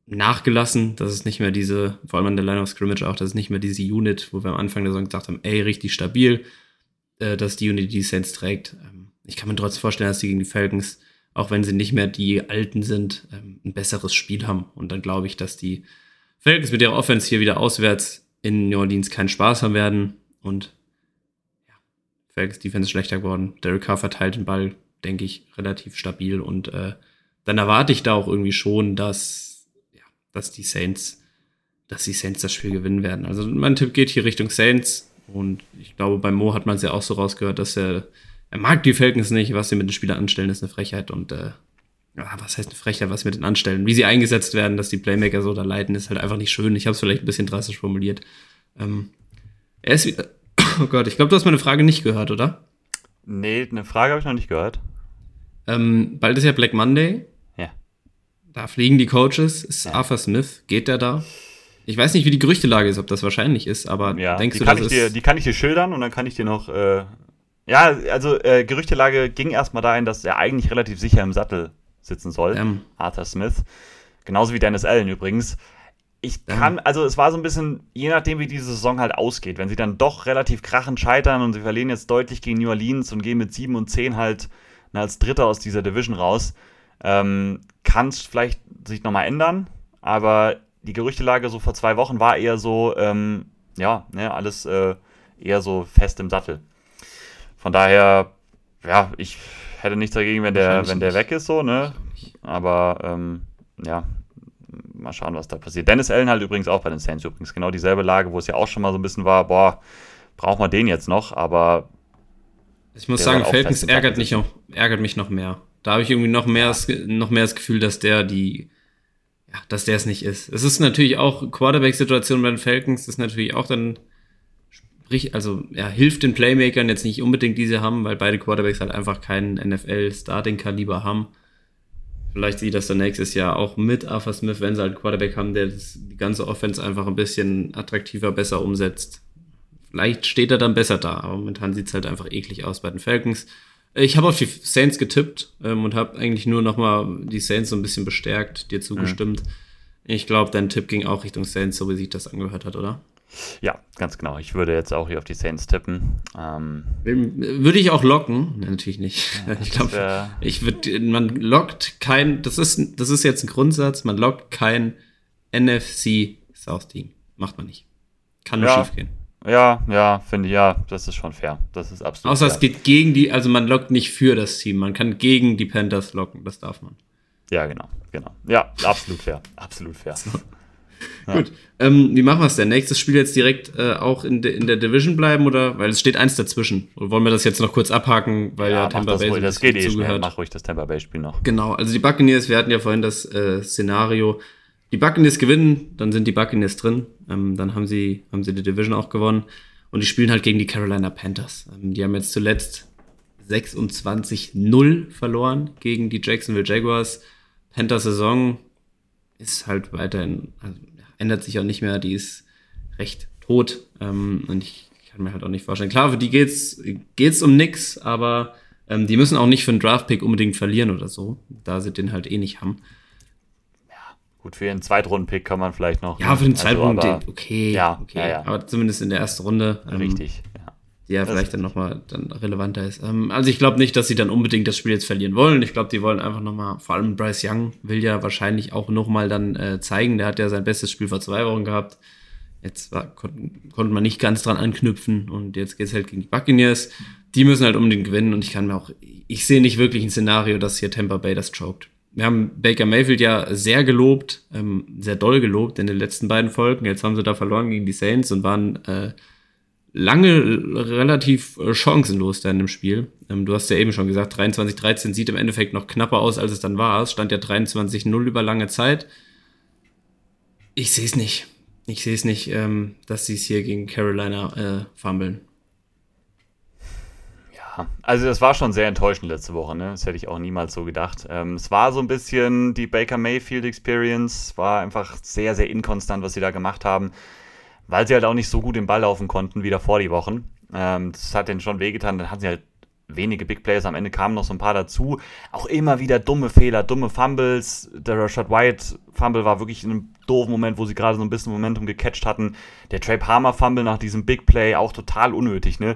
[SPEAKER 1] nachgelassen. Das ist nicht mehr diese, vor allem an der Line of Scrimmage auch, das ist nicht mehr diese Unit, wo wir am Anfang der Saison gesagt haben, ey, richtig stabil, äh, dass die Unit die Saints trägt. Ähm, ich kann mir trotzdem vorstellen, dass die gegen die Falcons, auch wenn sie nicht mehr die Alten sind, ähm, ein besseres Spiel haben. Und dann glaube ich, dass die Falcons mit ihrer Offense hier wieder auswärts in New Orleans keinen Spaß haben werden. Und ja, Falcons Defense ist schlechter geworden. Derek Carr verteilt den Ball, denke ich, relativ stabil. Und äh, dann erwarte ich da auch irgendwie schon, dass, dass die Saints, dass die Saints das Spiel gewinnen werden. Also mein Tipp geht hier Richtung Saints. Und ich glaube, bei Mo hat man es ja auch so rausgehört, dass er, er mag die Falcons nicht. Was sie mit den Spielern anstellen, ist eine Frechheit. Und äh, ja, was heißt eine Frechheit, was mit den anstellen? Wie sie eingesetzt werden, dass die Playmaker so da leiden, ist halt einfach nicht schön. Ich habe es vielleicht ein bisschen drastisch formuliert. Ähm, er ist wieder. [COUGHS] Oh Gott, ich glaube, du hast meine Frage nicht gehört, oder?
[SPEAKER 2] Nee, eine Frage habe ich noch nicht gehört.
[SPEAKER 1] Ähm, bald ist ja Black Monday. Da fliegen die Coaches. Ist
[SPEAKER 2] Ja.
[SPEAKER 1] Arthur Smith? Geht der da? Ich weiß nicht, wie die Gerüchtelage ist, ob das wahrscheinlich ist, aber
[SPEAKER 2] Ja,
[SPEAKER 1] denkst
[SPEAKER 2] die,
[SPEAKER 1] du,
[SPEAKER 2] kann
[SPEAKER 1] das
[SPEAKER 2] ich dir,
[SPEAKER 1] ist.
[SPEAKER 2] die kann ich dir schildern und dann kann ich dir noch. Äh, ja, also äh, Gerüchtelage ging erstmal dahin, dass er eigentlich relativ sicher im Sattel sitzen soll.
[SPEAKER 1] Ähm,
[SPEAKER 2] Arthur Smith. Genauso wie Dennis Allen übrigens. Ich
[SPEAKER 1] Ja.
[SPEAKER 2] kann, also es war so ein bisschen, je nachdem, wie diese Saison halt ausgeht, wenn sie dann doch relativ krachend scheitern und sie verlieren jetzt deutlich gegen New Orleans und gehen mit 7 und 10 halt na, als Dritter aus dieser Division raus, ähm, kann es vielleicht sich nochmal ändern, aber die Gerüchtelage so vor zwei Wochen war eher so, ähm, ja, ne, alles äh, eher so fest im Sattel. Von daher, ja, ich hätte nichts dagegen, wenn der, wenn der
[SPEAKER 1] nicht.
[SPEAKER 2] weg ist, so, ne? Aber ähm, ja, mal schauen, was da passiert. Dennis Allen halt übrigens auch bei den Saints übrigens genau dieselbe Lage, wo es ja auch schon mal so ein bisschen war, boah, braucht man den jetzt noch, aber
[SPEAKER 1] Ich muss sagen, Falcons ärgert, mich noch, ärgert mich noch mehr. Da habe ich irgendwie noch mehr, das, noch mehr das Gefühl, dass der die, ja, dass der es nicht ist. Es ist natürlich auch Quarterback-Situation bei den Falcons, ist natürlich auch dann, sprich, also ja, hilft den Playmakern jetzt nicht unbedingt, die sie haben, weil beide Quarterbacks halt einfach keinen NFL-Starting-Kaliber haben. Vielleicht sieht das dann nächstes Jahr auch mit Arthur Smith, wenn sie halt einen Quarterback haben, der das, die ganze Offense einfach ein bisschen attraktiver, besser umsetzt. Vielleicht steht er dann besser da, aber momentan sieht es halt einfach eklig aus bei den Falcons. Ich habe auf die Saints getippt ähm, und habe eigentlich nur nochmal die Saints so ein bisschen bestärkt, dir zugestimmt. Ich glaube, dein Tipp ging auch Richtung Saints, so wie sich das angehört hat, oder?
[SPEAKER 2] ja, ganz genau. Ich würde jetzt auch hier auf die Saints tippen. Ähm,
[SPEAKER 1] Würde ich auch locken? Nee, natürlich nicht. [LAUGHS] ich glaube, ich würde, man lockt kein, das ist, das ist jetzt ein Grundsatz, man lockt kein NFC South Team. Macht man nicht. Kann nur
[SPEAKER 2] Ja.
[SPEAKER 1] schief gehen.
[SPEAKER 2] Ja, ja, finde ich, ja, das ist schon fair. Das ist absolut
[SPEAKER 1] Außer
[SPEAKER 2] fair.
[SPEAKER 1] es geht gegen die, also man lockt nicht für das Team, man kann gegen die Panthers locken, das darf man.
[SPEAKER 2] Ja, genau, genau. Ja, absolut fair. Absolut fair. Ja.
[SPEAKER 1] Gut, ähm, wie machen wir es denn? Nächstes Spiel jetzt direkt äh, auch in, de, in der Division bleiben oder? Weil es steht eins dazwischen. Oder wollen wir das jetzt noch kurz abhaken, weil ja,
[SPEAKER 2] Ja,
[SPEAKER 1] Tampa
[SPEAKER 2] das,
[SPEAKER 1] Bay so
[SPEAKER 2] ruhig. das geht eh schnell. Mach ruhig das Tampa Bay-Spiel noch.
[SPEAKER 1] Genau, also die Buccaneers, wir hatten ja vorhin das äh, Szenario, die Buccaneers gewinnen, dann sind die Buccaneers drin, ähm, dann haben sie, haben sie die Division auch gewonnen und die spielen halt gegen die Carolina Panthers. Ähm, die haben jetzt zuletzt 26-0 verloren gegen die Jacksonville Jaguars. Panthers Saison ist halt weiterhin, also ändert sich auch nicht mehr, die ist recht tot ähm, und ich kann mir halt auch nicht vorstellen. Klar, für die geht's, geht's um nix, aber ähm, die müssen auch nicht für einen Draftpick unbedingt verlieren oder so, da sie den halt eh nicht haben.
[SPEAKER 2] Gut, für ihren Zweitrunden-Pick kann man vielleicht noch.
[SPEAKER 1] Ja, für den
[SPEAKER 2] also, aber-
[SPEAKER 1] okay,
[SPEAKER 2] Ja,
[SPEAKER 1] okay.
[SPEAKER 2] ja, ja.
[SPEAKER 1] aber zumindest in der ersten Runde. ähm,
[SPEAKER 2] Richtig, ja.
[SPEAKER 1] die ja
[SPEAKER 2] Das
[SPEAKER 1] vielleicht dann nochmal dann relevanter ist. Ähm, also ich glaube nicht, dass sie dann unbedingt das Spiel jetzt verlieren wollen. Ich glaube, die wollen einfach nochmal, vor allem Bryce Young will ja wahrscheinlich auch nochmal dann äh, zeigen. Der hat ja sein bestes Spiel vor zwei Wochen gehabt. Jetzt war, kon konnte man nicht ganz dran anknüpfen und jetzt geht's halt gegen die Buccaneers. Die müssen halt unbedingt gewinnen und ich kann mir auch, ich sehe nicht wirklich ein Szenario, dass hier Tampa Bay das choked. Wir haben Baker Mayfield ja sehr gelobt, ähm, sehr doll gelobt in den letzten beiden Folgen. Jetzt haben sie da verloren gegen die Saints und waren äh, lange relativ äh, chancenlos da in dem Spiel. Ähm, du hast ja eben schon gesagt, 23-13 sieht im Endeffekt noch knapper aus, als es dann war. Es stand ja 23-0 über lange Zeit. Ich sehe es nicht. Ich sehe es nicht, ähm, dass sie es hier gegen Carolina äh, fummeln.
[SPEAKER 2] Also das war schon sehr enttäuschend letzte Woche, ne? Das hätte ich auch niemals so gedacht. Ähm, es war so ein bisschen die Baker Mayfield Experience, war einfach sehr, sehr inkonstant, was sie da gemacht haben. weil sie halt auch nicht so gut den Ball laufen konnten wie davor die Wochen. Ähm, das hat denen schon wehgetan. Dann hatten sie halt wenige Big Players. Am Ende kamen noch so ein paar dazu. Auch immer wieder dumme Fehler, dumme Fumbles. Der Rashad White Fumble war wirklich in einem doofen Moment, wo sie gerade so ein bisschen Momentum gecatcht hatten. Der Trey Palmer Fumble nach diesem Big Play auch total unnötig, ne?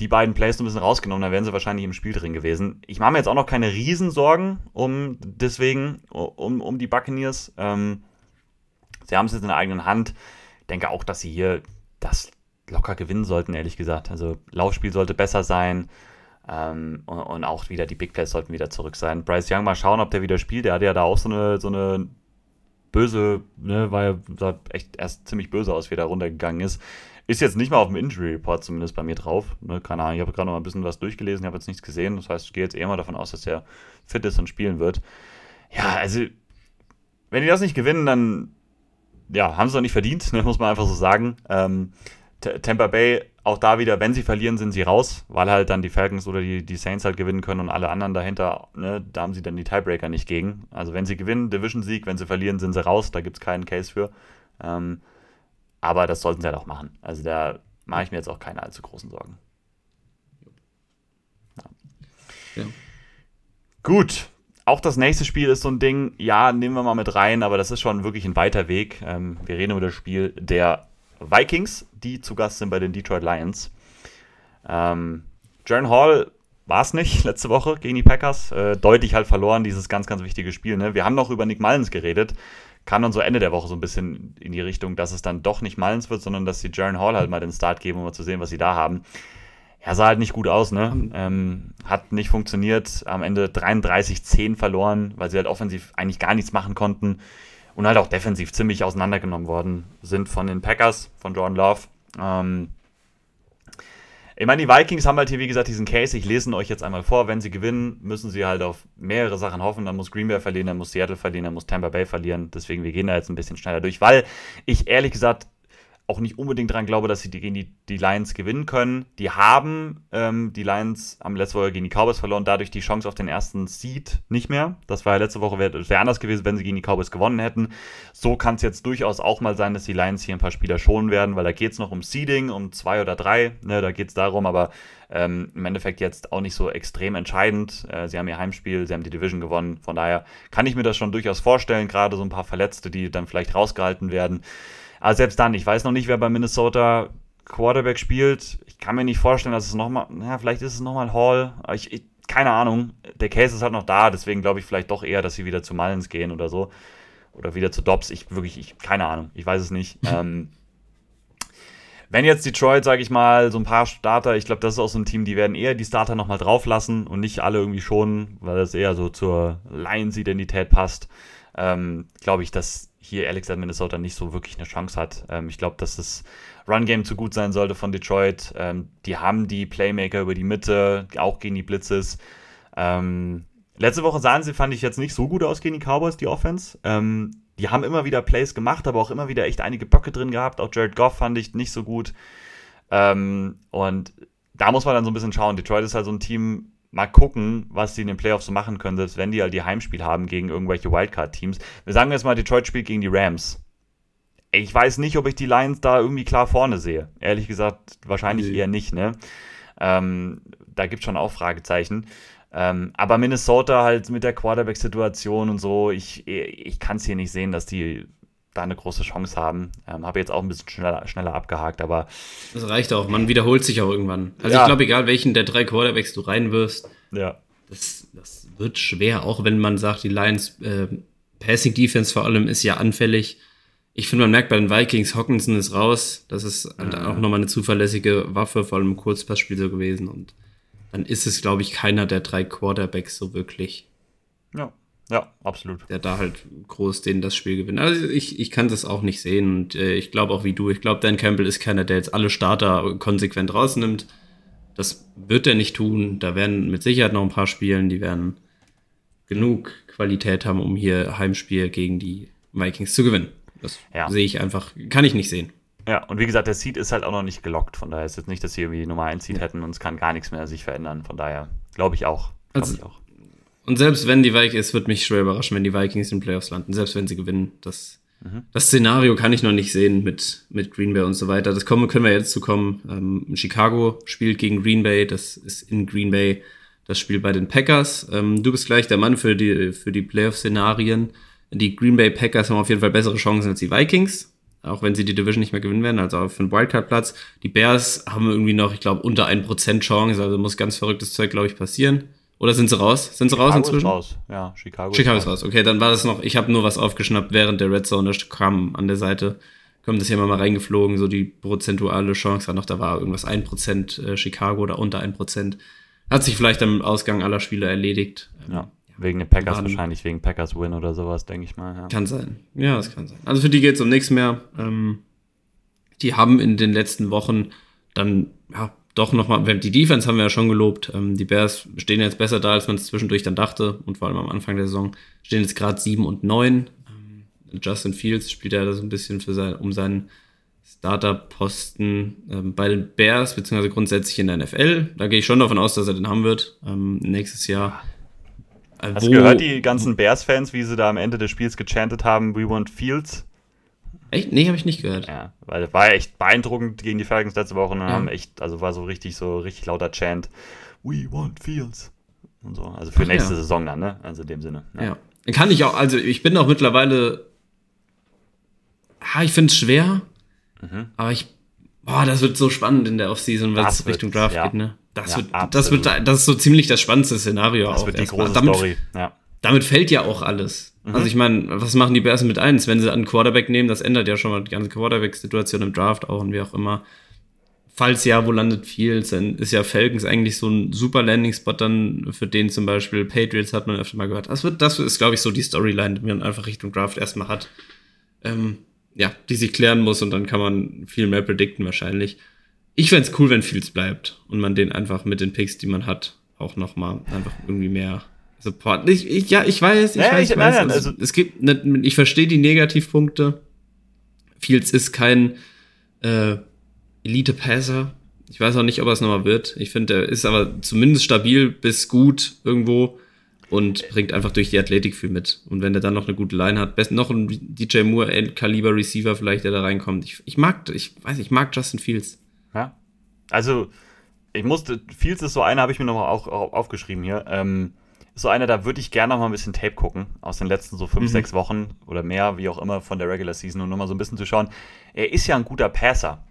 [SPEAKER 2] Die beiden Plays ein bisschen rausgenommen, dann wären sie wahrscheinlich im Spiel drin gewesen. Ich mache mir jetzt auch noch keine Riesensorgen um deswegen, um, um die Buccaneers. Ähm, sie haben es jetzt in der eigenen Hand. Ich denke auch, dass sie hier das locker gewinnen sollten, ehrlich gesagt. Also Laufspiel sollte besser sein. Ähm, und, und, auch wieder die Big Plays sollten wieder zurück sein. Bryce Young mal schauen, ob der wieder spielt. Der hatte ja da auch so eine, so eine böse, ne, war ja sah echt erst ziemlich böse aus, wie er da runtergegangen ist. Ist jetzt nicht mal auf dem Injury Report zumindest bei mir drauf. Ne, keine Ahnung, ich habe gerade noch ein bisschen was durchgelesen, habe jetzt nichts gesehen. Das heißt, ich gehe jetzt eher mal davon aus, dass er fit ist und spielen wird. Ja, also, wenn die das nicht gewinnen, dann ja, haben sie auch nicht verdient, [LAUGHS] ne, muss man einfach so sagen. Ähm, Tampa Bay, auch da wieder, wenn sie verlieren, sind sie raus, weil halt dann die Falcons oder die, die Saints halt gewinnen können und alle anderen dahinter, ne, da haben sie dann die Tiebreaker nicht gegen. Also wenn sie gewinnen, Division-Sieg, wenn sie verlieren, sind sie raus, da gibt es keinen Case für. Ähm, aber das sollten sie halt auch machen. Also da mache ich mir jetzt auch keine allzu großen Sorgen. Ja. Gut, auch das nächste Spiel ist so ein Ding, ja, nehmen wir mal mit rein, aber das ist schon wirklich ein weiter Weg. Ähm, wir reden über das Spiel der Vikings, die zu Gast sind bei den Detroit Lions. Ähm, Jaron Hall war es nicht [LAUGHS] letzte Woche gegen die Packers. Äh, deutlich halt verloren, dieses ganz, ganz wichtige Spiel. Ne? Wir haben noch über Nick Mullins geredet. Kam dann so Ende der Woche so ein bisschen in die Richtung, dass es dann doch nicht Mullins wird, sondern dass sie Jaron Hall halt mal den Start geben, um mal zu sehen, was sie da haben. Er sah halt nicht gut aus, ne? Ähm, hat nicht funktioniert. Am Ende 33-10 verloren, weil sie halt offensiv eigentlich gar nichts machen konnten und halt auch defensiv ziemlich auseinandergenommen worden sind von den Packers, von Jordan Love. Ähm, ich meine, die Vikings haben halt hier, wie gesagt, diesen Case. Ich lese ihn euch jetzt einmal vor. Wenn sie gewinnen, müssen sie halt auf mehrere Sachen hoffen. Dann muss Green Bay verlieren, dann muss Seattle verlieren, dann muss Tampa Bay verlieren. Deswegen, wir gehen da jetzt ein bisschen schneller durch, weil ich ehrlich gesagt auch nicht unbedingt daran glaube, dass sie gegen die, die Lions gewinnen können. Die haben, ähm, die Lions am letzte Woche gegen die Cowboys verloren, dadurch die Chance auf den ersten Seed nicht mehr. Das war ja letzte Woche, wäre wär anders gewesen, wenn sie gegen die Cowboys gewonnen hätten. So kann es jetzt durchaus auch mal sein, dass die Lions hier ein paar Spieler schonen werden, weil da geht es noch um Seeding, um zwei oder drei. Ne, da geht es darum, aber ähm, im Endeffekt jetzt auch nicht so extrem entscheidend. Äh, sie haben ihr Heimspiel, sie haben die Division gewonnen. Von daher kann ich mir das schon durchaus vorstellen, gerade so ein paar Verletzte, die dann vielleicht rausgehalten werden. Aber selbst dann, ich weiß noch nicht, wer bei Minnesota Quarterback spielt. Ich kann mir nicht vorstellen, dass es nochmal, naja, vielleicht ist es nochmal Hall. Ich, ich, keine Ahnung. Der Case ist halt noch da, deswegen glaube ich vielleicht doch eher, dass sie wieder zu Mullins gehen oder so. Oder wieder zu Dobbs. Ich wirklich, ich, keine Ahnung. Ich weiß es nicht. [LAUGHS] ähm, wenn jetzt Detroit, sage ich mal, so ein paar Starter, ich glaube, das ist auch so ein Team, die werden eher die Starter nochmal drauflassen und nicht alle irgendwie schonen, weil das eher so zur Lions-Identität passt. Ähm, glaube ich, dass hier ehrlich gesagt Minnesota nicht so wirklich eine Chance hat. Ähm, ich glaube, dass das Run-Game zu gut sein sollte von Detroit. Ähm, die haben die Playmaker über die Mitte, auch gegen die Blitzes. Ähm, letzte Woche sahen sie, fand ich jetzt nicht so gut aus gegen die Cowboys, die Offense. Ähm, die haben immer wieder Plays gemacht, aber auch immer wieder echt einige Böcke drin gehabt. Auch Jared Goff fand ich nicht so gut. Ähm, und da muss man dann so ein bisschen schauen. Detroit ist halt so ein Team, mal gucken, was sie in den Playoffs so machen können, selbst wenn die halt die Heimspiel haben gegen irgendwelche Wildcard-Teams. Wir sagen jetzt mal, Detroit spielt gegen die Rams. Ich weiß nicht, ob ich die Lions da irgendwie klar vorne sehe. Ehrlich gesagt, wahrscheinlich nee. eher nicht, ne? Ähm, da gibt es schon auch Fragezeichen. Ähm, aber Minnesota halt mit der Quarterback-Situation und so, ich, ich kann es hier nicht sehen, dass die da eine große Chance haben. Ähm, Habe jetzt auch ein bisschen schneller, schneller abgehakt, aber.
[SPEAKER 1] Das reicht auch, man wiederholt sich auch irgendwann. Also ja. ich glaube, egal welchen der drei Quarterbacks du reinwirfst,
[SPEAKER 2] ja.
[SPEAKER 1] das, das wird schwer, auch wenn man sagt, die Lions äh, Passing Defense vor allem ist ja anfällig. Ich finde, man merkt bei den Vikings, Hawkinson ist raus. Das ist halt ja. auch nochmal eine zuverlässige Waffe, vor allem im Kurzpassspiel so gewesen. Und dann ist es, glaube ich, keiner der drei Quarterbacks so wirklich.
[SPEAKER 2] Ja. Ja, absolut.
[SPEAKER 1] Der da halt groß den das Spiel gewinnt. Also ich, ich kann das auch nicht sehen und äh, ich glaube auch wie du, ich glaube, Dan Campbell ist keiner, der jetzt alle Starter konsequent rausnimmt. Das wird er nicht tun. Da werden mit Sicherheit noch ein paar Spielen, die werden genug Qualität haben, um hier Heimspiel gegen die Vikings zu gewinnen. Das ja. sehe ich einfach, kann ich nicht sehen.
[SPEAKER 2] Ja, und wie gesagt, der Seed ist halt auch noch nicht gelockt. Von daher ist es jetzt nicht, dass sie irgendwie Nummer 1 Seed ja. hätten und es kann gar nichts mehr sich verändern. Von daher glaube ich auch. Glaub
[SPEAKER 1] also,
[SPEAKER 2] ich auch.
[SPEAKER 1] Und selbst wenn die Vikings, es wird mich schwer überraschen, wenn die Vikings in den Playoffs landen, selbst wenn sie gewinnen, das Das Szenario kann ich noch nicht sehen mit, mit Green Bay und so weiter. Das kommen, können wir jetzt zu kommen. Ähm, Chicago spielt gegen Green Bay, das ist in Green Bay das Spiel bei den Packers. Ähm, du bist gleich der Mann für die, für die Playoff-Szenarien. Die Green Bay Packers haben auf jeden Fall bessere Chancen als die Vikings, auch wenn sie die Division nicht mehr gewinnen werden, also für den Wildcard-Platz. Die Bears haben irgendwie noch, ich glaube, unter 1% Chance, also muss ganz verrücktes Zeug, glaube ich, passieren. Oder sind sie raus? Sind sie
[SPEAKER 2] Chicago
[SPEAKER 1] raus inzwischen?
[SPEAKER 2] Ist raus. Ja, Chicago,
[SPEAKER 1] Chicago ist raus. Okay, dann war das noch. Ich habe nur was aufgeschnappt während der Red Zone. Da kam an der Seite, kommt das hier mal reingeflogen, so die prozentuale Chance war noch, da war irgendwas 1% äh, Chicago oder unter 1%. Hat sich vielleicht am Ausgang aller Spiele erledigt.
[SPEAKER 2] Ja, wegen den Packers
[SPEAKER 1] Waren-
[SPEAKER 2] wahrscheinlich, wegen Packers Win oder sowas, denke ich mal. Ja.
[SPEAKER 1] Kann sein. Ja, das kann sein. Also für die geht es um nichts mehr. Ähm, die haben in den letzten Wochen dann, ja, doch nochmal, die Defense haben wir ja schon gelobt. Ähm, die Bears stehen jetzt besser da, als man es zwischendurch dann dachte. Und vor allem am Anfang der Saison stehen jetzt gerade 7 und 9. Ähm, Justin Fields spielt ja da so ein bisschen für sein, um seinen Starter-Posten ähm, bei den Bears, beziehungsweise grundsätzlich in der NFL. Da gehe ich schon davon aus, dass er den haben wird. Nächstes Jahr.
[SPEAKER 2] Hast du gehört, die ganzen Bears-Fans, wie sie da am Ende des Spiels gechantet haben, We want Fields?
[SPEAKER 1] Echt? Nee, habe ich nicht gehört.
[SPEAKER 2] Ja, weil das war echt beeindruckend gegen die Falcons letzte Woche und
[SPEAKER 1] Ja.
[SPEAKER 2] haben echt, also war so richtig, so richtig lauter Chant. We want Fields. Und so. Also für
[SPEAKER 1] Ach,
[SPEAKER 2] nächste
[SPEAKER 1] ja.
[SPEAKER 2] Saison dann, ne? Also in dem Sinne.
[SPEAKER 1] Ja. Kann ich auch, also ich bin auch mittlerweile. Ja, ich finde es schwer,
[SPEAKER 2] Mhm.
[SPEAKER 1] aber ich. Boah, das wird so spannend in der Offseason, weil
[SPEAKER 2] Das
[SPEAKER 1] es Richtung Draft
[SPEAKER 2] ja.
[SPEAKER 1] geht, ne? Das, wird, das wird, das ist so ziemlich das spannendste Szenario
[SPEAKER 2] Das
[SPEAKER 1] auch.
[SPEAKER 2] wird die
[SPEAKER 1] erstmal.
[SPEAKER 2] große
[SPEAKER 1] damit,
[SPEAKER 2] Story. Ja.
[SPEAKER 1] damit fällt ja auch alles.
[SPEAKER 2] Mhm.
[SPEAKER 1] Also ich meine, was machen die Bears mit eins? Wenn sie einen Quarterback nehmen, das ändert ja schon mal die ganze Quarterback-Situation im Draft auch und wie auch immer. Falls ja, wo landet Fields? Dann ist ja Falcons eigentlich so ein super Landing-Spot dann für den zum Beispiel. Patriots hat man öfter mal gehört. Das, wird, das ist, glaube ich, so die Storyline, die man einfach Richtung Draft erstmal hat. Ähm, ja, die sich klären muss und dann kann man viel mehr predikten wahrscheinlich. Ich fänd's cool, wenn Fields bleibt und man den einfach mit den Picks, die man hat, auch nochmal einfach irgendwie mehr Support. Ich, ich, ja, ich weiß, ich
[SPEAKER 2] Ja,
[SPEAKER 1] weiß,
[SPEAKER 2] ich-
[SPEAKER 1] weiß.
[SPEAKER 2] nein,
[SPEAKER 1] also,
[SPEAKER 2] also-
[SPEAKER 1] es gibt, ne, ich verstehe die Negativpunkte. Fields ist kein äh, Elite-Passer. Ich weiß auch nicht, ob er es nochmal wird. Ich finde, er ist aber zumindest stabil bis gut irgendwo und bringt einfach durch die Athletik viel mit. Und wenn er dann noch eine gute Line hat, best noch ein DJ Moore-Kaliber Receiver vielleicht, der da reinkommt. Ich, ich mag, ich weiß, ich mag Justin Fields.
[SPEAKER 2] Ja. Also, ich musste, Fields ist so einer, habe ich mir nochmal auch, auch aufgeschrieben hier. Ähm, so einer, da würde ich gerne noch mal ein bisschen Tape gucken, aus den letzten so fünf,
[SPEAKER 1] Mhm.
[SPEAKER 2] sechs Wochen oder mehr, wie auch immer, von der Regular Season und nochmal so ein bisschen zu schauen. Er ist ja ein guter Passer.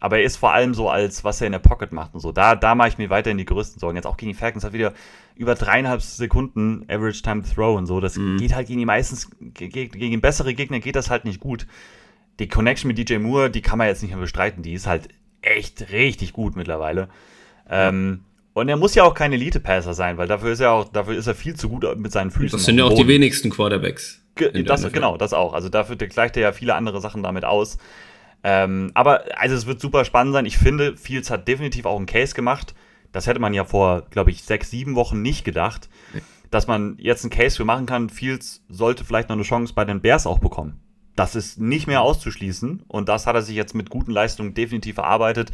[SPEAKER 2] Aber er ist vor allem so als, was er in der Pocket macht und so. Da, da mache ich mir weiterhin die größten Sorgen. Jetzt auch gegen die Falcons hat wieder über dreieinhalb Sekunden Average Time Throw und so. Das geht halt gegen die meistens, ge- ge- gegen bessere Gegner geht das halt nicht gut. Die Connection mit DJ Moore, die kann man jetzt nicht mehr bestreiten. Die ist halt echt richtig gut mittlerweile. Ähm, und er muss ja auch kein Elite-Passer sein, weil dafür ist er auch, dafür ist er viel zu gut mit seinen Füßen.
[SPEAKER 1] Das sind ja auch die wenigsten Quarterbacks.
[SPEAKER 2] Ge das, genau, das auch. Also dafür gleicht er ja viele andere Sachen damit aus. Ähm, aber also es wird super spannend sein. Ich finde, Fields hat definitiv auch einen Case gemacht. Das hätte man ja vor, glaube ich, sechs, sieben Wochen nicht gedacht, dass man jetzt einen Case für machen kann. Fields sollte vielleicht noch eine Chance bei den Bears auch bekommen. Das ist nicht mehr auszuschließen und das hat er sich jetzt mit guten Leistungen definitiv erarbeitet.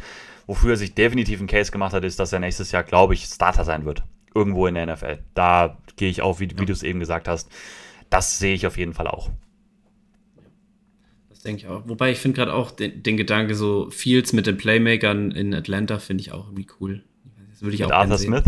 [SPEAKER 2] Wofür er sich definitiv einen Case gemacht hat, ist, dass er nächstes Jahr, glaube ich, Starter sein wird. Irgendwo in der NFL. Da gehe ich auch, wie, wie du es eben gesagt hast. Das sehe ich auf jeden Fall auch.
[SPEAKER 1] Das denke ich auch. Wobei ich finde gerade auch den, den Gedanke so Fields mit den Playmakern in Atlanta finde ich auch irgendwie cool. Das würde ich
[SPEAKER 2] Mit
[SPEAKER 1] auch
[SPEAKER 2] Arthur. Smith.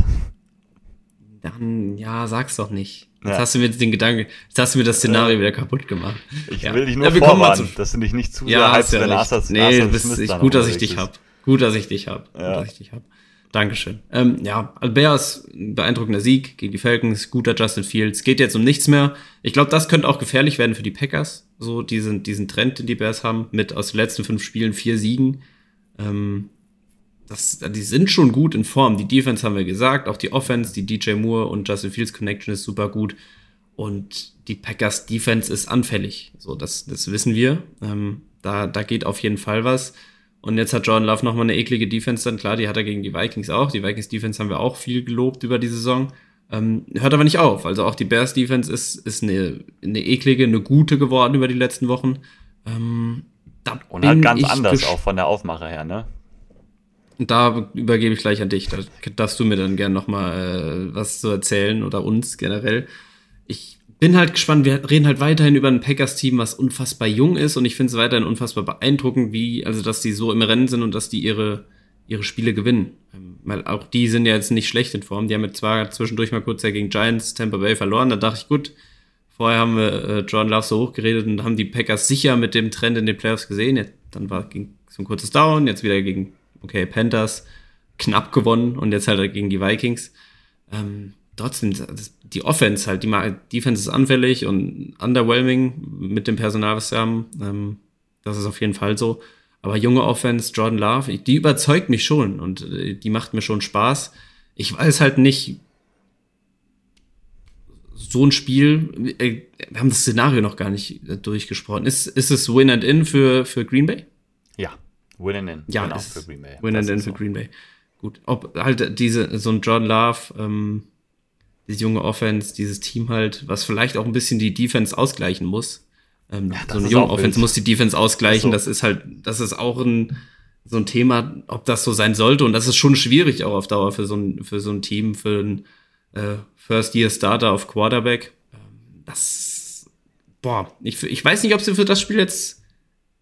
[SPEAKER 1] Dann, ja, sag's doch nicht. Jetzt
[SPEAKER 2] Ja.
[SPEAKER 1] hast du mir den Gedanken, jetzt hast du mir das Szenario wieder kaputt gemacht.
[SPEAKER 2] Ich
[SPEAKER 1] Ja.
[SPEAKER 2] will dich nur
[SPEAKER 1] Ja,
[SPEAKER 2] vorwarnen, dass du dich nicht zu
[SPEAKER 1] Ja,
[SPEAKER 2] sehr
[SPEAKER 1] hast
[SPEAKER 2] hypst,
[SPEAKER 1] ja
[SPEAKER 2] wenn. Arthur,
[SPEAKER 1] Nee,
[SPEAKER 2] Arthur
[SPEAKER 1] bist,
[SPEAKER 2] Smith
[SPEAKER 1] ich,
[SPEAKER 2] da noch
[SPEAKER 1] gut, dass ich dich
[SPEAKER 2] ist.
[SPEAKER 1] hab. Gut, dass ich dich hab.
[SPEAKER 2] Ja.
[SPEAKER 1] Gut, dass ich dich hab. Dankeschön. Ähm, ja, Bears, ein beeindruckender Sieg gegen die Falcons, guter Justin Fields. Geht jetzt um nichts mehr. Ich glaube, das könnte auch gefährlich werden für die Packers. So diesen, diesen Trend, den die Bears haben, mit aus den letzten fünf Spielen vier Siegen. Ähm, das, die sind schon gut in Form. Die Defense haben wir gesagt, auch die Offense, die DJ Moore und Justin Fields Connection ist super gut. Und die Packers Defense ist anfällig. So, das, das wissen wir. Ähm, da, da geht auf jeden Fall was. Und jetzt hat Jordan Love nochmal eine eklige Defense dann. Klar, die hat er gegen die Vikings auch. Die Vikings Defense haben wir auch viel gelobt über die Saison. Ähm, hört aber nicht auf. Also auch die Bears Defense ist, ist eine, eine eklige, eine gute geworden über die letzten Wochen. Ähm,
[SPEAKER 2] Und halt ganz anders auch von der Aufmache her, ne?
[SPEAKER 1] da übergebe ich gleich an dich. Da darfst du mir dann gerne noch mal äh, was zu erzählen oder uns generell. Bin halt gespannt. Wir reden halt weiterhin über ein Packers-Team, was unfassbar jung ist und ich finde es weiterhin unfassbar beeindruckend, wie, also dass die so im Rennen sind und dass die ihre, ihre Spiele gewinnen. Ähm, weil auch die sind ja jetzt nicht schlecht in Form. Die haben jetzt zwar zwischendurch mal kurz ja gegen Giants Tampa Bay verloren, da dachte ich, gut, vorher haben wir äh, Jordan Love so hochgeredet und haben die Packers sicher mit dem Trend in den Playoffs gesehen. Jetzt, dann war ging so ein kurzes Down, jetzt wieder gegen, okay, Panthers knapp gewonnen und jetzt halt gegen die Vikings. Ähm, trotzdem, die Offense halt, die Defense ist anfällig und underwhelming mit dem Personal, was sie haben. Ähm, das ist auf jeden Fall so. Aber junge Offense, Jordan Love, die überzeugt mich schon und äh, die macht mir schon Spaß. Ich weiß halt nicht, so ein Spiel, äh, wir haben das Szenario noch gar nicht äh, durchgesprochen. Ist, ist es Win and In für, für Green Bay?
[SPEAKER 2] Ja, Win and In.
[SPEAKER 1] Ja, genau, für Green Bay. Win and In für Green Bay. Gut, ob halt diese, so ein Jordan Love, ähm, diese junge Offense, dieses Team halt, was vielleicht auch ein bisschen die Defense ausgleichen muss. Ähm, ja, so eine junge Offense muss die Defense ausgleichen. So. Das ist halt, das ist auch ein, so ein Thema, ob das so sein sollte. Und das ist schon schwierig auch auf Dauer für so ein, für so ein Team, für ein äh, First-Year-Starter auf Quarterback. Ähm, das, boah, ich, ich weiß nicht, ob sie für das Spiel jetzt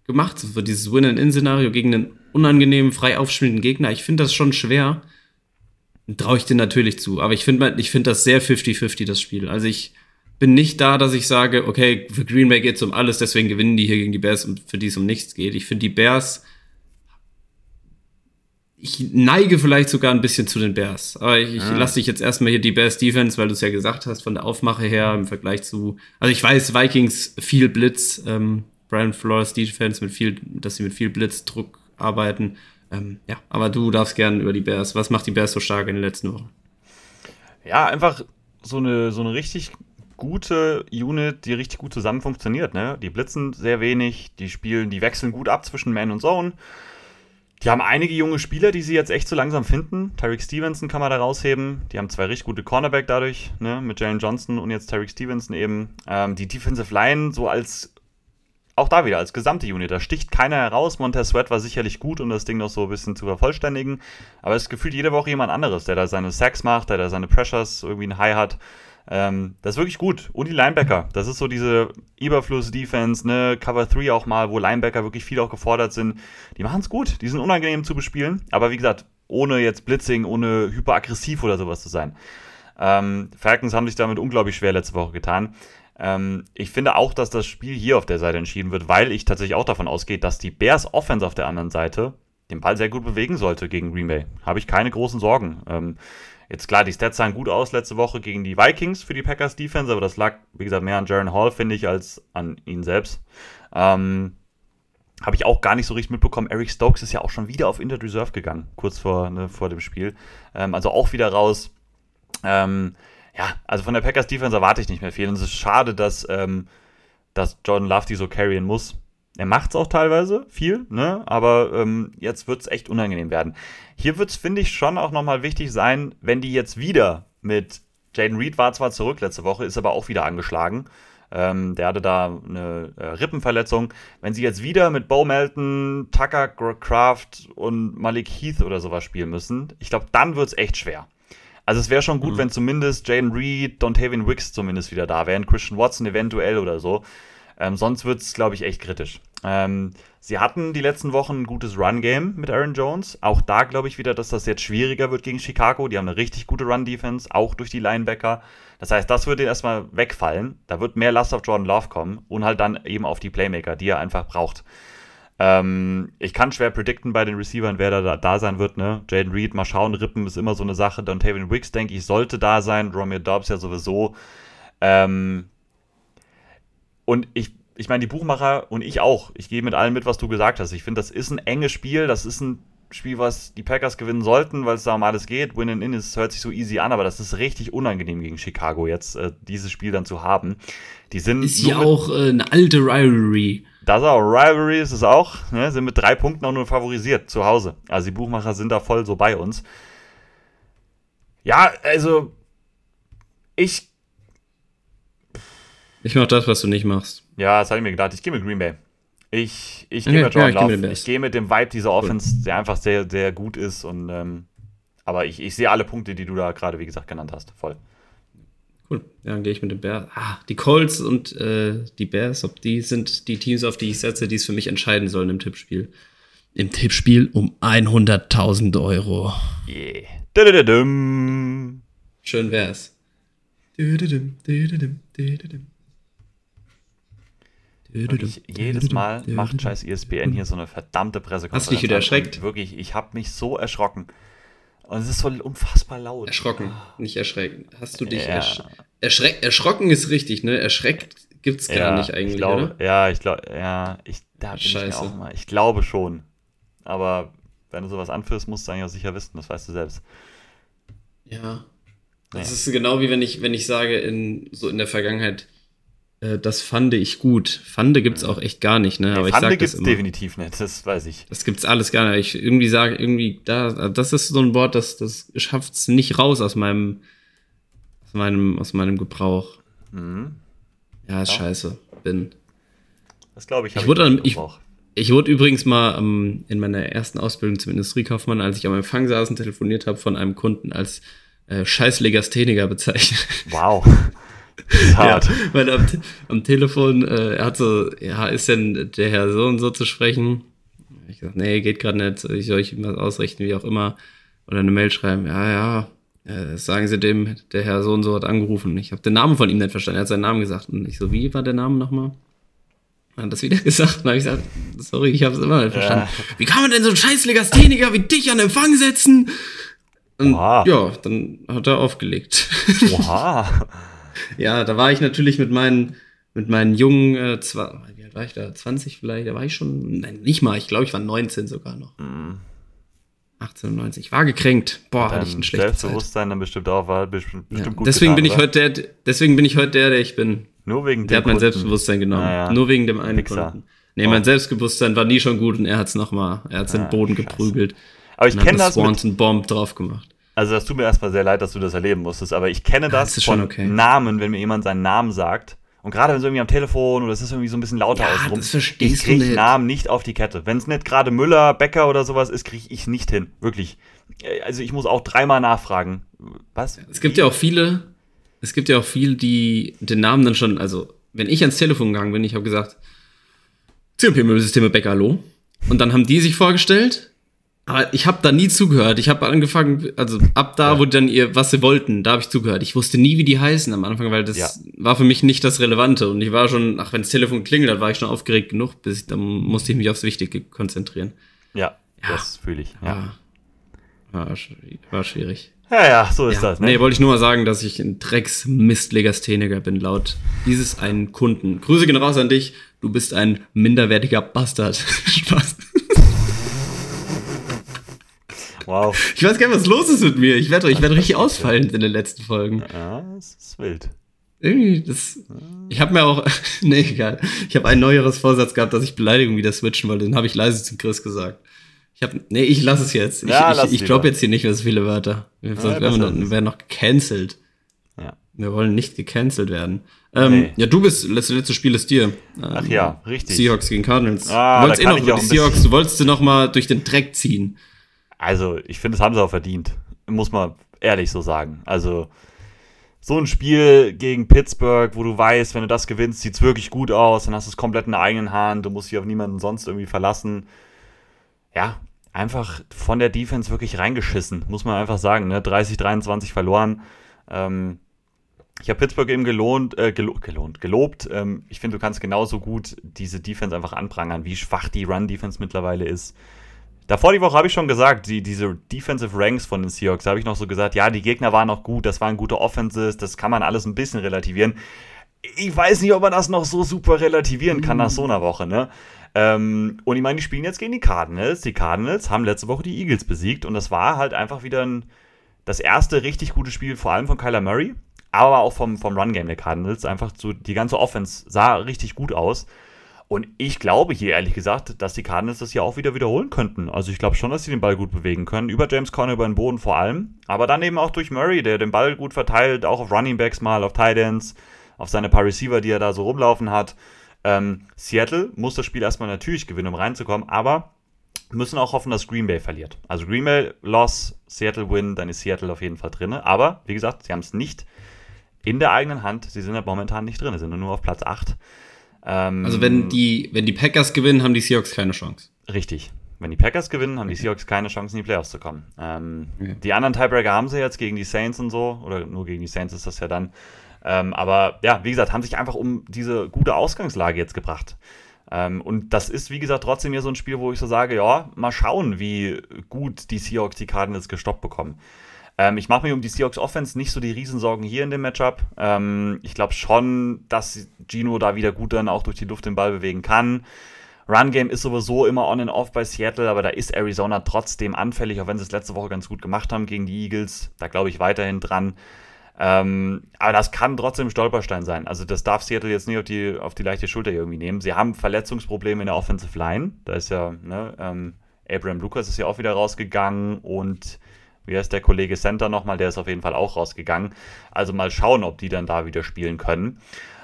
[SPEAKER 1] gemacht sind, für dieses Win-and-In-Szenario gegen einen unangenehmen, frei aufspielenden Gegner. Ich finde das schon schwer. Traue ich dir natürlich zu. Aber ich finde ich finde das sehr 50-50, das Spiel. Also ich bin nicht da, dass ich sage, okay, für Green Bay geht es um alles, deswegen gewinnen die hier gegen die Bears und für die es um nichts geht. Ich finde die Bears, ich neige vielleicht sogar ein bisschen zu den Bears. Aber ich, ich ah. lasse dich jetzt erstmal hier die Bears Defense, weil du es ja gesagt hast, von der Aufmache her im Vergleich zu, also ich weiß, Vikings viel Blitz, ähm, Brian Flores Defense mit viel, dass sie mit viel Blitzdruck arbeiten. Ähm, ja, aber du darfst gerne über die Bears. Was macht die Bears so stark in den letzten Wochen?
[SPEAKER 2] Ja, einfach so eine, so eine richtig gute Unit, die richtig gut zusammen funktioniert. Ne? Die blitzen sehr wenig, die spielen, die wechseln gut ab zwischen Man und Zone. Die haben einige junge Spieler, die sie jetzt echt so langsam finden. Tyreek Stevenson kann man da rausheben. Die haben zwei richtig gute Cornerback dadurch, ne? mit Jalen Johnson und jetzt Tyreek Stevenson eben. Ähm, die Defensive Line so als auch da wieder als gesamte Unit. Da sticht keiner heraus. Montez Sweat war sicherlich gut, um das Ding noch so ein bisschen zu vervollständigen. Aber es gefühlt jede Woche jemand anderes, der da seine Sacks macht, der da seine Pressures irgendwie ein High hat. Ähm, das ist wirklich gut. Und die Linebacker. Das ist so diese Überfluss-Defense, ne? Cover 3 auch mal, wo Linebacker wirklich viel auch gefordert sind. Die machen es gut. Die sind unangenehm zu bespielen. Aber wie gesagt, ohne jetzt Blitzing, ohne hyperaggressiv oder sowas zu sein. Ähm, Falcons haben sich damit unglaublich schwer letzte Woche getan. Ähm, ich finde auch, dass das Spiel hier auf der Seite entschieden wird, weil ich tatsächlich auch davon ausgehe, dass die Bears Offense auf der anderen Seite den Ball sehr gut bewegen sollte gegen Green Bay. Habe ich keine großen Sorgen. Ähm, jetzt klar, die Stats sahen gut aus letzte Woche gegen die Vikings für die Packers Defense, aber das lag, wie gesagt, mehr an Jaron Hall, finde ich, als an ihn selbst. Ähm, habe ich auch gar nicht so richtig mitbekommen. Eric Stokes ist ja auch schon wieder auf Injured Reserve gegangen, kurz vor, ne, vor dem Spiel. Ähm, also auch wieder raus. Ähm, ja, also von der Packers Defense erwarte ich nicht mehr viel. Und es ist schade, dass, ähm, dass Jordan Love die so carryen muss. Er macht es auch teilweise viel, ne? aber ähm, jetzt wird es echt unangenehm werden. Hier wird es, finde ich, schon auch nochmal wichtig sein, wenn die jetzt wieder mit Jaden Reed war zwar zurück letzte Woche, ist aber auch wieder angeschlagen. Ähm, der hatte da eine äh, Rippenverletzung. Wenn sie jetzt wieder mit Bo Melton, Tucker Craft und Malik Heath oder sowas spielen müssen, ich glaube, dann wird es echt schwer. Also es wäre schon gut, mhm. wenn zumindest Jalen Reed, Dontavian Wicks zumindest wieder da wären, Christian Watson eventuell oder so. Ähm, sonst wird es, glaube ich, echt kritisch. Ähm, sie hatten die letzten Wochen ein gutes Run-Game mit Aaron Jones. Auch da glaube ich wieder, dass das jetzt schwieriger wird gegen Chicago. Die haben eine richtig gute Run-Defense, auch durch die Linebacker. Das heißt, das wird erstmal wegfallen. Da wird mehr Last auf Jordan Love kommen und halt dann eben auf die Playmaker, die er einfach braucht. Ähm, ich kann schwer predikten bei den Receivern, wer da, da sein wird. Ne? Jaden Reed, mal schauen, Rippen ist immer so eine Sache. Dontavian Wicks, denke ich, sollte da sein. Romeo Dobbs ja sowieso. Ähm, und ich, ich meine, die Buchmacher und ich auch. Ich gehe mit allem mit, was du gesagt hast. Ich finde, das ist ein enges Spiel. Das ist ein Spiel, was die Packers gewinnen sollten, weil es da um alles geht. Win and in ist, hört sich so easy an, aber das ist richtig unangenehm gegen Chicago jetzt, äh, dieses Spiel dann zu haben. Die sind
[SPEAKER 1] ist ja auch äh, eine alte Rivalry.
[SPEAKER 2] Das auch, Rivalry ist es auch, ne, sind mit drei Punkten auch nur favorisiert zu Hause. Also die Buchmacher sind da voll so bei uns. Ja, also ich.
[SPEAKER 1] Ich mach das, was du nicht machst.
[SPEAKER 2] Ja, das habe ich mir gedacht. Ich gehe mit Green Bay. Ich, ich okay, gehe mit Jordan ja, Love. Ich, ich gehe mit dem Vibe dieser Offense, cool. der einfach sehr, sehr gut ist. Und, ähm, aber ich, ich sehe alle Punkte, die du da gerade, wie gesagt, genannt hast. Voll.
[SPEAKER 1] Cool. Ja, dann gehe ich mit den Bears. Ah, die Colts und äh, die Bears, ob die sind die Teams, auf die ich setze, die es für mich entscheiden sollen im Tippspiel. Im Tippspiel um 100.000 Euro.
[SPEAKER 2] Yeah. Dudududum.
[SPEAKER 1] Schön wär's. Dududum, dududum, dududum.
[SPEAKER 2] Wirklich, jedes Mal macht scheiß ESPN hier so eine verdammte Pressekonferenz.
[SPEAKER 1] Hast du dich wieder erschreckt?
[SPEAKER 2] Wirklich, ich habe mich so erschrocken. Und es ist so unfassbar laut.
[SPEAKER 1] Erschrocken, nicht erschrecken. Hast du dich
[SPEAKER 2] Ja.
[SPEAKER 1] ersch erschreck erschrocken ist richtig, ne? Erschreckt gibt's gar
[SPEAKER 2] ja,
[SPEAKER 1] nicht eigentlich,
[SPEAKER 2] ich glaube,
[SPEAKER 1] oder?
[SPEAKER 2] Ja, ich glaube, ja, ich, da bin ich
[SPEAKER 1] Scheiße.
[SPEAKER 2] auch mal. Ich glaube schon. Aber wenn du sowas anführst, musst du eigentlich auch sicher wissen, das weißt du selbst.
[SPEAKER 1] Ja. Das
[SPEAKER 2] Nee.
[SPEAKER 1] ist genau wie wenn ich, wenn ich sage, in, so in der Vergangenheit, das fand ich gut. Fande gibt's auch echt gar nicht, ne? Aber ich
[SPEAKER 2] Fande
[SPEAKER 1] sag
[SPEAKER 2] gibt's
[SPEAKER 1] das immer.
[SPEAKER 2] definitiv nicht, das weiß ich.
[SPEAKER 1] Das gibt's alles gar nicht. Ich irgendwie sage, irgendwie, da, das ist so ein Wort, das, das schafft's nicht raus aus meinem, aus meinem, aus meinem Gebrauch.
[SPEAKER 2] Mhm.
[SPEAKER 1] Ja, ist
[SPEAKER 2] Ja.
[SPEAKER 1] scheiße. Bin.
[SPEAKER 2] Das glaube ich.
[SPEAKER 1] Ich
[SPEAKER 2] hab
[SPEAKER 1] wurde dann- ich-. Ich wurde übrigens mal ähm, in meiner ersten Ausbildung zum Industriekaufmann, als ich am Empfang saß und telefoniert habe, von einem Kunden als äh, Scheißlegastheniker bezeichnet.
[SPEAKER 2] Wow. [LAUGHS] Ist hart.
[SPEAKER 1] weil am, am Telefon, äh, er hat so, ja, ist denn der Herr so und so zu sprechen? Ich gesagt, nee, geht gerade nicht, ich soll ich ihm was ausrichten, wie auch immer. Oder eine Mail schreiben, ja, ja, äh, sagen Sie dem, der Herr so und so hat angerufen. Ich habe den Namen von ihm nicht verstanden, er hat seinen Namen gesagt. Und ich so, wie war der Name nochmal? Er hat das wieder [LAUGHS] gesagt. Dann habe ich gesagt, sorry, ich habe es immer nicht verstanden. Wie kann man denn so einen scheiß Legastheniker wie dich an Empfang setzen? Und ja, dann hat er aufgelegt. [LAUGHS]
[SPEAKER 2] Oha.
[SPEAKER 1] Ja, da war ich natürlich mit meinen, mit meinen jungen, äh, zwei, wie alt war ich da? 20 vielleicht? Da war ich schon, nein, nicht mal, ich glaube, ich war 19 sogar noch. 18 und 19. Ich war gekränkt. Boah, hatte ich
[SPEAKER 2] Dein
[SPEAKER 1] eine schlechte Zeit.
[SPEAKER 2] Selbstbewusstsein dann bestimmt auch, war bestimmt,
[SPEAKER 1] Ja.
[SPEAKER 2] gut
[SPEAKER 1] Deswegen
[SPEAKER 2] getan,
[SPEAKER 1] bin ich
[SPEAKER 2] oder?
[SPEAKER 1] heute der, deswegen bin ich heute der, der ich bin.
[SPEAKER 2] Nur wegen
[SPEAKER 1] Der
[SPEAKER 2] dem
[SPEAKER 1] hat mein
[SPEAKER 2] Kunden.
[SPEAKER 1] Selbstbewusstsein genommen.
[SPEAKER 2] Ah, ja.
[SPEAKER 1] Nur wegen dem einen
[SPEAKER 2] Wichser.
[SPEAKER 1] Kunden. Nee, mein Selbstbewusstsein war nie schon gut und er hat's noch mal, er hat's in
[SPEAKER 2] Ah,
[SPEAKER 1] den Boden
[SPEAKER 2] scheiße.
[SPEAKER 1] geprügelt.
[SPEAKER 2] Aber ich
[SPEAKER 1] und hat
[SPEAKER 2] kenne das
[SPEAKER 1] Swanson Bomb drauf gemacht.
[SPEAKER 2] Also das tut mir erstmal sehr leid, dass du das erleben musstest, aber ich kenne das,
[SPEAKER 1] das
[SPEAKER 2] von
[SPEAKER 1] okay.
[SPEAKER 2] Namen, wenn mir jemand seinen Namen sagt. Und gerade wenn es irgendwie am Telefon oder es ist irgendwie so ein bisschen lauter
[SPEAKER 1] Ja,
[SPEAKER 2] außenrum,
[SPEAKER 1] das
[SPEAKER 2] ich
[SPEAKER 1] du
[SPEAKER 2] krieg
[SPEAKER 1] nicht.
[SPEAKER 2] Namen nicht auf die Kette. Wenn es nicht gerade Müller, Becker oder sowas ist, kriege ich nicht hin. Wirklich. Äh, Also ich muss auch dreimal nachfragen. Was?
[SPEAKER 1] Es gibt ja auch viele, es gibt ja auch viele, die den Namen dann schon, also wenn ich ans Telefon gegangen bin, ich habe gesagt, CMP-Müllsysteme Becker, hallo. Und dann haben die sich vorgestellt, aber ich habe da nie zugehört. Ich habe angefangen, also ab da, wo die dann ihr, was sie wollten, da habe ich zugehört. Ich wusste nie, wie die heißen am Anfang, weil das
[SPEAKER 2] Ja.
[SPEAKER 1] war für mich nicht das Relevante. Und ich war schon, ach, wenn das Telefon klingelt, dann war ich schon aufgeregt genug, bis ich, dann musste ich mich aufs Wichtige konzentrieren.
[SPEAKER 2] Ja,
[SPEAKER 1] Ja.
[SPEAKER 2] das fühle ich. Ja.
[SPEAKER 1] Ja. War, schwierig- war schwierig.
[SPEAKER 2] ja, ja, so ist
[SPEAKER 1] Ja,
[SPEAKER 2] das. Ne?
[SPEAKER 1] Nee, wollte ich nur mal sagen, dass ich ein Drecks-Mistlegastheniker bin, laut dieses einen Kunden. Grüße gehen raus an dich. Du bist ein minderwertiger Bastard. [LAUGHS] Spaß.
[SPEAKER 2] Wow.
[SPEAKER 1] Ich weiß gar nicht, was los ist mit mir. Ich werde ich werd richtig [LAUGHS] ausfallend in den letzten Folgen.
[SPEAKER 2] Ja, das ist wild.
[SPEAKER 1] Irgendwie, das. Ich habe mir auch. [LAUGHS] Nee, egal. Ich habe ein neueres Vorsatz gehabt, dass ich Beleidigung wieder switchen wollte. Den habe ich leise zum Chris gesagt. Ich hab, nee, ich lasse es jetzt. Ich,
[SPEAKER 2] Ja,
[SPEAKER 1] ich, ich droppe jetzt hier nicht mehr so viele Wörter. Wir, sonst werden noch,
[SPEAKER 2] es.
[SPEAKER 1] werden noch gecancelt.
[SPEAKER 2] Ja.
[SPEAKER 1] Wir wollen nicht gecancelt werden. Ähm,
[SPEAKER 2] Nee.
[SPEAKER 1] Ja, du bist, das letzte Spiel ist dir. Ähm,
[SPEAKER 2] Ach ja, richtig.
[SPEAKER 1] Seahawks gegen Cardinals.
[SPEAKER 2] Ah,
[SPEAKER 1] du wolltest eh noch die Seahawks, du wolltest sie noch mal durch den Dreck ziehen.
[SPEAKER 2] Also, ich finde, das haben sie auch verdient. Muss man ehrlich so sagen. Also, so ein Spiel gegen Pittsburgh, wo du weißt, wenn du das gewinnst, sieht es wirklich gut aus, dann hast du es komplett in der eigenen Hand, du musst dich auf niemanden sonst irgendwie verlassen. Ja, einfach von der Defense wirklich reingeschissen, muss man einfach sagen. Ne? 30, 23 verloren. Ähm, ich habe Pittsburgh eben gelohnt, äh, gelo gelohnt, gelobt. Ähm, ich finde, du kannst genauso gut diese Defense einfach anprangern, wie schwach die Run-Defense mittlerweile ist. Davor die Woche habe ich schon gesagt, die, diese Defensive Ranks von den Seahawks, da habe ich noch so gesagt, ja, die Gegner waren noch gut, das waren gute Offenses, das kann man alles ein bisschen relativieren. Ich weiß nicht, ob man das noch so super relativieren kann nach so einer Woche, ne? Ähm, und ich meine, die spielen jetzt gegen die Cardinals. Die Cardinals haben letzte Woche die Eagles besiegt und das war halt einfach wieder ein, das erste richtig gute Spiel, vor allem von Kyler Murray, aber auch vom, vom Run-Game der Cardinals. Einfach so, die ganze Offense sah richtig gut aus. Und ich glaube hier ehrlich gesagt, dass die Cardinals das hier auch wieder wiederholen könnten. Also ich glaube schon, dass sie den Ball gut bewegen können. Über James Conner, über den Boden vor allem. Aber dann eben auch durch Murray, der den Ball gut verteilt, auch auf Running Backs mal, auf Tight Ends, auf seine paar Receiver, die er da so rumlaufen hat. Ähm, Seattle muss das Spiel erstmal natürlich gewinnen, um reinzukommen, aber müssen auch hoffen, dass Green Bay verliert. Also Green Bay loss, Seattle win, dann ist Seattle auf jeden Fall drin. Aber wie gesagt, sie haben es nicht in der eigenen Hand. Sie sind halt momentan nicht drin, sie sind nur auf Platz 8.
[SPEAKER 1] Ähm, also wenn die, wenn die Packers gewinnen, haben die Seahawks keine Chance.
[SPEAKER 2] Richtig. Wenn die Packers gewinnen, haben die Seahawks keine Chance, in die Playoffs zu kommen. Ähm, okay. Die anderen Tiebreaker haben sie jetzt gegen die Saints und so, oder nur gegen die Saints ist das ja dann. Ähm, aber ja, wie gesagt, haben sich einfach um diese gute Ausgangslage jetzt gebracht. Ähm, und das ist, wie gesagt, trotzdem hier so ein Spiel, wo ich so sage, ja, mal schauen, wie gut die Seahawks die Cardinals gestoppt bekommen. Ähm, ich mache mir um die Seahawks Offense nicht so die Riesensorgen hier in dem Matchup. Ähm, ich glaube schon, dass Gino da wieder gut dann auch durch die Luft den Ball bewegen kann. Run Game ist sowieso immer on and off bei Seattle, aber da ist Arizona trotzdem anfällig, auch wenn sie es letzte Woche ganz gut gemacht haben gegen die Eagles. Da glaube ich weiterhin dran. Ähm, aber das kann trotzdem Stolperstein sein. Also das darf Seattle jetzt nicht auf die, auf die leichte Schulter irgendwie nehmen. Sie haben Verletzungsprobleme in der Offensive Line. Da ist ja, ne, ähm, Abraham Lucas ist ja auch wieder rausgegangen und wie heißt der Kollege Center nochmal, der ist auf jeden Fall auch rausgegangen. Also mal schauen, ob die dann da wieder spielen können.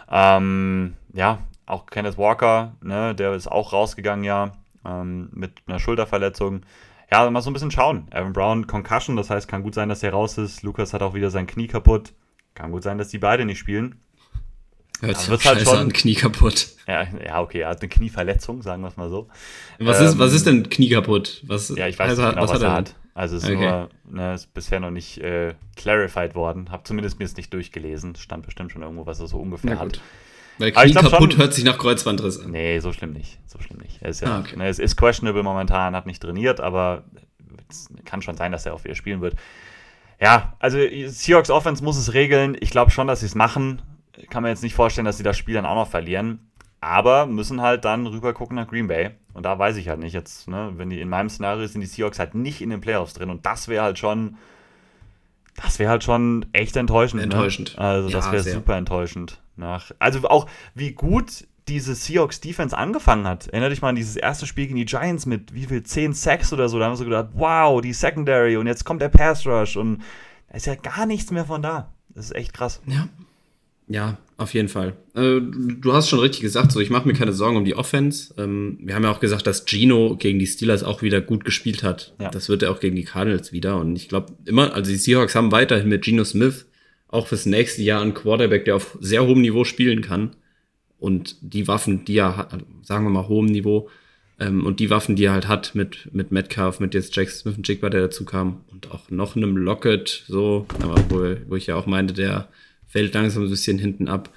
[SPEAKER 2] Ähm, ja, auch Kenneth Walker, ne, der ist auch rausgegangen, ja, ähm, mit einer Schulterverletzung. Ja, mal so ein bisschen schauen. Aaron Brown, Concussion, das heißt, kann gut sein, dass er raus ist. Lukas hat auch wieder sein Knie kaputt. Kann gut sein, dass die beide nicht spielen.
[SPEAKER 1] Hört sich halt schon an, Knie kaputt.
[SPEAKER 2] Ja, ja, okay, er hat eine Knieverletzung, sagen wir es mal so.
[SPEAKER 1] Was, ähm, ist, was ist denn Knie kaputt? Was,
[SPEAKER 2] ja, ich weiß also, nicht genau, was, was er hat. Also es ist, okay. nur, ne, ist bisher noch nicht äh, clarified worden. Hab zumindest mir es nicht durchgelesen. Stand bestimmt schon irgendwo, was er so ungefähr hat.
[SPEAKER 1] Weil Knie kaputt schon, hört sich nach Kreuzbandriss an.
[SPEAKER 2] Nee, so schlimm nicht. So schlimm nicht. Er ist ja, ah, okay. ne, es ist questionable momentan, hat nicht trainiert, aber es kann schon sein, dass er auch wieder spielen wird. Ja, also Seahawks Offense muss es regeln. Ich glaube schon, dass sie es machen. Kann mir jetzt nicht vorstellen, dass sie das Spiel dann auch noch verlieren. Aber müssen halt dann rüber gucken nach Green Bay. Und da weiß ich halt nicht jetzt, ne, wenn die in meinem Szenario sind die Seahawks halt nicht in den Playoffs drin. Und das wäre halt schon, das wäre halt schon echt enttäuschend.
[SPEAKER 1] Ne? Enttäuschend.
[SPEAKER 2] Ne? Also das wäre super enttäuschend. Nach, also auch wie gut diese Seahawks Defense angefangen hat. Erinnert dich mal an dieses erste Spiel gegen die Giants mit wie viel 10 Sacks oder so. Da haben wir so gedacht, wow, die Secondary und jetzt kommt der Pass Rush und da ist ja gar nichts mehr von da. Das ist echt krass.
[SPEAKER 1] Ja. Ja, auf jeden Fall. Äh, du hast schon richtig gesagt, so ich mache mir keine Sorgen um die Offense. Ähm, wir haben ja auch gesagt, dass Gino gegen die Steelers auch wieder gut gespielt hat. Ja. Das wird er auch gegen die Cardinals wieder. Und ich glaube immer, also die Seahawks haben weiterhin mit Gino Smith auch fürs nächste Jahr einen Quarterback, der auf sehr hohem Niveau spielen kann. Und die Waffen, die er hat, sagen wir mal hohem Niveau, ähm, und die Waffen, die er halt hat mit, mit Metcalf, mit jetzt Jack Smith und Jigba, der dazu kam, und auch noch einem Lockett, so, aber wo, wo ich ja auch meinte, der fällt langsam ein bisschen hinten ab.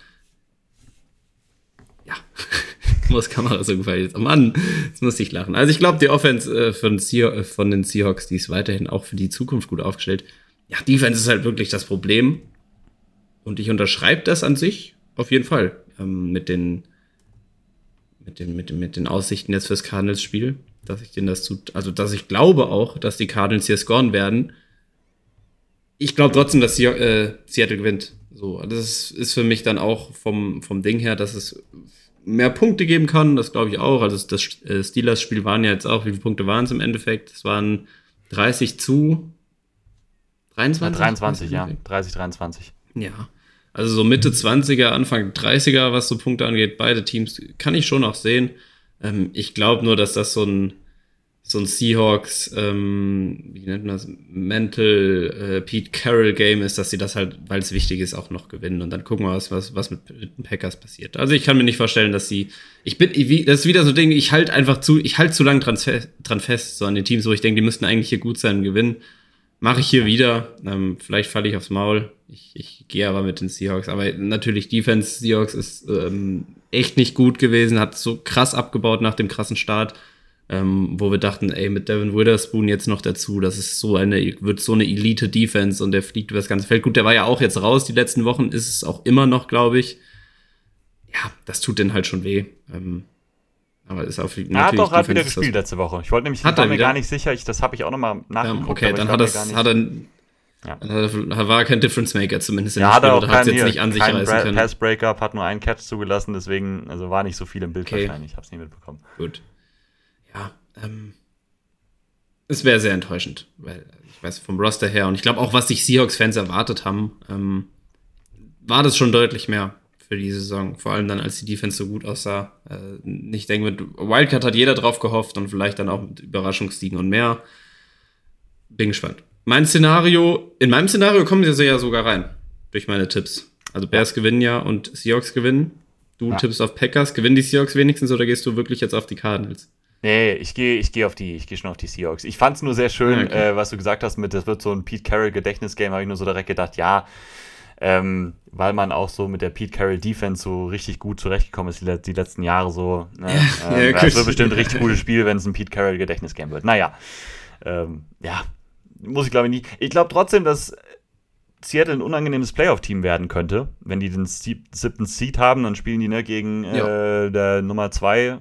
[SPEAKER 1] Ja, [LAUGHS] muss Kamera so gefallen jetzt. Oh Mann, jetzt muss ich lachen. Also ich glaube, die Offense äh, von, äh, von den Seahawks, die ist weiterhin auch für die Zukunft gut aufgestellt. Ja, Defense ist halt wirklich das Problem. Und ich unterschreibe das an sich auf jeden Fall ähm, mit den mit den, mit, mit den Aussichten jetzt fürs Cardinals-Spiel, dass ich denen das tut, also dass ich glaube auch, dass die Cardinals hier scoren werden. Ich glaube trotzdem, dass äh, Seattle gewinnt. So, das ist für mich dann auch vom, vom Ding her, dass es mehr Punkte geben kann, das glaube ich auch. Also das äh, Steelers-Spiel waren ja jetzt auch, wie viele Punkte waren es im Endeffekt? Es waren 30 zu
[SPEAKER 2] 23? 23, ja. 30, 23.
[SPEAKER 1] Ja. Also so Mitte 20er, Anfang 30er, was so Punkte angeht, beide Teams kann ich schon auch sehen. Ähm, ich glaube nur, dass das so ein so ein Seahawks, ähm, wie nennt man das, Mental äh, Pete Carroll Game ist, dass sie das halt, weil es wichtig ist, auch noch gewinnen. Und dann gucken wir, was, was, was mit, mit den Packers passiert. Also ich kann mir nicht vorstellen, dass sie, ich bin, ich, das ist wieder so ein Ding, ich halte einfach zu, ich halte zu lang dran, dran fest, so an den Teams, wo ich denke, die müssten eigentlich hier gut sein und gewinnen. Mache ich hier wieder. Ähm, vielleicht falle ich aufs Maul. Ich, ich gehe aber mit den Seahawks. Aber natürlich, Defense Seahawks ist ähm, echt nicht gut gewesen, hat so krass abgebaut nach dem krassen Start ähm, wo wir dachten, ey, mit Devin Witherspoon jetzt noch dazu, das ist so eine, wird so eine Elite-Defense und der fliegt über das ganze Feld. Gut, der war ja auch jetzt raus die letzten Wochen, ist es auch immer noch, glaube ich. Ja, das tut den halt schon weh. Ähm, aber ist auf
[SPEAKER 2] natürlich. Er hat doch gerade wieder gespielt letzte Woche. Ich wollte nämlich,
[SPEAKER 1] hat
[SPEAKER 2] ich war mir gar nicht sicher, ich, das habe ich auch nochmal
[SPEAKER 1] nachgeguckt. Ja, okay, dann hat, das, hat er ja. War kein Difference Maker zumindest
[SPEAKER 2] ja, hat er auch keinen, jetzt nicht an sich reißen können. Pass Breakup hat nur einen Catch zugelassen, deswegen also war nicht so viel im Bild okay. wahrscheinlich. Ich habe es nicht mitbekommen.
[SPEAKER 1] Gut ja, ähm, es wäre sehr enttäuschend, weil ich weiß vom Roster her und ich glaube auch, was sich Seahawks-Fans erwartet haben, ähm, war das schon deutlich mehr für die Saison. Vor allem dann, als die Defense so gut aussah. Äh, ich denke, mit Wildcard hat jeder drauf gehofft und vielleicht dann auch mit Überraschungssiegen und mehr. Bin gespannt. Mein Szenario, in meinem Szenario kommen sie ja sogar rein. Durch meine Tipps. Also Bears gewinnen ja und Seahawks gewinnen. Du
[SPEAKER 2] Ja.
[SPEAKER 1] tippst auf Packers. Gewinnen die Seahawks wenigstens oder gehst du wirklich jetzt auf die Cardinals?
[SPEAKER 2] Nee, ich gehe ich geh auf die, ich gehe schon auf die Seahawks. Ich fand es nur sehr schön,
[SPEAKER 1] okay.
[SPEAKER 2] äh, was du gesagt hast mit, das wird so ein Pete Carroll Gedächtnisgame, habe ich nur so direkt gedacht, ja, ähm, weil man auch so mit der Pete Carroll Defense so richtig gut zurechtgekommen ist die, die letzten Jahre so. Ne?
[SPEAKER 1] Ja,
[SPEAKER 2] ähm,
[SPEAKER 1] ja,
[SPEAKER 2] es wird bestimmt ein richtig [LAUGHS] gutes Spiel, wenn es ein Pete Carroll Gedächtnisgame wird. Naja, ähm, ja, muss ich glaube ich nicht. Ich glaube trotzdem, dass Seattle ein unangenehmes Playoff-Team werden könnte. Wenn die den sieb siebten Seed haben, dann spielen die ne, gegen äh, der Nummer 2.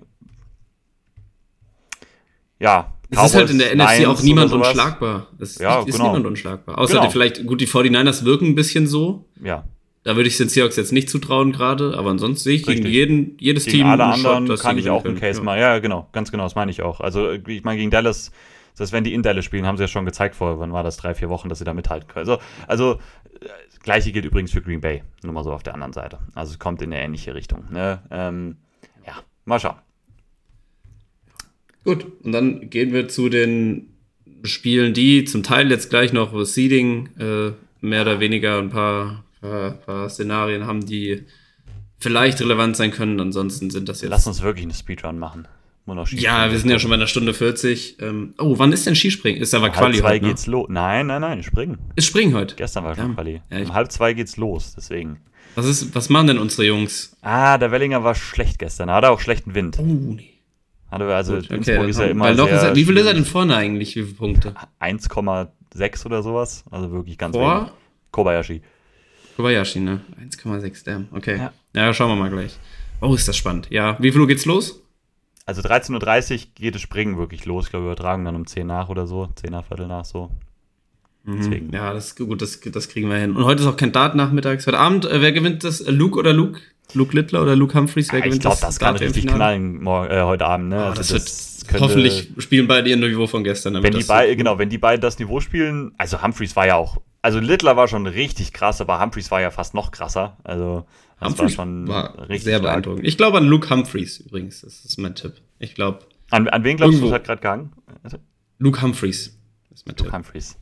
[SPEAKER 2] Ja.
[SPEAKER 1] Es ist halt in der NFC auch niemand unschlagbar. Es
[SPEAKER 2] Ja,
[SPEAKER 1] ist
[SPEAKER 2] genau.
[SPEAKER 1] niemand unschlagbar. Außer
[SPEAKER 2] Genau.
[SPEAKER 1] vielleicht, gut, die 49ers wirken ein bisschen so.
[SPEAKER 2] Ja.
[SPEAKER 1] Da würde ich den Seahawks jetzt nicht zutrauen gerade, aber ansonsten sehe ich gegen jeden, jedes
[SPEAKER 2] Gegen
[SPEAKER 1] Team
[SPEAKER 2] alle
[SPEAKER 1] Shot,
[SPEAKER 2] anderen
[SPEAKER 1] dass
[SPEAKER 2] kann ich auch einen Case
[SPEAKER 1] können.
[SPEAKER 2] machen. Ja, genau, ganz genau, das meine ich auch. Also, ich meine, gegen Dallas, das wenn die in Dallas spielen, haben sie ja schon gezeigt vor, wann war das, drei, vier Wochen, dass sie da mithalten können. Also, also äh, das gleiche gilt übrigens für Green Bay, nur mal so auf der anderen Seite. Also es kommt in eine ähnliche Richtung. Ne? Ähm, ja, mal schauen.
[SPEAKER 1] Gut, und dann gehen wir zu den Spielen, die zum Teil jetzt gleich noch Seeding äh, mehr oder weniger ein paar, paar, paar Szenarien haben, die vielleicht relevant sein können. Ansonsten sind das jetzt.
[SPEAKER 2] Lass uns wirklich eine Speedrun machen.
[SPEAKER 1] Ja, wir sind ja schon bei einer Stunde 40. Ähm, oh, wann ist denn Skispringen? Ist aber
[SPEAKER 2] Halb
[SPEAKER 1] Quali
[SPEAKER 2] zwei
[SPEAKER 1] heute, ne?
[SPEAKER 2] geht's los. Nein, nein, nein, springen.
[SPEAKER 1] Ist Springen heute.
[SPEAKER 2] Gestern war
[SPEAKER 1] Ja.
[SPEAKER 2] schon Quali.
[SPEAKER 1] Ja,
[SPEAKER 2] um halb zwei geht's los, deswegen.
[SPEAKER 1] Was, ist, was machen denn unsere Jungs?
[SPEAKER 2] Ah, der Wellinger war schlecht gestern. Er hatte auch schlechten Wind.
[SPEAKER 1] Oh, nee.
[SPEAKER 2] Hatte, also
[SPEAKER 1] Gut,
[SPEAKER 2] Innsbruck
[SPEAKER 1] dann
[SPEAKER 2] ist ja immer
[SPEAKER 1] weil
[SPEAKER 2] sehr
[SPEAKER 1] ist wie viel ist er denn vorne eigentlich? Wie viele Punkte?
[SPEAKER 2] 1,6 oder sowas. Also wirklich ganz
[SPEAKER 1] Vor?
[SPEAKER 2] wenig. Kobayashi.
[SPEAKER 1] Kobayashi, ne? 1,6 Damn. Okay.
[SPEAKER 2] Ja.
[SPEAKER 1] Ja. schauen wir mal gleich. Oh, ist das spannend. Ja, wie viel Uhr geht's los?
[SPEAKER 2] Also 13.30 Uhr geht das Springen wirklich los. Ich glaube, wir übertragen dann um 10 nach oder so. 10 nach, Viertel nach so. Deswegen.
[SPEAKER 1] Ja, das gut, das, das kriegen wir hin. Und heute ist auch kein Dart nachmittags. Heute Abend, äh, wer gewinnt das? Luke oder Luke? Luke Littler oder Luke Humphreys? Wer
[SPEAKER 2] ich
[SPEAKER 1] gewinnt
[SPEAKER 2] glaube, das kann
[SPEAKER 1] Dart im
[SPEAKER 2] richtig knallen morgen, äh, heute Abend. Ne?
[SPEAKER 1] Ah,
[SPEAKER 2] Also
[SPEAKER 1] das, wird
[SPEAKER 2] könnte-
[SPEAKER 1] hoffentlich spielen beide ihr Niveau von gestern.
[SPEAKER 2] Wenn die
[SPEAKER 1] das
[SPEAKER 2] beiden, genau, wenn die beiden das Niveau spielen, also Humphreys war ja auch, also Littler war schon richtig krass, aber Humphreys war ja fast noch krasser. Also das
[SPEAKER 1] Humphreys
[SPEAKER 2] war schon
[SPEAKER 1] war
[SPEAKER 2] richtig
[SPEAKER 1] sehr
[SPEAKER 2] stark.
[SPEAKER 1] beeindruckend. Ich glaube an Luke Humphreys übrigens. Das ist mein Tipp. Ich glaube,
[SPEAKER 2] An, an wen glaubst du,
[SPEAKER 1] Irgendwo.
[SPEAKER 2] es hat gerade gehangen? Also,
[SPEAKER 1] Luke Humphreys ist mein
[SPEAKER 2] Luke
[SPEAKER 1] Tipp.
[SPEAKER 2] Humphreys.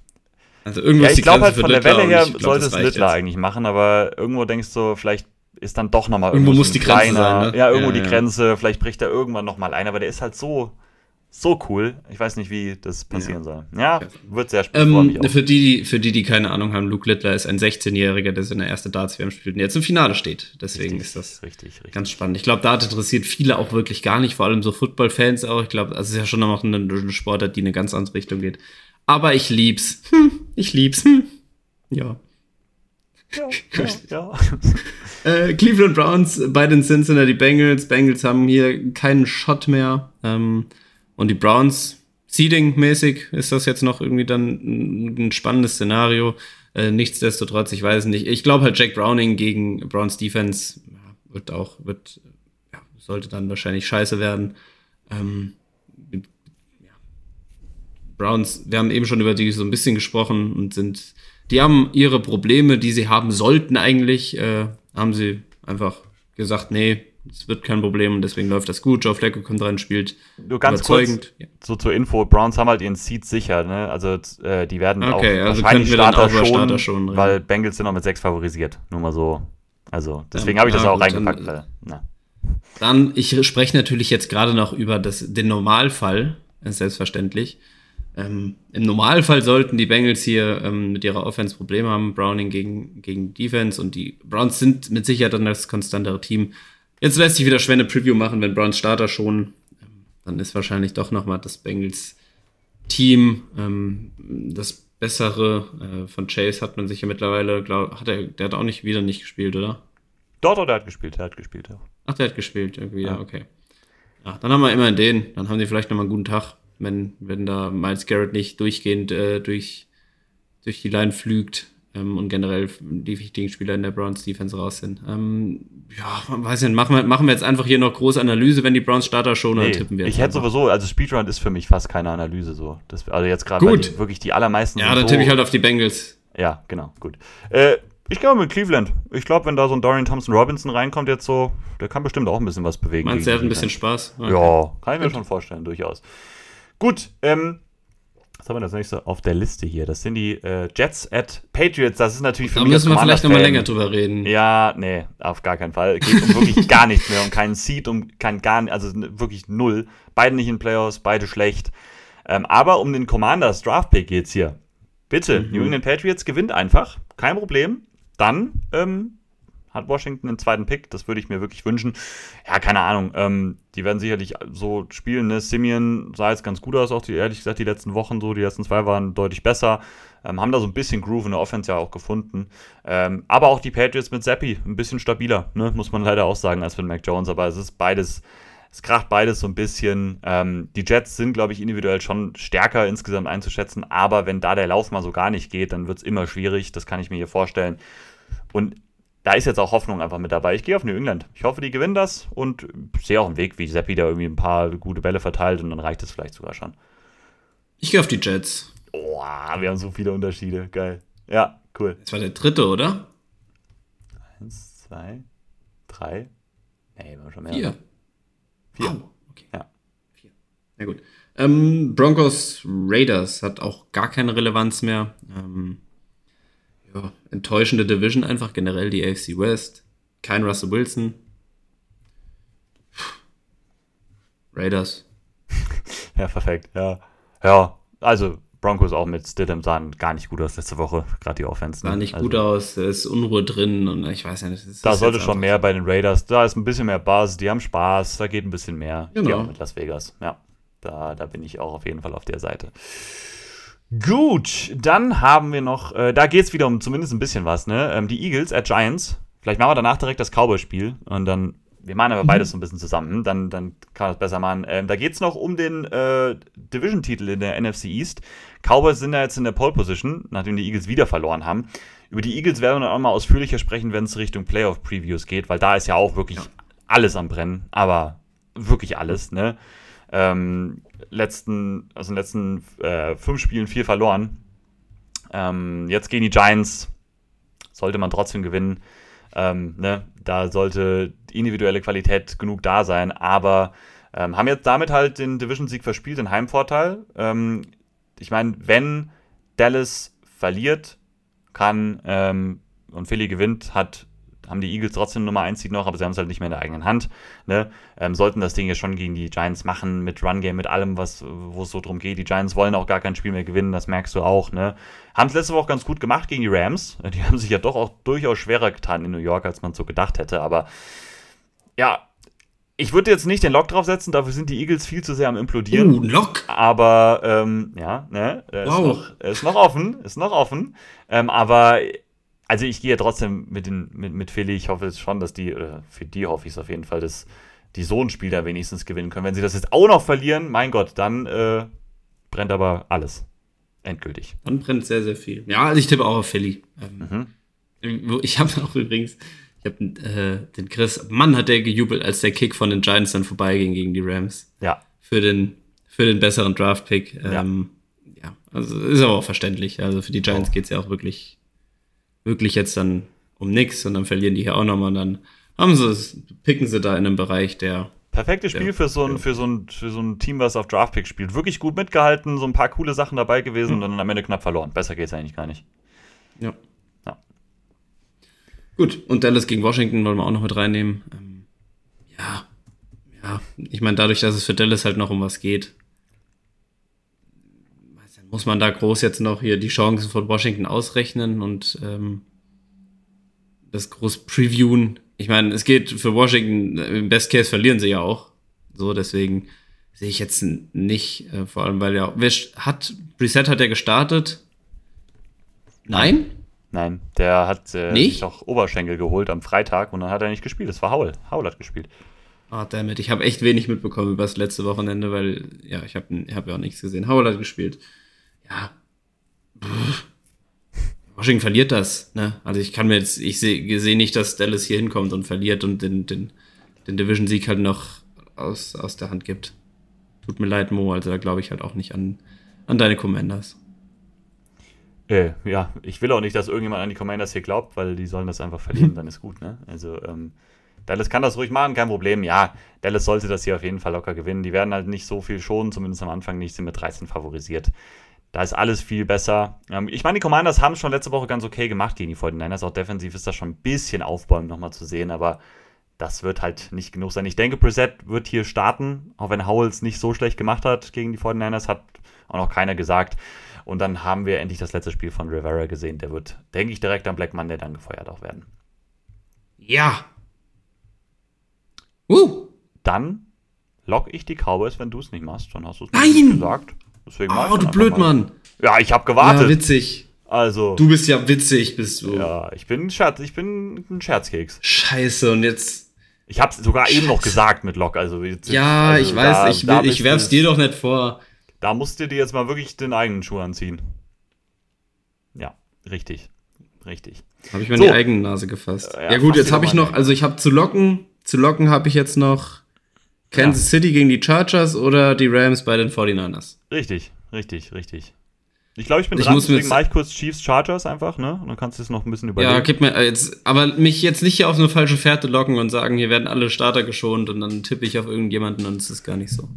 [SPEAKER 1] Also irgendwo
[SPEAKER 2] Ja, ich glaube halt
[SPEAKER 1] für
[SPEAKER 2] von der Welle her
[SPEAKER 1] ich
[SPEAKER 2] sollte
[SPEAKER 1] das
[SPEAKER 2] es Littler eigentlich machen, aber irgendwo denkst du, vielleicht ist dann doch nochmal
[SPEAKER 1] Irgendwo
[SPEAKER 2] so
[SPEAKER 1] muss die Grenze sein, ne?
[SPEAKER 2] Ja, irgendwo
[SPEAKER 1] Ja,
[SPEAKER 2] die
[SPEAKER 1] ja.
[SPEAKER 2] Grenze, vielleicht bricht er irgendwann nochmal ein, aber der ist halt so, so cool. Ich weiß nicht, wie das passieren soll. Ja, wird sehr spannend.
[SPEAKER 1] Ähm, für, die, die- für die, die keine Ahnung haben, Luke Littler ist ein 16-Jähriger, der seine erste Darts-WM spielt und jetzt im Finale steht. Deswegen
[SPEAKER 2] Richtig,
[SPEAKER 1] ist das
[SPEAKER 2] richtig, richtig.
[SPEAKER 1] ganz spannend. Ich glaube, Dart interessiert viele auch wirklich gar nicht, vor allem so Football-Fans auch. Ich glaube, das ist ja schon noch eine, eine Sportart, die in eine ganz andere Richtung geht. Aber ich lieb's. Hm, ich lieb's. Hm. Ja.
[SPEAKER 2] ja, ja, ja. [LAUGHS] [LAUGHS]
[SPEAKER 1] Äh, Cleveland Browns bei den Cincinnati Bengals. Bengals haben hier keinen Shot mehr. Ähm, und die Browns, Seeding-mäßig, ist das jetzt noch irgendwie dann ein, spannendes Szenario. Äh, nichtsdestotrotz, ich weiß nicht. Ich glaube halt, Jack Browning gegen Browns Defense ja, wird auch, wird, ja, sollte dann wahrscheinlich scheiße werden. Ähm, ja. Browns, wir haben eben schon über die so ein bisschen gesprochen und sind, die haben ihre Probleme, die sie haben sollten eigentlich, äh, haben sie einfach gesagt, nee, es wird kein Problem und deswegen läuft das gut. Joe Flacco kommt rein, spielt
[SPEAKER 2] Nur ganz kurz,
[SPEAKER 1] überzeugend. Ja.
[SPEAKER 2] so zur Info, Browns haben halt ihren Seed sicher, ne? Also äh, die werden
[SPEAKER 1] Okay,
[SPEAKER 2] auch
[SPEAKER 1] also
[SPEAKER 2] wahrscheinlich
[SPEAKER 1] wir dann
[SPEAKER 2] Starter,
[SPEAKER 1] auch über
[SPEAKER 2] schon,
[SPEAKER 1] Starter schon reden.
[SPEAKER 2] weil Bengals sind noch mit sechs favorisiert. Nur mal so. Also deswegen
[SPEAKER 1] Ja,
[SPEAKER 2] habe ich das
[SPEAKER 1] ja,
[SPEAKER 2] auch
[SPEAKER 1] gut,
[SPEAKER 2] reingepackt.
[SPEAKER 1] dann-
[SPEAKER 2] Weil.
[SPEAKER 1] Dann, ich spreche natürlich jetzt gerade noch über das, den Normalfall, selbstverständlich. Ähm, Im Normalfall sollten die Bengals hier ähm, mit ihrer Offense Probleme haben, Browning gegen, gegen Defense und die Browns sind mit Sicherheit dann das konstantere Team. Jetzt lässt sich wieder schwer eine Preview machen, wenn Browns Starter schon, ähm, dann ist wahrscheinlich doch nochmal das Bengals Team ähm, das bessere. Äh, von Chase hat man sich ja mittlerweile, glaub, hat er, der hat auch nicht wieder nicht gespielt, oder?
[SPEAKER 2] Dort oder hat gespielt, er hat gespielt, ja.
[SPEAKER 1] Ach, der hat gespielt, irgendwie, ja,
[SPEAKER 2] Ja.
[SPEAKER 1] okay. Ja, dann haben wir immerhin den. Dann haben die vielleicht nochmal einen guten Tag, wenn, wenn da Miles Garrett nicht durchgehend äh, durch, durch die Line flügt ähm, und generell die wichtigen Spieler in der Browns Defense raus sind. Ähm, ja, man weiß nicht, machen wir, machen wir jetzt einfach hier noch große Analyse, wenn die Browns Starter schon
[SPEAKER 2] Nee,
[SPEAKER 1] tippen wir
[SPEAKER 2] ich hätte sowieso, also Speedrun ist für mich fast keine Analyse so. Das, also jetzt gerade wirklich die allermeisten.
[SPEAKER 1] Ja, dann
[SPEAKER 2] so,
[SPEAKER 1] tippe ich halt auf die Bengals.
[SPEAKER 2] Ja, genau, gut. Äh, ich glaube mit Cleveland. Ich glaube, wenn da so ein Dorian Thompson Robinson reinkommt jetzt so, der kann bestimmt auch ein bisschen was bewegen.
[SPEAKER 1] Meinst du, der hat ein bisschen. Spaß? Okay.
[SPEAKER 2] Ja, kann ich mir schon vorstellen, durchaus. Gut, ähm, Was haben wir das nächste auf der Liste hier? Das sind die äh, Jets at Patriots. Das ist natürlich
[SPEAKER 1] für da mich. Da müssen wir vielleicht nochmal länger drüber reden.
[SPEAKER 2] Ja, nee, auf gar keinen Fall. Geht um wirklich [LAUGHS] gar nichts mehr, um keinen Seed, um kein gar also wirklich null. Beide nicht in Playoffs, beide schlecht. Ähm, aber um den Commanders Draft Pick geht's hier. Bitte, mhm. New England Patriots gewinnt einfach, kein Problem. Dann ähm, hat Washington den zweiten Pick. Das würde ich mir wirklich wünschen. Ja, keine Ahnung. Ähm, die werden sicherlich so spielen. Ne? Simeon sah jetzt ganz gut aus, auch die, ehrlich gesagt, die letzten Wochen so. Die letzten zwei waren deutlich besser. Ähm, haben da so ein bisschen Groove in der Offense ja auch gefunden. Ähm, aber auch die Patriots mit Zappi ein bisschen stabiler, ne? muss man leider auch sagen, als mit Mac Jones. Aber es ist beides. Es kracht beides so ein bisschen. Ähm, die Jets sind, glaube ich, individuell schon stärker insgesamt einzuschätzen, aber wenn da der Lauf mal so gar nicht geht, dann wird es immer schwierig. Das kann ich mir hier vorstellen. Und da ist jetzt auch Hoffnung einfach mit dabei. Ich gehe auf New England. Ich hoffe, die gewinnen das und sehe auch einen Weg, wie Seppi da irgendwie ein paar gute Bälle verteilt und dann reicht es vielleicht sogar schon.
[SPEAKER 1] Ich gehe auf die Jets.
[SPEAKER 2] Oh, wir haben so viele Unterschiede. Geil. Ja, cool.
[SPEAKER 1] Das war der dritte, oder?
[SPEAKER 2] Eins, zwei, drei. Nee, war schon mehr.
[SPEAKER 1] Vier.
[SPEAKER 2] Vier. Oh, okay. Ja.
[SPEAKER 1] Vier. Na gut. Ähm, Broncos Raiders hat auch gar keine Relevanz mehr. Ähm, ja, enttäuschende Division einfach generell die AFC West. Kein Russell Wilson. Raiders. [LAUGHS]
[SPEAKER 2] ja, perfekt. Ja. Ja, also Broncos auch mit Stidham sahen gar nicht gut aus letzte Woche, gerade die Offense.
[SPEAKER 1] Sah nicht also, gut aus, es ist Unruhe drin und ich weiß ja nicht.
[SPEAKER 2] Da sollte schon mehr bei den Raiders, da ist ein bisschen mehr Buzz, die haben Spaß, da geht ein bisschen mehr. Genau. Ich auch mit Las Vegas, ja. Da, da bin ich auch auf jeden Fall auf der Seite. Gut, dann haben wir noch, äh, da geht es wieder um zumindest ein bisschen was, ne? Ähm, die Eagles at Giants. Vielleicht machen wir danach direkt das Cowboy-Spiel und dann, wir machen aber mhm. beides so ein bisschen zusammen, dann, dann kann man das besser machen. Ähm, da geht es noch um den äh, Division-Titel in der NFC East. Cowboys sind ja jetzt in der Pole-Position, nachdem die Eagles wieder verloren haben. Über die Eagles werden wir dann auch mal ausführlicher sprechen, wenn es Richtung Playoff-Previews geht, weil da ist ja auch wirklich ja. alles am Brennen, aber wirklich alles, ne? Ähm, letzten, also in den letzten äh, fünf Spielen vier verloren. Ähm, jetzt gegen die Giants sollte man trotzdem gewinnen. Ähm, ne? Da sollte individuelle Qualität genug da sein, aber ähm, haben jetzt damit halt den Division-Sieg verspielt, den Heimvorteil. Ähm, ich meine, wenn Dallas verliert, kann ähm, und Philly gewinnt, hat haben die Eagles trotzdem Nummer 1 Seed noch, aber sie haben es halt nicht mehr in der eigenen Hand. Ne? Ähm, sollten das Ding ja schon gegen die Giants machen, mit Run Game, mit allem, was, wo es so drum geht. Die Giants wollen auch gar kein Spiel mehr gewinnen, das merkst du auch. Ne? Haben es letzte Woche ganz gut gemacht gegen die Rams. [LAUGHS] Die haben sich ja doch auch durchaus schwerer getan in New York, als man so gedacht hätte. Aber ja, ich würde jetzt nicht den Lock draufsetzen, dafür sind die Eagles viel zu sehr am implodieren.
[SPEAKER 1] Uh, Lock?
[SPEAKER 2] Aber, ähm, ja, ne, wow. ist, noch, ist noch offen, ist noch offen. Ähm, aber also ich gehe ja trotzdem mit, den, mit, mit Philly. Ich hoffe schon, dass die, oder für die hoffe ich es auf jeden Fall, dass die so ein Spiel da wenigstens gewinnen können. Wenn sie das jetzt auch noch verlieren, mein Gott, dann äh, brennt aber alles. Endgültig.
[SPEAKER 1] Dann brennt sehr, sehr viel. Ja, also ich tippe auch auf Philly. Ähm, mhm. Ich habe auch übrigens, ich habe äh, den Chris, Mann hat der gejubelt, als der Kick von den Giants dann vorbeiging gegen die Rams.
[SPEAKER 2] Ja.
[SPEAKER 1] Für den, für den besseren Draft-Pick. Ähm, ja. ja. also ist aber auch verständlich. Also für die Giants oh. geht es ja auch wirklich wirklich jetzt dann um nichts und dann verlieren die hier auch nochmal und dann haben sie picken sie da in einem Bereich, der.
[SPEAKER 2] Perfektes Spiel der, für, so ein, für, so ein, für so ein Team, was auf Draftpick spielt. Wirklich gut mitgehalten, so ein paar coole Sachen dabei gewesen mhm. und dann am Ende knapp verloren. Besser geht es eigentlich gar nicht.
[SPEAKER 1] Ja. ja. Gut, und Dallas gegen Washington wollen wir auch noch mit reinnehmen. Ähm, ja. Ja, ich meine, dadurch, dass es für Dallas halt noch um was geht, muss man da groß jetzt noch hier die Chancen von Washington ausrechnen und ähm, das groß previewen. Ich meine, es geht für Washington, im Best Case verlieren sie ja auch. So, deswegen sehe ich jetzt nicht, äh, vor allem, weil ja, wer hat, Reset hat er gestartet? Nein?
[SPEAKER 2] Nein, der hat äh, sich auch Oberschenkel geholt am Freitag und dann hat er nicht gespielt. Das war Haul. Haul hat gespielt.
[SPEAKER 1] Ah, oh, damit. Ich habe echt wenig mitbekommen über das letzte Wochenende, weil, ja, ich habe hab ja auch nichts gesehen. Howell hat gespielt ja, Washington verliert das. Ne? Also ich kann mir jetzt, ich sehe seh nicht, dass Dallas hier hinkommt und verliert und den, den, den Division-Sieg halt noch aus, aus der Hand gibt. Tut mir leid, Mo, also da glaube ich halt auch nicht an, an deine Commanders.
[SPEAKER 2] Äh, ja, ich will auch nicht, dass irgendjemand an die Commanders hier glaubt, weil die sollen das einfach verlieren, dann ist gut, ne? Also, ähm, Dallas kann das ruhig machen, kein Problem. Ja, Dallas sollte das hier auf jeden Fall locker gewinnen. Die werden halt nicht so viel schonen, zumindest am Anfang nicht, sind mit 13 favorisiert Da ist alles viel besser. Ähm, ich meine, die Commanders haben es schon letzte Woche ganz okay gemacht gegen die 49ers. Auch defensiv ist das schon ein bisschen aufbäumen nochmal zu sehen, aber das wird halt nicht genug sein. Ich denke, Preset wird hier starten, auch wenn Howells nicht so schlecht gemacht hat gegen die 49ers, hat auch noch keiner gesagt. Und dann haben wir endlich das letzte Spiel von Rivera gesehen. Der wird, denke ich, direkt am Black Monday dann gefeuert auch werden.
[SPEAKER 1] Ja. Uh.
[SPEAKER 2] Dann lock ich die Cowboys, wenn du es nicht machst. Dann hast du es
[SPEAKER 1] Nein!
[SPEAKER 2] gesagt. Deswegen
[SPEAKER 1] Oh, du Blödmann.
[SPEAKER 2] mal. Ja, ich habe
[SPEAKER 1] Ja,
[SPEAKER 2] gewartet.
[SPEAKER 1] witzig.
[SPEAKER 2] also,
[SPEAKER 1] Du bist ja witzig, bist du.
[SPEAKER 2] ja, ich bin ein Scherz, ich bin ein Scherzkeks.
[SPEAKER 1] Scheiße, und jetzt.
[SPEAKER 2] Ich habe es sogar eben noch
[SPEAKER 1] Scheiße.
[SPEAKER 2] gesagt mit Lock. Also, jetzt-
[SPEAKER 1] Ja,
[SPEAKER 2] also
[SPEAKER 1] ich weiß,
[SPEAKER 2] da-
[SPEAKER 1] ich, will, ich werf's dir doch nicht vor.
[SPEAKER 2] Da musst du dir jetzt mal wirklich den eigenen Schuh anziehen. Ja, richtig. Richtig.
[SPEAKER 1] Habe ich mir
[SPEAKER 2] So.
[SPEAKER 1] in die eigene Nase gefasst.
[SPEAKER 2] Äh,
[SPEAKER 1] Ja,
[SPEAKER 2] ja,
[SPEAKER 1] gut, jetzt habe ich noch, also ich habe zu locken, zu locken habe ich jetzt noch Kansas City gegen die Chargers oder die Rams bei den 49ers.
[SPEAKER 2] Richtig, richtig, richtig. Ich glaube, ich bin
[SPEAKER 1] Ich
[SPEAKER 2] dran, deswegen mache ich kurz Chiefs Chargers einfach, ne? Und dann kannst du es noch ein bisschen überlegen.
[SPEAKER 1] Ja, gib mir äh, jetzt, aber mich jetzt nicht hier auf eine falsche Fährte locken und sagen, hier werden alle Starter geschont und dann tippe ich auf irgendjemanden und es ist gar nicht so.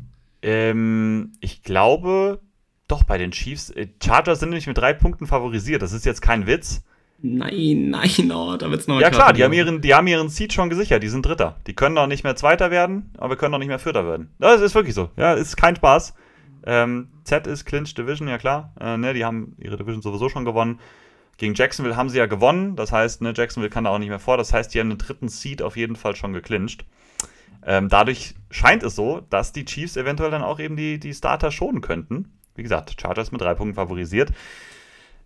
[SPEAKER 2] Ähm, ich glaube, doch bei den Chiefs. Äh, Chargers sind nämlich mit drei Punkten favorisiert. Das ist jetzt kein Witz.
[SPEAKER 1] Nein, [LAUGHS] nein, oh, da wird's noch
[SPEAKER 2] Ja klar, die haben, ihren, die haben ihren Seed schon gesichert. Die sind Dritter. Die können doch nicht mehr Zweiter werden, aber können doch nicht mehr Vierter werden. Das ist wirklich so. Ja, ist kein Spaß. Ähm, Z ist Clinch Division, ja klar. Äh, ne, die haben ihre Division sowieso schon gewonnen. Gegen Jacksonville haben sie ja gewonnen. Das heißt, ne, Jacksonville kann da auch nicht mehr vor. Das heißt, die haben den dritten Seed auf jeden Fall schon geclincht. Ähm, dadurch scheint es so, dass die Chiefs eventuell dann auch eben die, die Starter schonen könnten. Wie gesagt, Chargers mit drei Punkten favorisiert.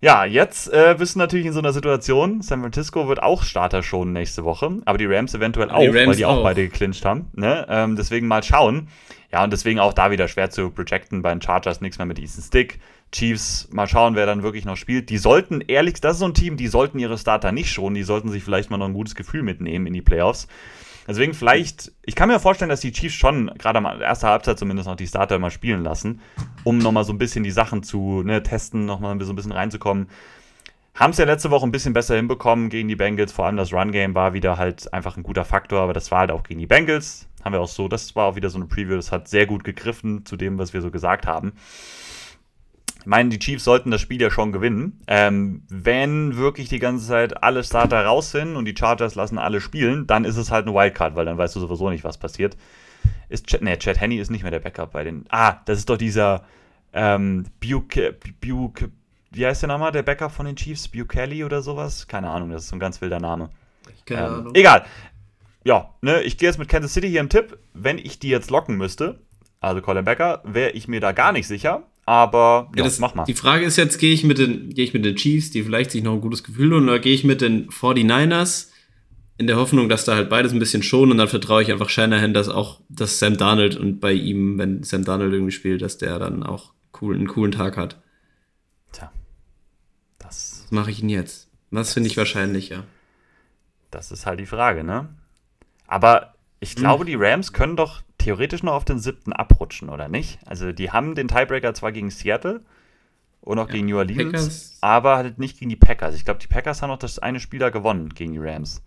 [SPEAKER 2] Ja, jetzt äh, bist du natürlich in so einer Situation. San Francisco wird auch Starter schonen nächste Woche, aber die Rams eventuell
[SPEAKER 1] Die
[SPEAKER 2] auch, weil
[SPEAKER 1] Rams
[SPEAKER 2] die auch,
[SPEAKER 1] auch.
[SPEAKER 2] beide geclincht haben. Ne? Ähm, deswegen mal schauen. Ja, und deswegen auch da wieder schwer zu projecten. Bei den Chargers nichts mehr mit Easton Stick. Chiefs, mal schauen, wer dann wirklich noch spielt. Die sollten, ehrlich, das ist so ein Team, die sollten ihre Starter nicht schonen. Die sollten sich vielleicht mal noch ein gutes Gefühl mitnehmen in die Playoffs. Deswegen vielleicht, ich kann mir vorstellen, dass die Chiefs schon, gerade am ersten Halbzeit zumindest noch die Starter mal spielen lassen, um nochmal so ein bisschen die Sachen zu ne, testen, nochmal so ein bisschen reinzukommen. Haben es ja letzte Woche ein bisschen besser hinbekommen gegen die Bengals. Vor allem das Run-Game war wieder halt einfach ein guter Faktor, aber das war halt auch gegen die Bengals. Haben wir auch so, das war auch wieder so eine Preview, das hat sehr gut gegriffen zu dem, was wir so gesagt haben. Ich meine, die Chiefs sollten das Spiel ja schon gewinnen. Ähm, wenn wirklich die ganze Zeit alle Starter raus sind und die Chargers lassen alle spielen, dann ist es halt eine Wildcard, weil dann weißt du sowieso nicht, was passiert. Ist Chad, nee, Chad Henney ist nicht mehr der Backup bei den. Ah, das ist doch dieser ähm, Buke, Buke, wie heißt der nochmal, der Backup von den Chiefs? Bukelly oder sowas? Keine Ahnung, das ist so ein ganz wilder Name.
[SPEAKER 1] Keine
[SPEAKER 2] Ähm,
[SPEAKER 1] Ahnung.
[SPEAKER 2] egal. Ja, ne, ich gehe jetzt mit Kansas City hier im Tipp. Wenn ich die jetzt locken müsste, also Colin Becker, wäre ich mir da gar nicht sicher. Aber ja,
[SPEAKER 1] das,
[SPEAKER 2] mach mal.
[SPEAKER 1] Die Frage ist jetzt, gehe ich, mit den- gehe ich mit den Chiefs, die vielleicht sich noch ein gutes Gefühl holen, oder gehe ich mit den 49ers in der Hoffnung, dass da halt beides ein bisschen schonen und dann vertraue ich einfach Shanahan, dass auch, dass Sam Darnold und bei ihm, wenn Sam Darnold irgendwie spielt, dass der dann auch cool, einen coolen Tag hat.
[SPEAKER 2] Tja, das,
[SPEAKER 1] Was mache ich denn jetzt? Was finde ich wahrscheinlicher?
[SPEAKER 2] das ist halt die Frage, ne? Aber
[SPEAKER 1] Hm.
[SPEAKER 2] ich glaube, die Rams können doch theoretisch noch auf den siebten abrutschen, oder nicht? Also, die haben den Tiebreaker zwar gegen Seattle und auch gegen New Orleans,
[SPEAKER 1] Packers.
[SPEAKER 2] aber halt nicht gegen die Packers. Ich glaube, die Packers haben noch das eine Spiel da gewonnen gegen die Rams.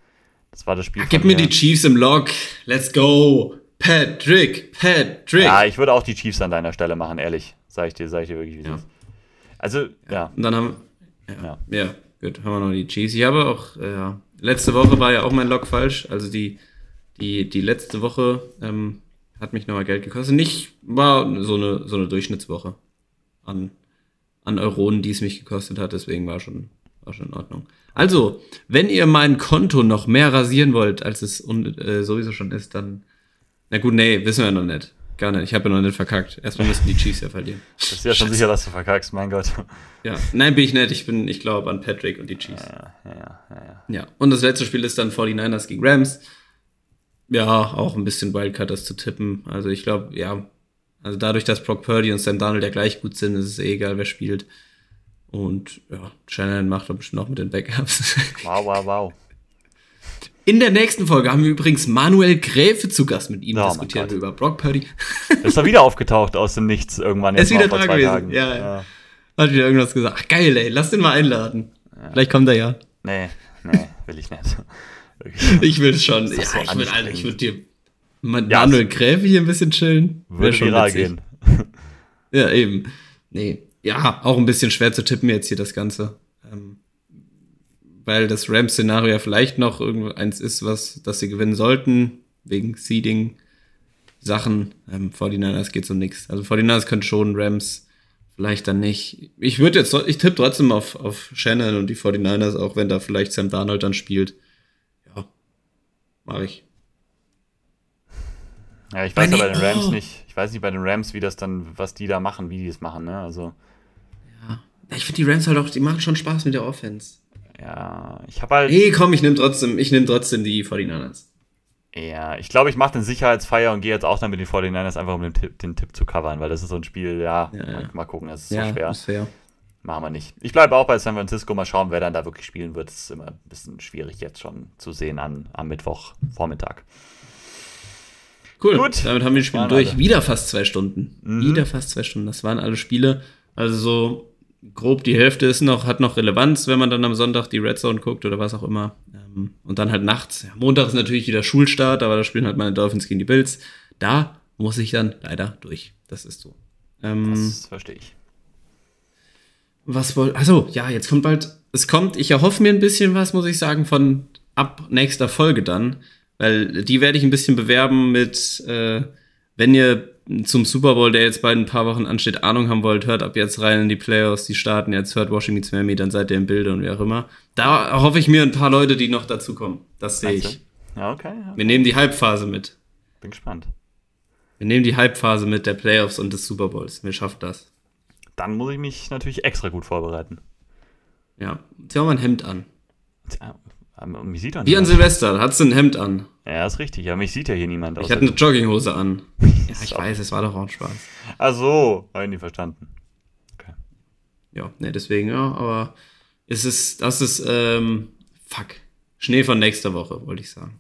[SPEAKER 2] Das war das Spiel.
[SPEAKER 1] Gib
[SPEAKER 2] von
[SPEAKER 1] mir die Chiefs im Log. Let's go. Patrick, Patrick.
[SPEAKER 2] Ja, ich würde auch die Chiefs an deiner Stelle machen, ehrlich. Sag ich dir, sag ich dir wirklich, wie
[SPEAKER 1] Ja.
[SPEAKER 2] Also, ja.
[SPEAKER 1] Und dann haben
[SPEAKER 2] Ja.
[SPEAKER 1] Ja, gut, haben wir noch die Chiefs. Ich habe auch, äh, ja, letzte Woche war ja auch mein Log falsch. Also die, die, die letzte Woche ähm, hat mich nochmal Geld gekostet. Nicht, war so eine, so eine Durchschnittswoche an, an Euronen, die es mich gekostet hat. Deswegen war schon, war schon in Ordnung. Also, wenn ihr mein Konto noch mehr rasieren wollt, als es un, äh, sowieso schon ist, dann, na gut, nee, wissen wir noch nicht. Gar nicht. Ich habe ja noch nicht verkackt. Erstmal müssen die Chiefs ja verlieren.
[SPEAKER 2] Das ist ja schon sicher, dass du verkackst, mein Gott.
[SPEAKER 1] Ja, nein, bin ich nicht. Ich bin, ich glaube an Patrick und die Chiefs.
[SPEAKER 2] Ja, ja, ja, ja.
[SPEAKER 1] Ja, und das letzte Spiel ist dann 49ers gegen Rams. Ja, auch ein bisschen Wildcard das zu tippen. Also ich glaube, ja, also dadurch, dass Brock Purdy und Sam Darnold ja gleich gut sind, ist es eh egal, wer spielt. Und ja, Shannon macht doch bestimmt auch mit den Backups. [LAUGHS]
[SPEAKER 2] Wow, wow, wow.
[SPEAKER 1] In der nächsten Folge haben wir übrigens Manuel Gräfe zu Gast. Mit ihm
[SPEAKER 2] Oh
[SPEAKER 1] diskutieren wir über Brock Purdy.
[SPEAKER 2] Ist er wieder aufgetaucht aus dem Nichts irgendwann
[SPEAKER 1] Er ist wieder da gewesen. Ja, ja. Hat wieder irgendwas gesagt. Ach geil, ey, lass den mal einladen. Vielleicht kommt er ja.
[SPEAKER 2] Nee, nee, will ich nicht. [LAUGHS]
[SPEAKER 1] Ich will schon. Ja,
[SPEAKER 2] so
[SPEAKER 1] ich will,
[SPEAKER 2] anstrengend?
[SPEAKER 1] ich würde dir mit
[SPEAKER 2] Ja,
[SPEAKER 1] Manuel Gräfe hier ein bisschen chillen.
[SPEAKER 2] Würde
[SPEAKER 1] schon
[SPEAKER 2] viral
[SPEAKER 1] witzig.
[SPEAKER 2] gehen. [LAUGHS]
[SPEAKER 1] Ja, eben. Nee. ja, auch ein bisschen schwer zu tippen jetzt hier das Ganze. Ähm, weil das Rams-Szenario ja vielleicht noch irgendeins ist, was, das sie gewinnen sollten, wegen Seeding-Sachen. Ähm, 49ers geht um nichts. Also 49ers können schon, Rams vielleicht dann nicht. Ich würde jetzt, ich tippe trotzdem auf, auf Shannon und die 49ers, auch wenn da vielleicht Sam Darnold dann spielt. Mache ich.
[SPEAKER 2] Ja, ich weiß ja bei den Rams nicht. Ich weiß nicht bei den Rams, wie das dann, was die da machen, wie die es machen, ne? Also.
[SPEAKER 1] Ja. Ich finde die Rams halt auch, die machen schon Spaß mit der Offense.
[SPEAKER 2] Ja, ich habe halt.
[SPEAKER 1] Nee, komm, ich nehme trotzdem, ich nehme trotzdem die 49ers.
[SPEAKER 2] Ja, ich glaube, ich mache den Sicherheitsfeier und gehe jetzt auch dann mit den 49ers einfach, um den Tipp, den Tipp zu covern, weil das ist so ein Spiel, ja, ja, ja. mal gucken, das ist ja, so schwer. Ist fair. Machen wir nicht. Ich bleibe auch bei San Francisco, mal schauen, wer dann da wirklich spielen wird. Das ist immer ein bisschen schwierig jetzt schon zu sehen an, am Mittwochvormittag.
[SPEAKER 1] Cool, Gut. damit haben wir die Spiele durch. Alle. Wieder fast zwei Stunden. Mhm. Wieder fast zwei Stunden. Das waren alle Spiele. Also so grob die Hälfte ist noch, hat noch Relevanz, wenn man dann am Sonntag die Red Zone guckt oder was auch immer. Ähm, und dann halt nachts. Montag ist natürlich wieder Schulstart, aber da spielen halt meine Dolphins gegen die Bills. Da muss ich dann leider durch. Das ist so.
[SPEAKER 2] Ähm, das verstehe ich.
[SPEAKER 1] Was wohl. Also ja, jetzt kommt bald. Es kommt, ich erhoffe mir ein bisschen was, muss ich sagen, von ab nächster Folge dann. Weil die werde ich ein bisschen bewerben mit, äh, wenn ihr zum Super Bowl, der jetzt bald ein paar Wochen ansteht, Ahnung haben wollt, hört ab jetzt rein in die Playoffs, die starten jetzt, hört Washington Miami, dann seid ihr im Bilde und wie auch immer. Da hoffe ich mir ein paar Leute, die noch dazukommen. Das sehe ich.
[SPEAKER 2] Ja, okay, okay.
[SPEAKER 1] Wir nehmen die Halbphase mit.
[SPEAKER 2] Bin gespannt.
[SPEAKER 1] Wir nehmen die Halbphase mit der Playoffs und des Super Bowls. Wir schaffen das.
[SPEAKER 2] Dann muss ich mich natürlich extra gut vorbereiten.
[SPEAKER 1] Ja, zieh auch mal ein Hemd an.
[SPEAKER 2] Tja, mich sieht
[SPEAKER 1] Wie an Silvester, da hattest du ein Hemd an.
[SPEAKER 2] Ja, ist richtig. Ja, mich sieht ja hier niemand.
[SPEAKER 1] Ich hatte eine Jogginghose an. [LAUGHS] ja, ich weiß, es war doch auch ein Spaß.
[SPEAKER 2] Ach so, habe ich nicht verstanden.
[SPEAKER 1] Okay. Ja, ne, deswegen, ja, aber es ist, das ist, ähm, fuck. Schnee von nächster Woche, wollte ich sagen.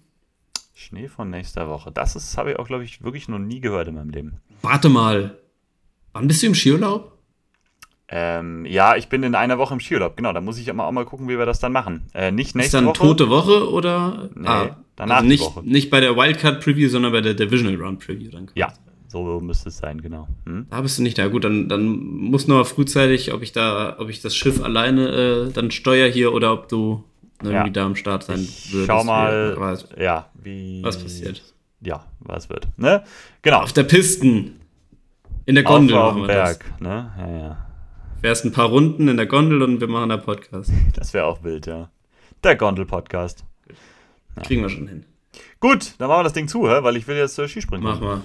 [SPEAKER 2] Schnee von nächster Woche. Das ist, habe ich auch, glaube ich, wirklich noch nie gehört in meinem Leben.
[SPEAKER 1] Warte mal. Wann bist du im Skiurlaub?
[SPEAKER 2] Ähm, ja, ich bin in einer Woche im Skiurlaub, genau. Da muss ich auch mal gucken, wie wir das dann machen. Äh, nicht nächste
[SPEAKER 1] Ist dann
[SPEAKER 2] Woche.
[SPEAKER 1] tote Woche oder?
[SPEAKER 2] Nee, ah, danach
[SPEAKER 1] also nicht,
[SPEAKER 2] Woche.
[SPEAKER 1] nicht bei der Wildcard Preview, sondern bei der Divisional Round Preview dann.
[SPEAKER 2] Ja, so müsste es sein, genau.
[SPEAKER 1] Hm? Da bist du nicht da. Gut, dann, dann muss nur frühzeitig, ob ich da, ob ich das Schiff alleine äh, dann steuere hier oder ob du irgendwie ja. da am Start sein
[SPEAKER 2] ich würdest. Schau mal, wie, ja, wie.
[SPEAKER 1] Was passiert?
[SPEAKER 2] Ja, was wird. Ne? Genau.
[SPEAKER 1] Auf der Pisten. In der Gondel.
[SPEAKER 2] Auf, auf dem Berg, das. ne? Ja, ja
[SPEAKER 1] fährst ein paar Runden in der Gondel und wir machen da Podcast.
[SPEAKER 2] Das wäre auch wild, ja. Der Gondel-Podcast.
[SPEAKER 1] Ja. Kriegen wir schon hin.
[SPEAKER 2] Gut, dann machen wir das Ding zu, hä? weil ich will jetzt äh, Skispringen.
[SPEAKER 1] Mach mal.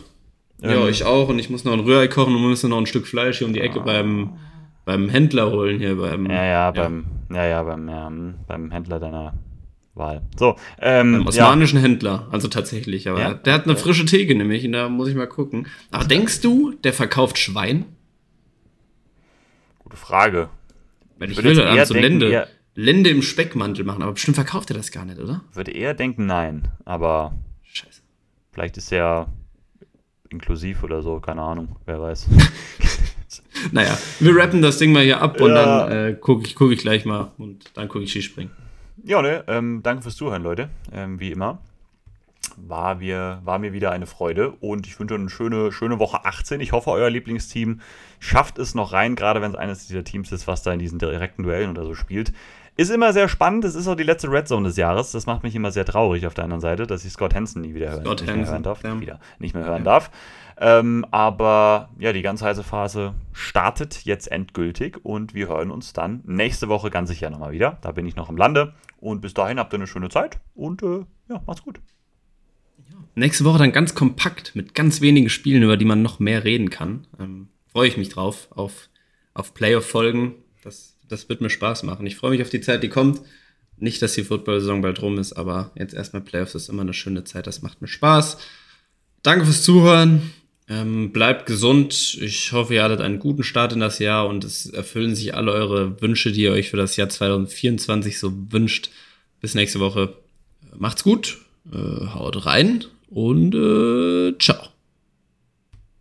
[SPEAKER 1] Ähm, ja, ich auch und ich muss noch ein Rührei kochen und wir müssen noch ein Stück Fleisch hier um die Ecke ah. beim, beim Händler holen hier beim.
[SPEAKER 2] Ja, ja, ja. beim, ja, ja, beim, ja, hm, beim Händler deiner Wahl. So,
[SPEAKER 1] ähm, beim osmanischen ja. Händler, also tatsächlich, aber der hat eine frische Theke nämlich und da muss ich mal gucken. Aber denkst du, der verkauft Schwein?
[SPEAKER 2] Gute Frage.
[SPEAKER 1] Wenn ich, ich will, dann so denken, Lende, Lende im Speckmantel machen, aber bestimmt verkauft er das gar nicht, oder?
[SPEAKER 2] Würde eher denken, nein. Aber
[SPEAKER 1] Scheiße.
[SPEAKER 2] vielleicht ist er inklusiv oder so, keine Ahnung, wer weiß. [LAUGHS]
[SPEAKER 1] naja, wir rappen das Ding mal hier ab und dann äh, gucke ich, guck ich gleich mal und dann gucke ich Skispringen.
[SPEAKER 2] Ja, ne, ähm, danke fürs Zuhören, Leute. Ähm, wie immer war, wir, war mir wieder eine Freude und ich wünsche eine schöne, schöne Woche 18. Ich hoffe, euer Lieblingsteam schafft es noch rein, gerade wenn es eines dieser Teams ist, was da in diesen direkten Duellen oder so spielt. Ist immer sehr spannend. Es ist auch die letzte Red Zone des Jahres. Das macht mich immer sehr traurig auf der anderen Seite, dass ich Scott Hansen nie wieder hören, nicht mehr hören darf. Ja. Wieder nicht mehr hören ja. darf. Ähm, aber ja, die ganz heiße Phase startet jetzt endgültig und wir hören uns dann nächste Woche ganz sicher nochmal wieder. Da bin ich noch im Lande und bis dahin habt ihr eine schöne Zeit und äh, ja, macht's gut.
[SPEAKER 1] Nächste Woche dann ganz kompakt mit ganz wenigen Spielen, über die man noch mehr reden kann. Ähm, freue ich mich drauf, auf, auf Playoff-Folgen. Das, das wird mir Spaß machen. Ich freue mich auf die Zeit, die kommt. Nicht, dass die Football-Saison bald rum ist, aber jetzt erstmal Playoffs ist immer eine schöne Zeit. Das macht mir Spaß. Danke fürs Zuhören. Ähm, bleibt gesund. Ich hoffe, ihr hattet einen guten Start in das Jahr und es erfüllen sich alle eure Wünsche, die ihr euch für das Jahr 2024 so wünscht. Bis nächste Woche. Macht's gut, äh, haut rein und äh, ciao.